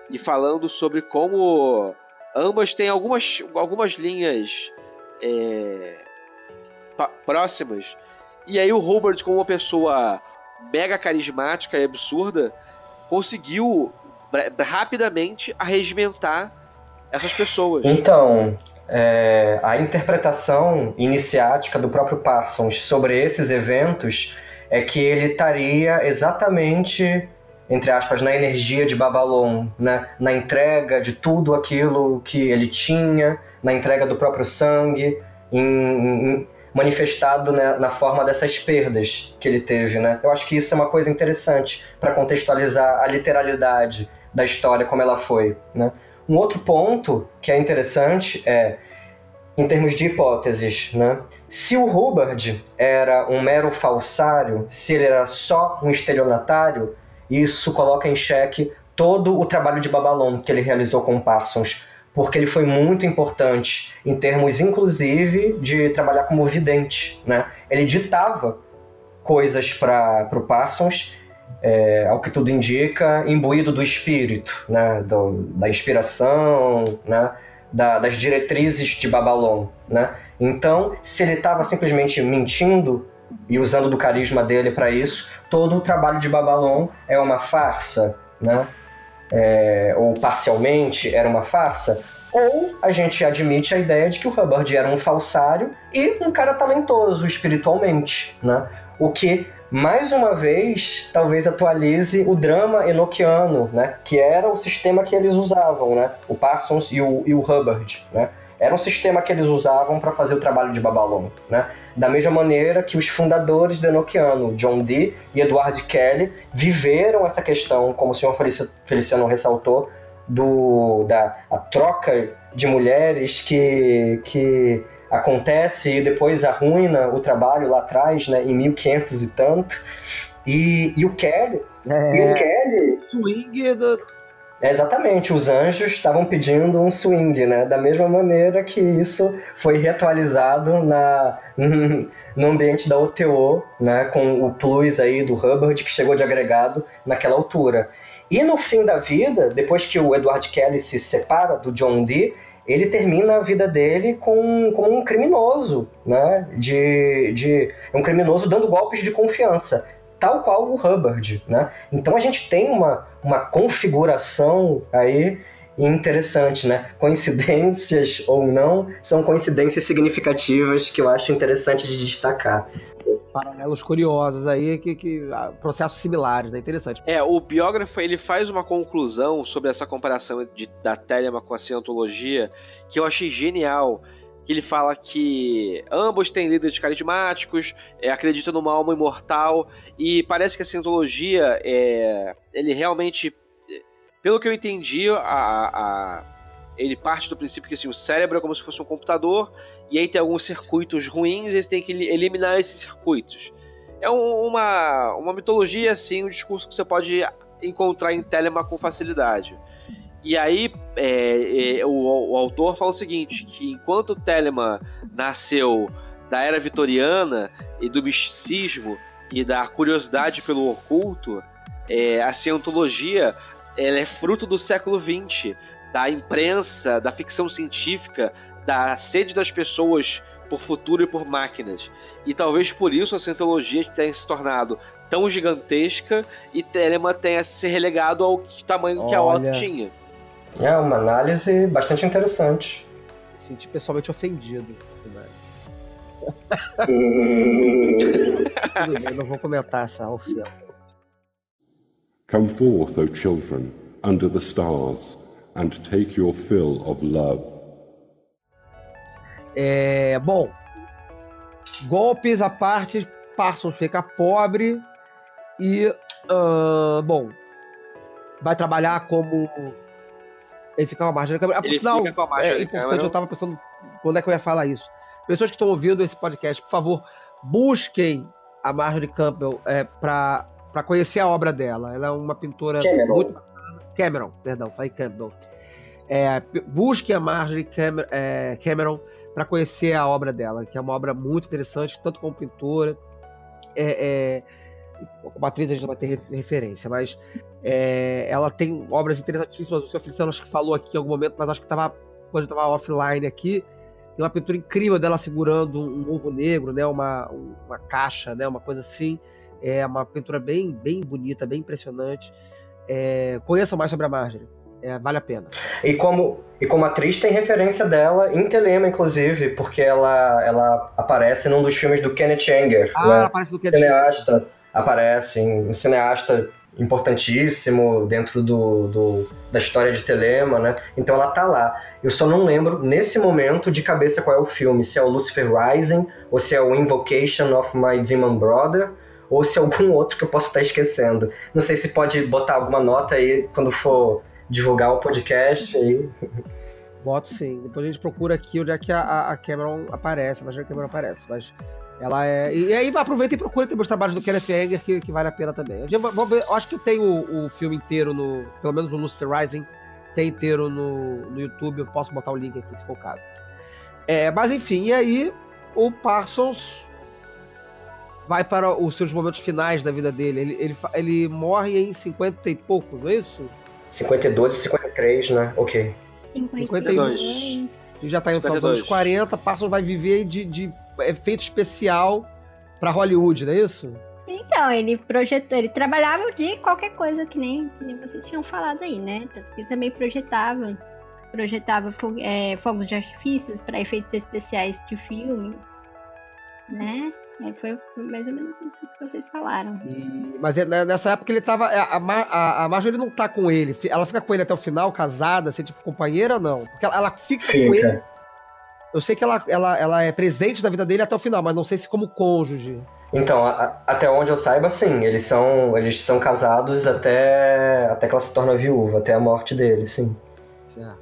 e falando sobre como ambas têm algumas, algumas linhas é, próximas. E aí o Hubert, como uma pessoa mega carismática e absurda, conseguiu rapidamente arregimentar essas pessoas. Então, é, a interpretação iniciática do próprio Parsons sobre esses eventos é que ele estaria exatamente, entre aspas, na energia de Babalon, né? na entrega de tudo aquilo que ele tinha, na entrega do próprio sangue, em, em, manifestado né, na forma dessas perdas que ele teve. Né? Eu acho que isso é uma coisa interessante para contextualizar a literalidade da história como ela foi. Né? Um outro ponto que é interessante é, em termos de hipóteses, né? Se o Hubbard era um mero falsário, se ele era só um estelionatário, isso coloca em xeque todo o trabalho de Babalon que ele realizou com Parsons, porque ele foi muito importante em termos, inclusive, de trabalhar como vidente. Né? Ele ditava coisas para o Parsons, é, ao que tudo indica, imbuído do espírito, né? do, da inspiração, né? da, das diretrizes de Babalon. Né? Então, se ele estava simplesmente mentindo e usando do carisma dele para isso, todo o trabalho de Babalon é uma farsa, né? É, ou parcialmente era uma farsa, ou a gente admite a ideia de que o Hubbard era um falsário e um cara talentoso espiritualmente, né? O que mais uma vez, talvez atualize o drama enoquiano, né? Que era o sistema que eles usavam, né? O Parsons e o, e o Hubbard, né? Era um sistema que eles usavam para fazer o trabalho de Babalon, né? Da mesma maneira que os fundadores do Enochiano, John Dee e Edward Kelly, viveram essa questão, como o senhor Feliciano ressaltou, do, da a troca de mulheres que, que acontece e depois arruina o trabalho lá atrás, né, em 1500 e tanto. E, e o Kelly. É, e o Kelly. Swing do, é, exatamente, os anjos estavam pedindo um swing, né? Da mesma maneira que isso foi reatualizado na, no ambiente da OTO, né? Com o plus aí do Hubbard que chegou de agregado naquela altura. E no fim da vida, depois que o Edward Kelly se separa do John Dee, ele termina a vida dele com, como um criminoso, né? De, de um criminoso dando golpes de confiança tal qual o Hubbard, né? Então a gente tem uma, uma configuração aí interessante, né? Coincidências ou não, são coincidências significativas que eu acho interessante de destacar. Paralelos curiosos aí, que, que ah, processos similares, é né? interessante. É, o biógrafo ele faz uma conclusão sobre essa comparação de, da Telema com a cientologia que eu achei genial que ele fala que ambos têm líderes carismáticos, é, acreditam numa alma imortal, e parece que a Scientologia, é, ele realmente, pelo que eu entendi, a, a, ele parte do princípio que assim, o cérebro é como se fosse um computador, e aí tem alguns circuitos ruins, e eles têm que eliminar esses circuitos. É um, uma, uma mitologia, assim, um discurso que você pode encontrar em Telema com facilidade. E aí é, é, o, o, autor fala o seguinte, que enquanto Telemann nasceu da era vitoriana e do misticismo e da curiosidade pelo oculto, é, a cientologia ela é fruto do século XX, da imprensa, da ficção científica, da sede das pessoas por futuro e por máquinas. E talvez por isso a cientologia tenha se tornado tão gigantesca e Telemann tenha se relegado ao tamanho Olha. que a Otto tinha. É uma análise bastante interessante. Me senti pessoalmente ofendido. Tudo bem, não vou comentar essa ofensa. Come forth, O children, under the stars, and take your fill of love. É, bom, golpes à parte, Parsons fica pobre e, uh, bom, vai trabalhar como ele fica com a margem da câmera. Ah, por sinal, é importante, eu tava pensando quando é que eu ia falar isso. Pessoas que estão ouvindo esse podcast, por favor, busquem a Marjorie Campbell é, para conhecer a obra dela. Ela é uma pintora Cameron. muito Cameron, perdão, falei Campbell. É, busquem a Marjorie Cam é, Cameron para conhecer a obra dela, que é uma obra muito interessante, tanto como pintora. É, é, como atriz a gente não vai ter referência, mas é, ela tem obras interessantíssimas. O seu Feliciano acho que falou aqui em algum momento, mas acho que estava quando estava offline aqui. Tem uma pintura incrível dela segurando um, ovo negro, né? Uma, uma caixa, né? Uma coisa assim. É uma pintura bem, bem bonita, bem impressionante. É, conheçam mais sobre a Marjorie. É, vale a pena. E como, e como atriz tem referência dela em Telema, inclusive, porque ela, ela aparece num dos filmes do Kenneth Anger. Ah, né? ela aparece no Kenneth cineasta aparece, um cineasta importantíssimo dentro do, do, da história de Telema, né? Então ela tá lá. Eu só não lembro nesse momento de cabeça qual é o filme, se é o Lucifer Rising ou se é o Invocation of My Demon Brother ou se é algum outro que eu posso estar esquecendo. Não sei se pode botar alguma nota aí quando for divulgar o podcast aí. Boto sim. Depois a gente procura aqui onde é que a, a Cameron aparece, mas a Cameron aparece, mas ela é. E, aí aproveita e procura tem os trabalhos do Kenneth Anger que, que vale a pena também. Eu, vou ver, eu acho que eu tenho o, o, filme inteiro no. Pelo menos o Lucifer Rising tem inteiro no, no YouTube. Eu posso botar o link aqui se for o caso. É, mas enfim, e aí o Parsons vai para os seus momentos finais da vida dele. Ele, ele, ele morre em 50 e poucos, não é isso? 52 e 53, né? Ok. 52. 52. Já tá indo nos anos 40, Parsons vai viver de, de efeito especial para Hollywood, não é isso? Então, ele projetou, ele trabalhava de qualquer coisa que nem, que nem vocês tinham falado aí, né? Ele também projetava, projetava é, fogos de artifícios para efeitos especiais de filmes, né? É, foi, foi, mais ou menos isso que vocês falaram. E, mas é, né, nessa época ele tava. É, a, a, a Marjorie não tá com ele. Ela fica com ele até o final, casada, assim, tipo, companheira ou não? Porque ela, ela fica, fica, com ele. Eu sei que ela, ela, ela é presente da vida dele até o final, mas não sei se como cônjuge. Então, a, até onde eu saiba, sim. Eles são, eles são casados até, até que ela se torna viúva, até a morte dele, sim. Certo.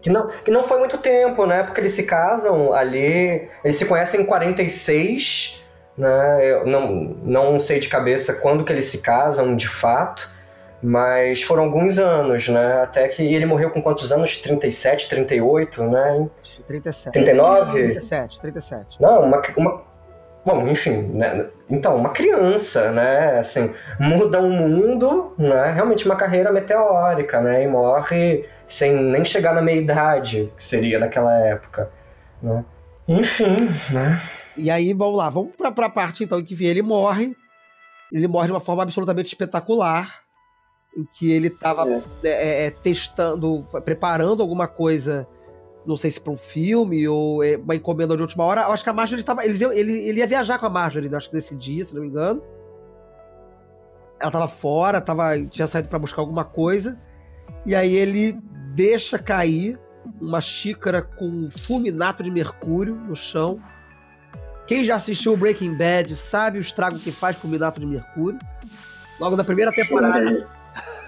Que não, que não foi muito tempo, né? Porque eles se casam ali. Eles se conhecem em 46, né? Eu não, não sei de cabeça quando que eles se casam de fato. Mas foram alguns anos, né? Até que ele morreu com quantos anos? 37, 38, né? 37. 39? 37, 37. Não, uma, uma Bom, enfim, né? então, uma criança, né, assim, muda o um mundo, né, realmente uma carreira meteórica, né, e morre sem nem chegar na meia-idade, que seria naquela época, né. Enfim, né. E aí, vamos lá, vamos pra, pra parte, então, em que ele morre, ele morre de uma forma absolutamente espetacular, em que ele estava é. é. É, testando, preparando alguma coisa, não sei se para um filme ou é, uma encomenda de última hora. Eu acho que a Marjorie estava. Ele, ele, ele ia viajar com a Marjorie, né, acho que nesse dia, se não me engano. Ela estava fora, tava, tinha saído para buscar alguma coisa. E aí ele deixa cair uma xícara com fulminato de mercúrio no chão. Quem já assistiu Breaking Bad sabe o estrago que faz fulminato de mercúrio. Logo na primeira temporada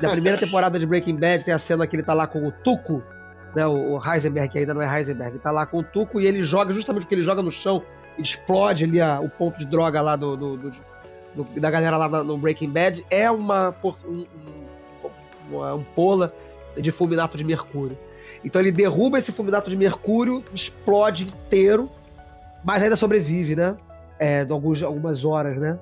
da primeira temporada de Breaking Bad tem a cena que ele tá lá com o Tuco, né, o, Heisenberg, que ainda não é Heisenberg, tá lá com o Tuco e ele joga, justamente porque ele joga no chão, explode ali a, o ponto de droga lá do, do, do, do da galera lá no Breaking Bad, é uma, um, uma ampola de fulminato de mercúrio. Então ele derruba esse fulminato de mercúrio, explode inteiro, mas ainda sobrevive, né? É, de alguns, algumas horas, né?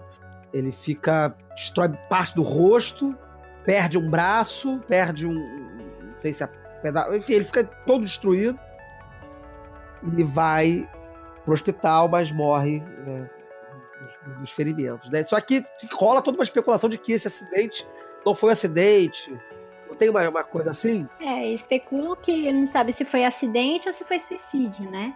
Ele fica. destrói parte do rosto, perde um braço, perde um. Não sei se é pedaço. Enfim, ele fica todo destruído. E vai pro hospital, mas morre né, dos, dos, ferimentos. Né? Só que rola toda uma especulação de que esse acidente não foi um acidente. Não tem uma, uma coisa assim? É, especulam que não sabe se foi acidente ou se foi suicídio, né?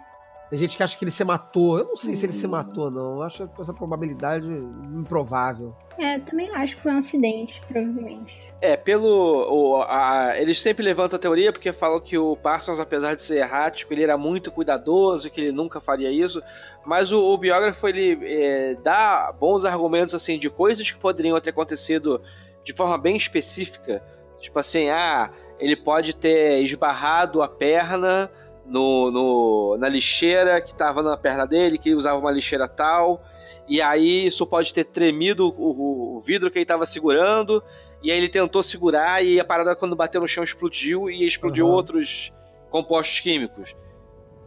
Tem gente que acha que ele se matou. Eu não sei se ele se matou, não. Eu acho essa probabilidade improvável. É, também acho que foi um acidente, provavelmente. É, pelo. O, a, eles sempre levantam a teoria porque falam que o Parsons, apesar de ser errático, ele era muito cuidadoso, que ele nunca faria isso. Mas o, o biógrafo ele é, dá bons argumentos assim de coisas que poderiam ter acontecido de forma bem específica. Tipo assim, ah, ele pode ter esbarrado a perna no, no, na lixeira que estava na perna dele, que ele usava uma lixeira tal, e aí isso pode ter tremido o, o vidro que ele estava segurando, e aí ele tentou segurar e a parada quando bateu no chão explodiu e explodiu uhum. outros compostos químicos.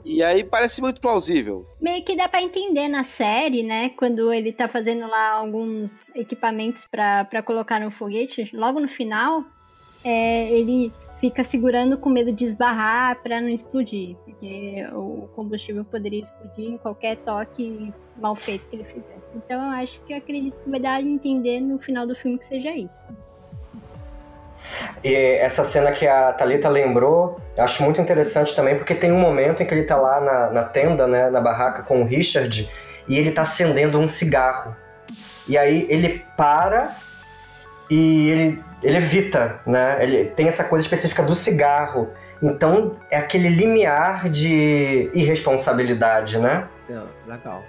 E aí parece muito plausível. Meio que dá para entender na série, né? Quando ele tá fazendo lá alguns equipamentos para colocar no foguete, logo no final, é, ele fica segurando com medo de esbarrar para não explodir, porque o combustível poderia explodir em qualquer toque mal feito que ele fizesse. Então eu acho que eu acredito que vai dar a entender no final do filme que seja isso. E essa cena que a Thalita lembrou, eu acho muito interessante também, porque tem um momento em que ele tá lá na, na tenda, né, na barraca com o Richard, e ele tá acendendo um cigarro. E aí ele para e ele, ele evita, né? Ele tem essa coisa específica do cigarro. Então é aquele limiar de irresponsabilidade, né? É, legal.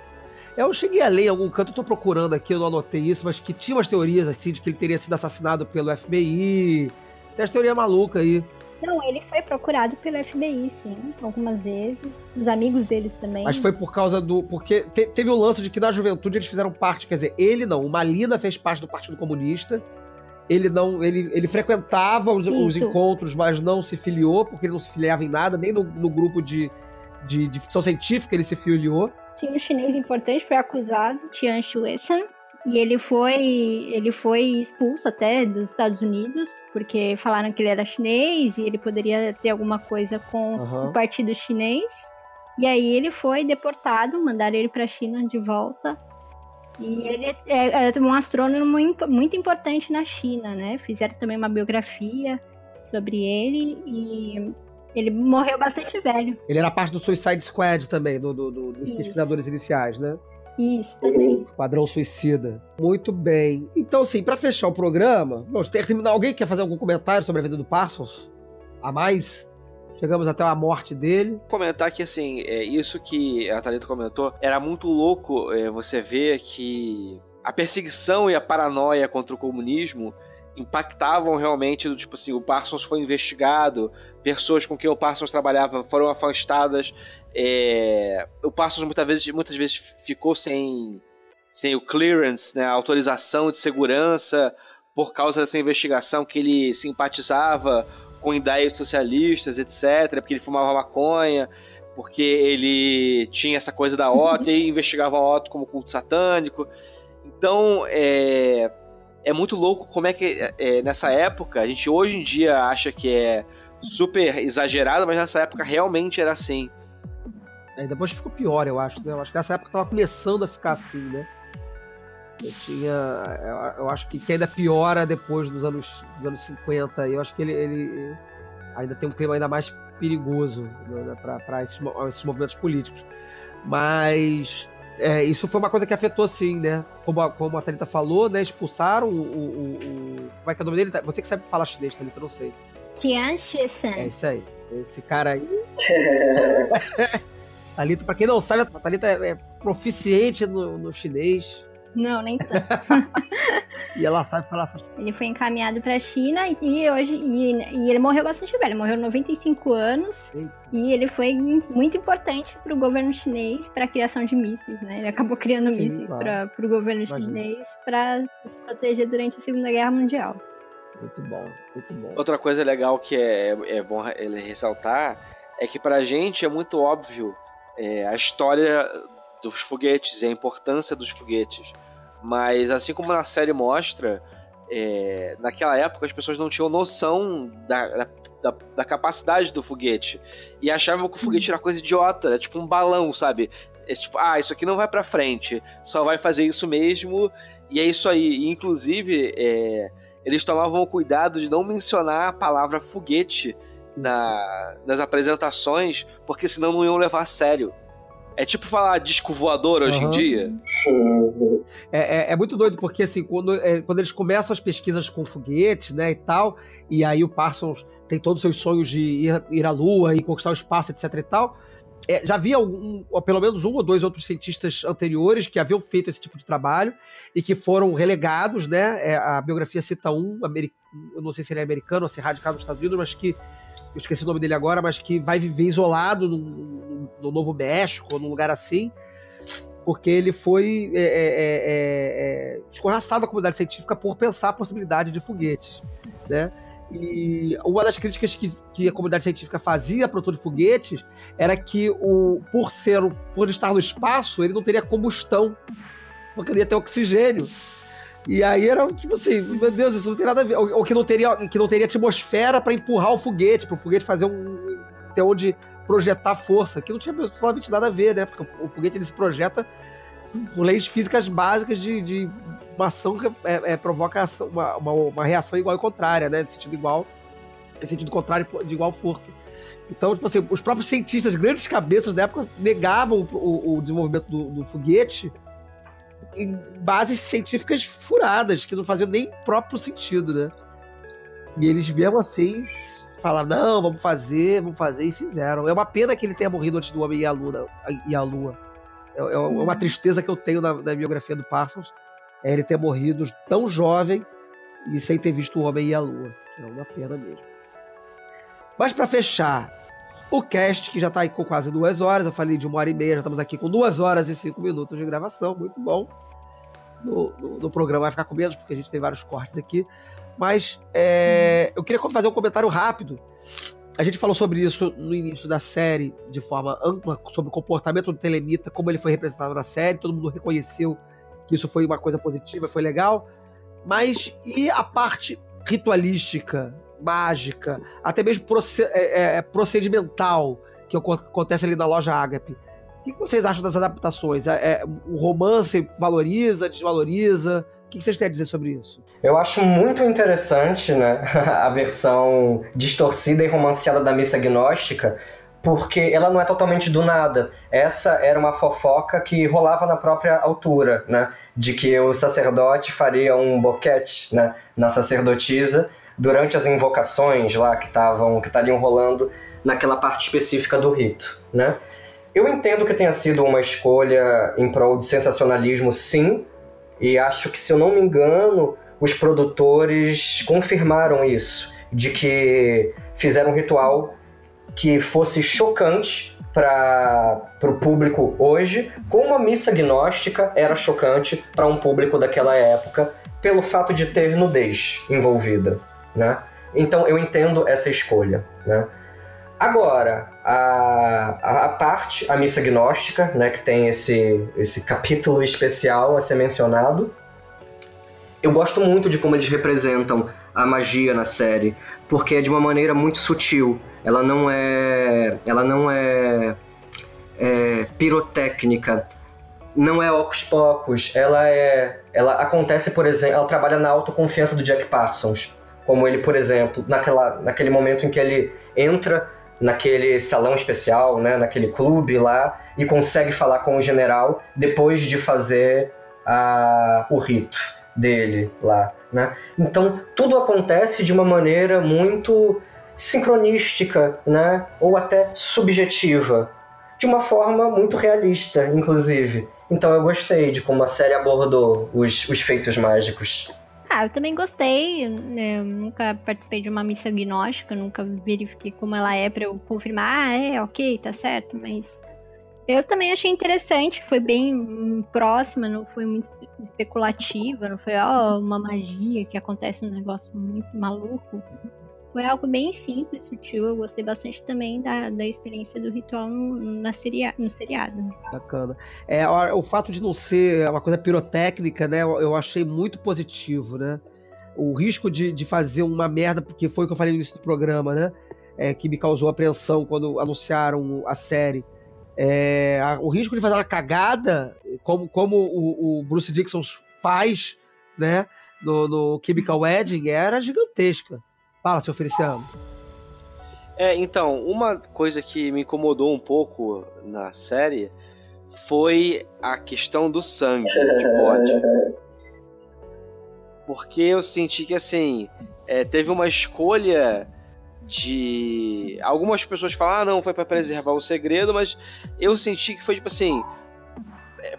Eu cheguei a ler em algum canto, eu tô procurando aqui, eu não anotei isso, mas que tinha umas teorias assim de que ele teria sido assassinado pelo FBI. Tem as teorias malucas aí. Não, ele foi procurado pelo FBI, sim, algumas vezes. Os amigos deles também. Mas foi por causa do. Porque te- teve o lance de que na juventude eles fizeram parte, quer dizer, ele não, o Malina fez parte do Partido Comunista. Ele não. Ele, ele frequentava os, os encontros, mas não se filiou, porque ele não se filiava em nada, nem no, no grupo de, de, de ficção científica ele se filiou. Tinha um chinês importante, foi acusado, Tian Shuesan, e ele foi, ele foi expulso até dos Estados Unidos, porque falaram que ele era chinês e ele poderia ter alguma coisa com Aham. o partido chinês. E aí ele foi deportado, mandaram ele para a China de volta. E ele é, é um astrônomo imp- muito importante na China, né? Fizeram também uma biografia sobre ele e ele morreu bastante velho. Ele era parte do Suicide Squad também, do, do- do- dos Isso. pesquisadores iniciais, né? Isso também. Esquadrão Suicida. Muito bem. Então, assim, pra fechar o programa, vamos terminar. Alguém quer fazer algum comentário sobre a vida do Parsons? A mais? Chegamos até a morte dele. comentar que assim, é, isso que a Thalita comentou, era muito louco é, você ver que a perseguição e a paranoia contra o comunismo impactavam realmente do tipo assim, o Parsons foi investigado, pessoas com quem o Parsons trabalhava foram afastadas, é, o Parsons muitas vezes, muitas vezes ficou sem, sem o clearance, né, a autorização de segurança por causa dessa investigação que ele simpatizava com ideias socialistas, etc., porque ele fumava maconha, porque ele tinha essa coisa da OTA e investigava a OTA como culto satânico. Então, é, é muito louco como é que é, nessa época, a gente hoje em dia acha que é super exagerado, mas nessa época realmente era assim. Aí depois ficou pior, eu acho, né? Eu acho que nessa época tava começando a ficar assim, né? Eu tinha. Eu, eu acho que, que ainda piora depois dos anos, dos anos 50. Eu acho que ele, ele ainda tem um clima ainda mais perigoso né, para esses, esses movimentos políticos. Mas é, isso foi uma coisa que afetou, sim, né? Como a, como a Thalita falou, né? Expulsaram o, o- o- Como é que é o nome dele? Você que sabe falar chinês, Thalita, eu não sei. Tian Shuesan. É isso aí. Esse cara aí. Thalita, pra quem não sabe, a Thalita é, é proficiente no, no chinês. Não, nem tanto. E ela sabe falar essas Ele foi encaminhado pra China e hoje e, e ele morreu bastante velho, morreu aos 95 anos Eita. e ele foi muito importante pro governo chinês para a criação de mísseis, né? Ele acabou criando Sim, mísseis claro. para pro governo Imagino. chinês para se proteger durante a Segunda Guerra Mundial. Muito bom, muito bom. Outra coisa legal que é, é bom ele ressaltar é que pra gente é muito óbvio é, a história dos foguetes e a importância dos foguetes. Mas assim como na série mostra, é, naquela época as pessoas não tinham noção da, da, da- da capacidade do foguete. E achavam que o foguete era coisa idiota, era tipo um balão, sabe? É tipo, ah, isso aqui não vai pra frente, só vai fazer isso mesmo, e é isso aí. E, inclusive, é, eles tomavam o cuidado de não mencionar a palavra foguete na- nas apresentações, porque senão não iam levar a sério. É tipo falar disco voador hoje em Aham. dia. É, é- é muito doido, porque assim, quando, é, quando eles começam as pesquisas com foguetes, né, e tal, e aí o Parsons tem todos os seus sonhos de ir, ir à Lua e conquistar o espaço, etc e tal, é, já havia algum, pelo menos um ou dois outros cientistas anteriores que haviam feito esse tipo de trabalho e que foram relegados, né, é, a biografia cita um, eu não sei se ele é americano ou se é radicado nos Estados Unidos, mas que, eu esqueci o nome dele agora, mas que vai viver isolado no, no- no Novo México, ou num lugar assim, porque ele foi é, é, é, é, escorraçado da comunidade científica por pensar a possibilidade de foguetes, né? E uma das críticas que, que a comunidade científica fazia para o de foguetes era que, o, por ser, por estar no espaço, ele não teria combustão, porque ele ia ter oxigênio. E aí era tipo assim, meu Deus, isso não tem nada a ver. Ou, ou que, não teria, que não teria atmosfera para empurrar o foguete, para o foguete fazer um. ter onde projetar força, que não tinha absolutamente nada a ver, né? Porque o, foguete ele se projeta por leis físicas básicas de, de uma ação é, é, provoca uma, uma, uma, reação igual e contrária, né? De sentido igual, em sentido contrário de igual força. Então, tipo assim, os próprios cientistas, grandes cabeças da época, negavam o, o desenvolvimento do, do, foguete em bases científicas furadas, que não faziam nem próprio sentido, né? E eles mesmo assim falaram, não, vamos fazer, vamos fazer, e fizeram. É uma pena que ele tenha morrido antes do Homem e a Lua. E a Lua. É, é uma tristeza que eu tenho na, na biografia do Parsons, é ele ter morrido tão jovem e sem ter visto o Homem e a Lua. É uma pena mesmo. Mas para fechar, o cast, que já está aí com quase duas horas, eu falei de uma hora e meia, já estamos aqui com duas horas e cinco minutos de gravação, muito bom. No, no, no programa vai ficar com menos, porque a gente tem vários cortes aqui. Mas é, eu queria fazer um comentário rápido. A gente falou sobre isso no início da série, de forma ampla, sobre o comportamento do Telemita, como ele foi representado na série, todo mundo reconheceu que isso foi uma coisa positiva, foi legal. Mas e a parte ritualística mágica, até mesmo é, é, procedimental que acontece ali na loja Agape. O que vocês acham das adaptações? É, é, o romance valoriza, desvaloriza? O que vocês têm a dizer sobre isso? Eu acho muito interessante né, a versão distorcida e romanceada da missa gnóstica, porque ela não é totalmente do nada. Essa era uma fofoca que rolava na própria altura, né? De que o sacerdote faria um boquete né, na sacerdotisa durante as invocações lá que estavam que estariam rolando naquela parte específica do rito, né? Eu entendo que tenha sido uma escolha em prol de sensacionalismo, sim, e acho que se eu não me engano, os produtores confirmaram isso, de que fizeram um ritual que fosse chocante para o público hoje, como a missa gnóstica era chocante para um público daquela época, pelo fato de ter nudez envolvida né? Então eu entendo essa escolha, né? Agora, a, a, parte, a missa gnóstica, né, que tem esse, esse capítulo especial a ser mencionado, eu gosto muito de como eles representam a magia na série, porque é de uma maneira muito sutil. Ela não é, ela não é, é pirotécnica, não é ocos pocos. Ela é, ela acontece, por exemplo, ela trabalha na autoconfiança do Jack Parsons como ele, por exemplo, naquela, naquele momento em que ele entra naquele salão especial, né, naquele clube lá, e consegue falar com o general depois de fazer a, o rito dele lá. Né? Então, tudo acontece de uma maneira muito sincronística, né? ou até subjetiva, de uma forma muito realista, inclusive. Então eu gostei de como a série abordou os, os feitos mágicos. Ah, eu também gostei. Né? Eu nunca participei de uma missa gnóstica, nunca verifiquei como ela é para eu confirmar. Ah, é, ok, tá certo, mas. Eu também achei interessante, foi bem próxima, não foi muito especulativa, não foi ó, uma magia que acontece um negócio muito maluco. Foi algo bem simples, sutil. Eu gostei bastante também da, da experiência do ritual no, na seria, no seriado. Bacana. É, o, fato de não ser uma coisa pirotécnica, né? Eu achei muito positivo, né? O risco de, de fazer uma merda, porque foi o que eu falei no início do programa, né? É, que me causou apreensão quando anunciaram a série. É, o risco de fazer uma cagada, como, como o, o Bruce Dixon faz, né? No, no Chemical Wedding, era gigantesca. Fala, seu Feliciano. É, então, uma coisa que me incomodou um pouco na série foi a questão do sangue de bode. Porque eu senti que, assim, é, teve uma escolha de. Algumas pessoas falam, ah, não, foi para preservar o segredo, mas eu senti que foi tipo assim: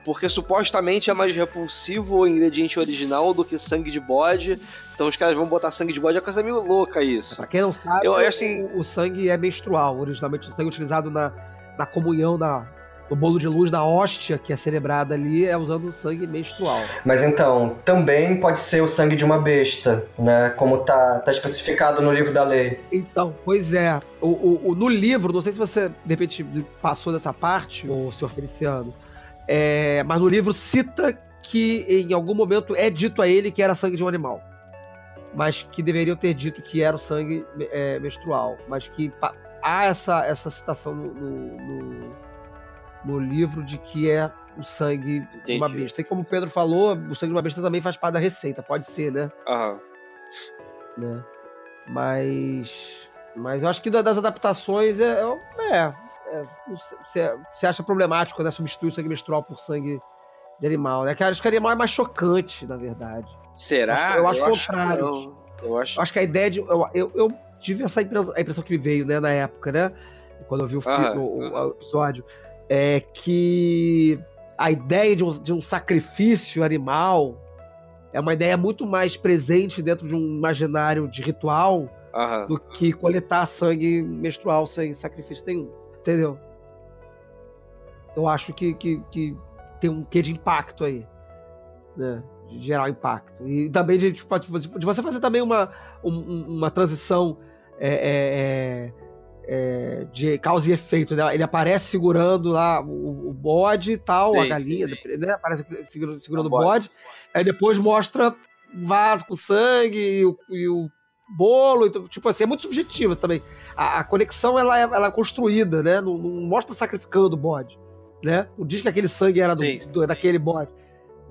porque supostamente é mais repulsivo o ingrediente original do que sangue de bode. Então os caras vão botar sangue de bode, é coisa meio louca isso. Pra quem não sabe, eu, assim, o, o sangue é menstrual. Originalmente o sangue utilizado na, na comunhão, na, no bolo de luz da hóstia que é celebrada ali é usando sangue menstrual. Mas então, também pode ser o sangue de uma besta, né? Como tá, tá especificado no livro da lei. Então, pois é. O, o, o no livro, não sei se você de repente passou dessa parte, o senhor Feliciano. É, mas no livro cita que em algum momento é dito a ele que era sangue de um animal. Mas que deveriam ter dito que era o sangue é, menstrual. Mas que há essa, essa citação no, no, no livro de que é o sangue de uma Entendi. besta. E como o Pedro falou, o sangue de uma besta também faz parte da receita, pode ser, né? Aham. né? Mas. Mas eu acho que da- das adaptações é, é, você, você acha problemático, né? Substituir o sangue menstrual por sangue de animal, né? Acho que animal é mais chocante, na verdade. Será? Eu acho que contrário. não. Eu acho. Eu acho que a ideia de. Eu, eu, eu tive essa impressão, a impressão que me veio, né, na época, né? Quando eu vi o, o- o- o episódio. É que a ideia de um, de um sacrifício animal é uma ideia muito mais presente dentro de um imaginário de ritual Aham. do que coletar sangue menstrual sem sacrifício nenhum. Entendeu? Eu acho que, que, que tem um quê de impacto aí. Né? De gerar impacto. E também de, de você fazer também uma, um- uma transição é, é, é, é, de causa e efeito. Né? Ele aparece segurando lá o, o bode e tal, a Sim, galinha, sim, né? aparece segurando, segurando O bode. bode. Aí depois mostra vaso com sangue e o, e o bolo. Então, tipo assim, é muito subjetivo também. A, a conexão ela é, ela é construída, né? Não, não mostra sacrificando o bode. Né? Não diz que aquele sangue era do, Sim, do- daquele bode.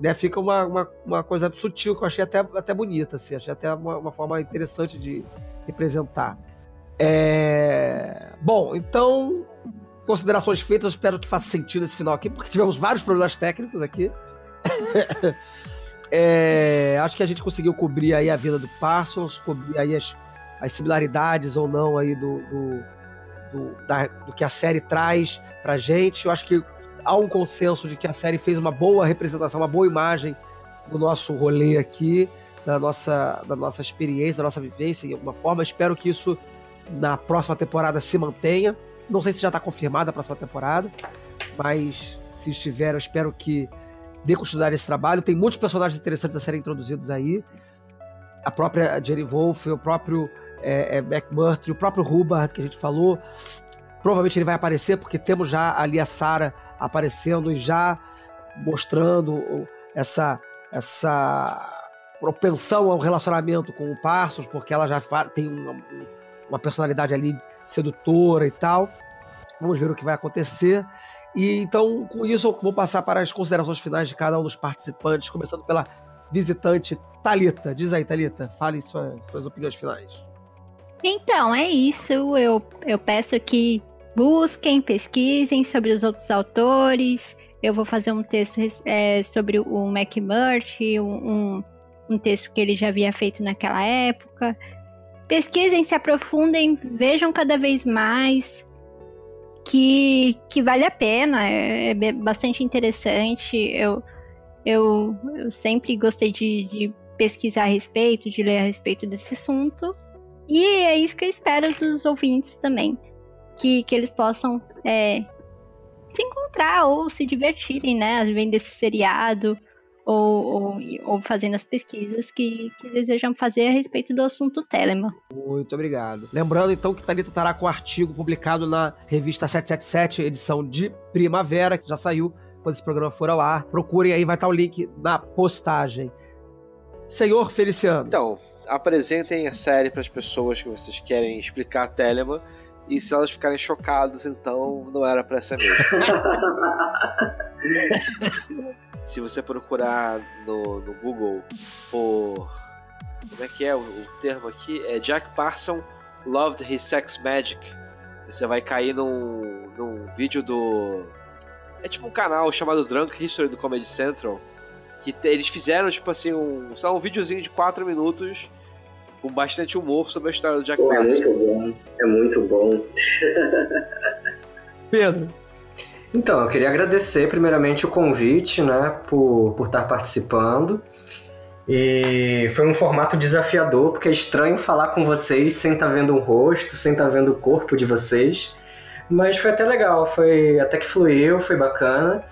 Né? Fica uma, uma, uma coisa sutil que eu achei até, até bonita, assim. Achei até uma, uma forma interessante de representar. É... Bom, então, considerações feitas, eu espero que faça sentido esse final aqui, porque tivemos vários problemas técnicos aqui. É, acho que a gente conseguiu cobrir aí a vida do Parsons, cobrir aí as, as similaridades ou não aí do, do, do, da- do que a série traz pra gente. Eu acho que há um consenso de que a série fez uma boa representação, uma boa imagem do nosso rolê aqui, da nossa, da nossa experiência, da nossa vivência, de alguma forma. Espero que isso na próxima temporada se mantenha. Não sei se já está confirmada a próxima temporada, mas se estiver, eu espero que dê continuidade esse trabalho. Tem muitos personagens interessantes a serem introduzidos aí. A própria Jenny Wolf, o próprio é, é, McMurtry, o próprio Hubbard, que a gente falou. Provavelmente ele vai aparecer, porque temos já ali a Sarah aparecendo e já mostrando essa, essa propensão ao relacionamento com o Parsons, porque ela já tem uma, uma personalidade ali sedutora e tal. Vamos ver o que vai acontecer. E então, com isso, eu vou passar para as considerações finais de cada um dos participantes, começando pela visitante Talita. Diz aí, Talita, fale suas, suas opiniões finais. Então, é isso. Eu, eu peço que busquem, pesquisem sobre os outros autores. Eu vou fazer um texto é, sobre o McMurtry, um, um, um texto que ele já havia feito naquela época. Pesquisem, se aprofundem, vejam cada vez mais que, que vale a pena, é, é bastante interessante. Eu, eu, eu sempre gostei de, de pesquisar a respeito, de ler a respeito desse assunto. E é isso que eu espero dos ouvintes também. Que, que eles possam é, se encontrar ou se divertirem, né? Vendo esse seriado ou, ou, ou fazendo as pesquisas que, que desejam fazer a respeito do assunto Telemann. Muito obrigado. Lembrando então que Thalita estará com o artigo publicado na revista 777, edição de primavera, que já saiu quando esse programa for ao ar. Procurem aí, vai estar o link na postagem. Senhor Feliciano. Então, apresentem a série para as pessoas que vocês querem explicar a Telemann. E se elas ficarem chocadas, então não era pra ser mesmo. se você procurar no, no Google por. Como é que é o, o termo aqui? É Jack Parson Loved His Sex Magic. Você vai cair num, num vídeo do. É tipo um canal chamado Drunk History do Comedy Central. Que te- eles fizeram, tipo assim, um. Só um videozinho de 4 minutos com bastante humor sobre a história do Jack Pô, é muito bom. É muito bom. Pedro. Então, eu queria agradecer primeiramente o convite, né, por, por estar participando. E foi um formato desafiador, porque é estranho falar com vocês sem estar vendo o rosto, sem estar vendo o corpo de vocês. Mas foi até legal, foi até que fluiu, foi bacana.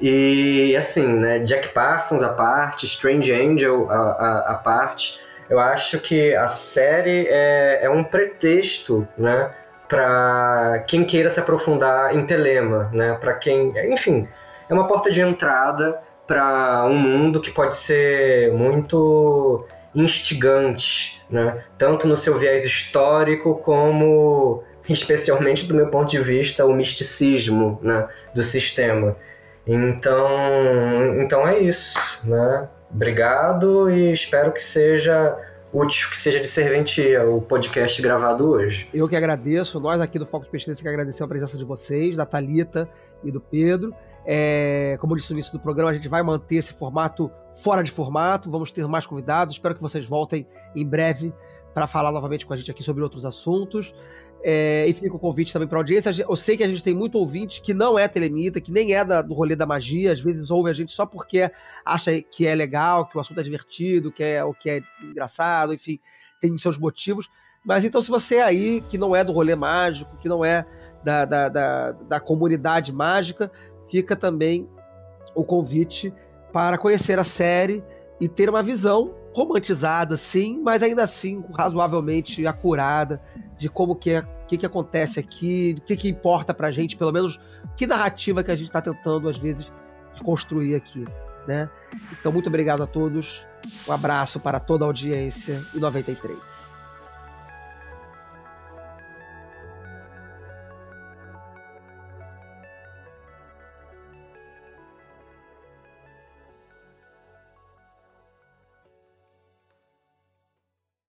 E assim, né, Jack Parsons à parte, Strange Angel à, à, à parte, eu acho que a série é, é um pretexto, né, para quem queira se aprofundar em Telema, né? Para quem, enfim, é uma porta de entrada para um mundo que pode ser muito instigantes, né? tanto no seu viés histórico como, especialmente do meu ponto de vista, o misticismo né? do sistema. Então, então é isso. Né? Obrigado e espero que seja útil, que seja de serventia o podcast gravado hoje. Eu que agradeço, nós aqui do Foco de Pesquisa que agradecemos a presença de vocês, da Talita e do Pedro. É, como eu disse no início do programa, a gente vai manter esse formato fora de formato, vamos ter mais convidados. Espero que vocês voltem em breve para falar novamente com a gente aqui sobre outros assuntos. É, e fica o convite também para audiência. Eu sei que a gente tem muito ouvinte que não é telemita, que nem é da, do rolê da magia, às vezes ouve a gente só porque acha que é legal, que o assunto é divertido, que é o que é engraçado, enfim, tem seus motivos. Mas então, se você é aí que não é do rolê mágico, que não é da, da, da, da comunidade mágica, fica também o convite para conhecer a série e ter uma visão romantizada, sim, mas ainda assim razoavelmente acurada de como que é, que, que acontece aqui, o que, que importa pra gente, pelo menos que narrativa que a gente está tentando, às vezes, construir aqui. Né? Então, muito obrigado a todos. Um abraço para toda a audiência e 93.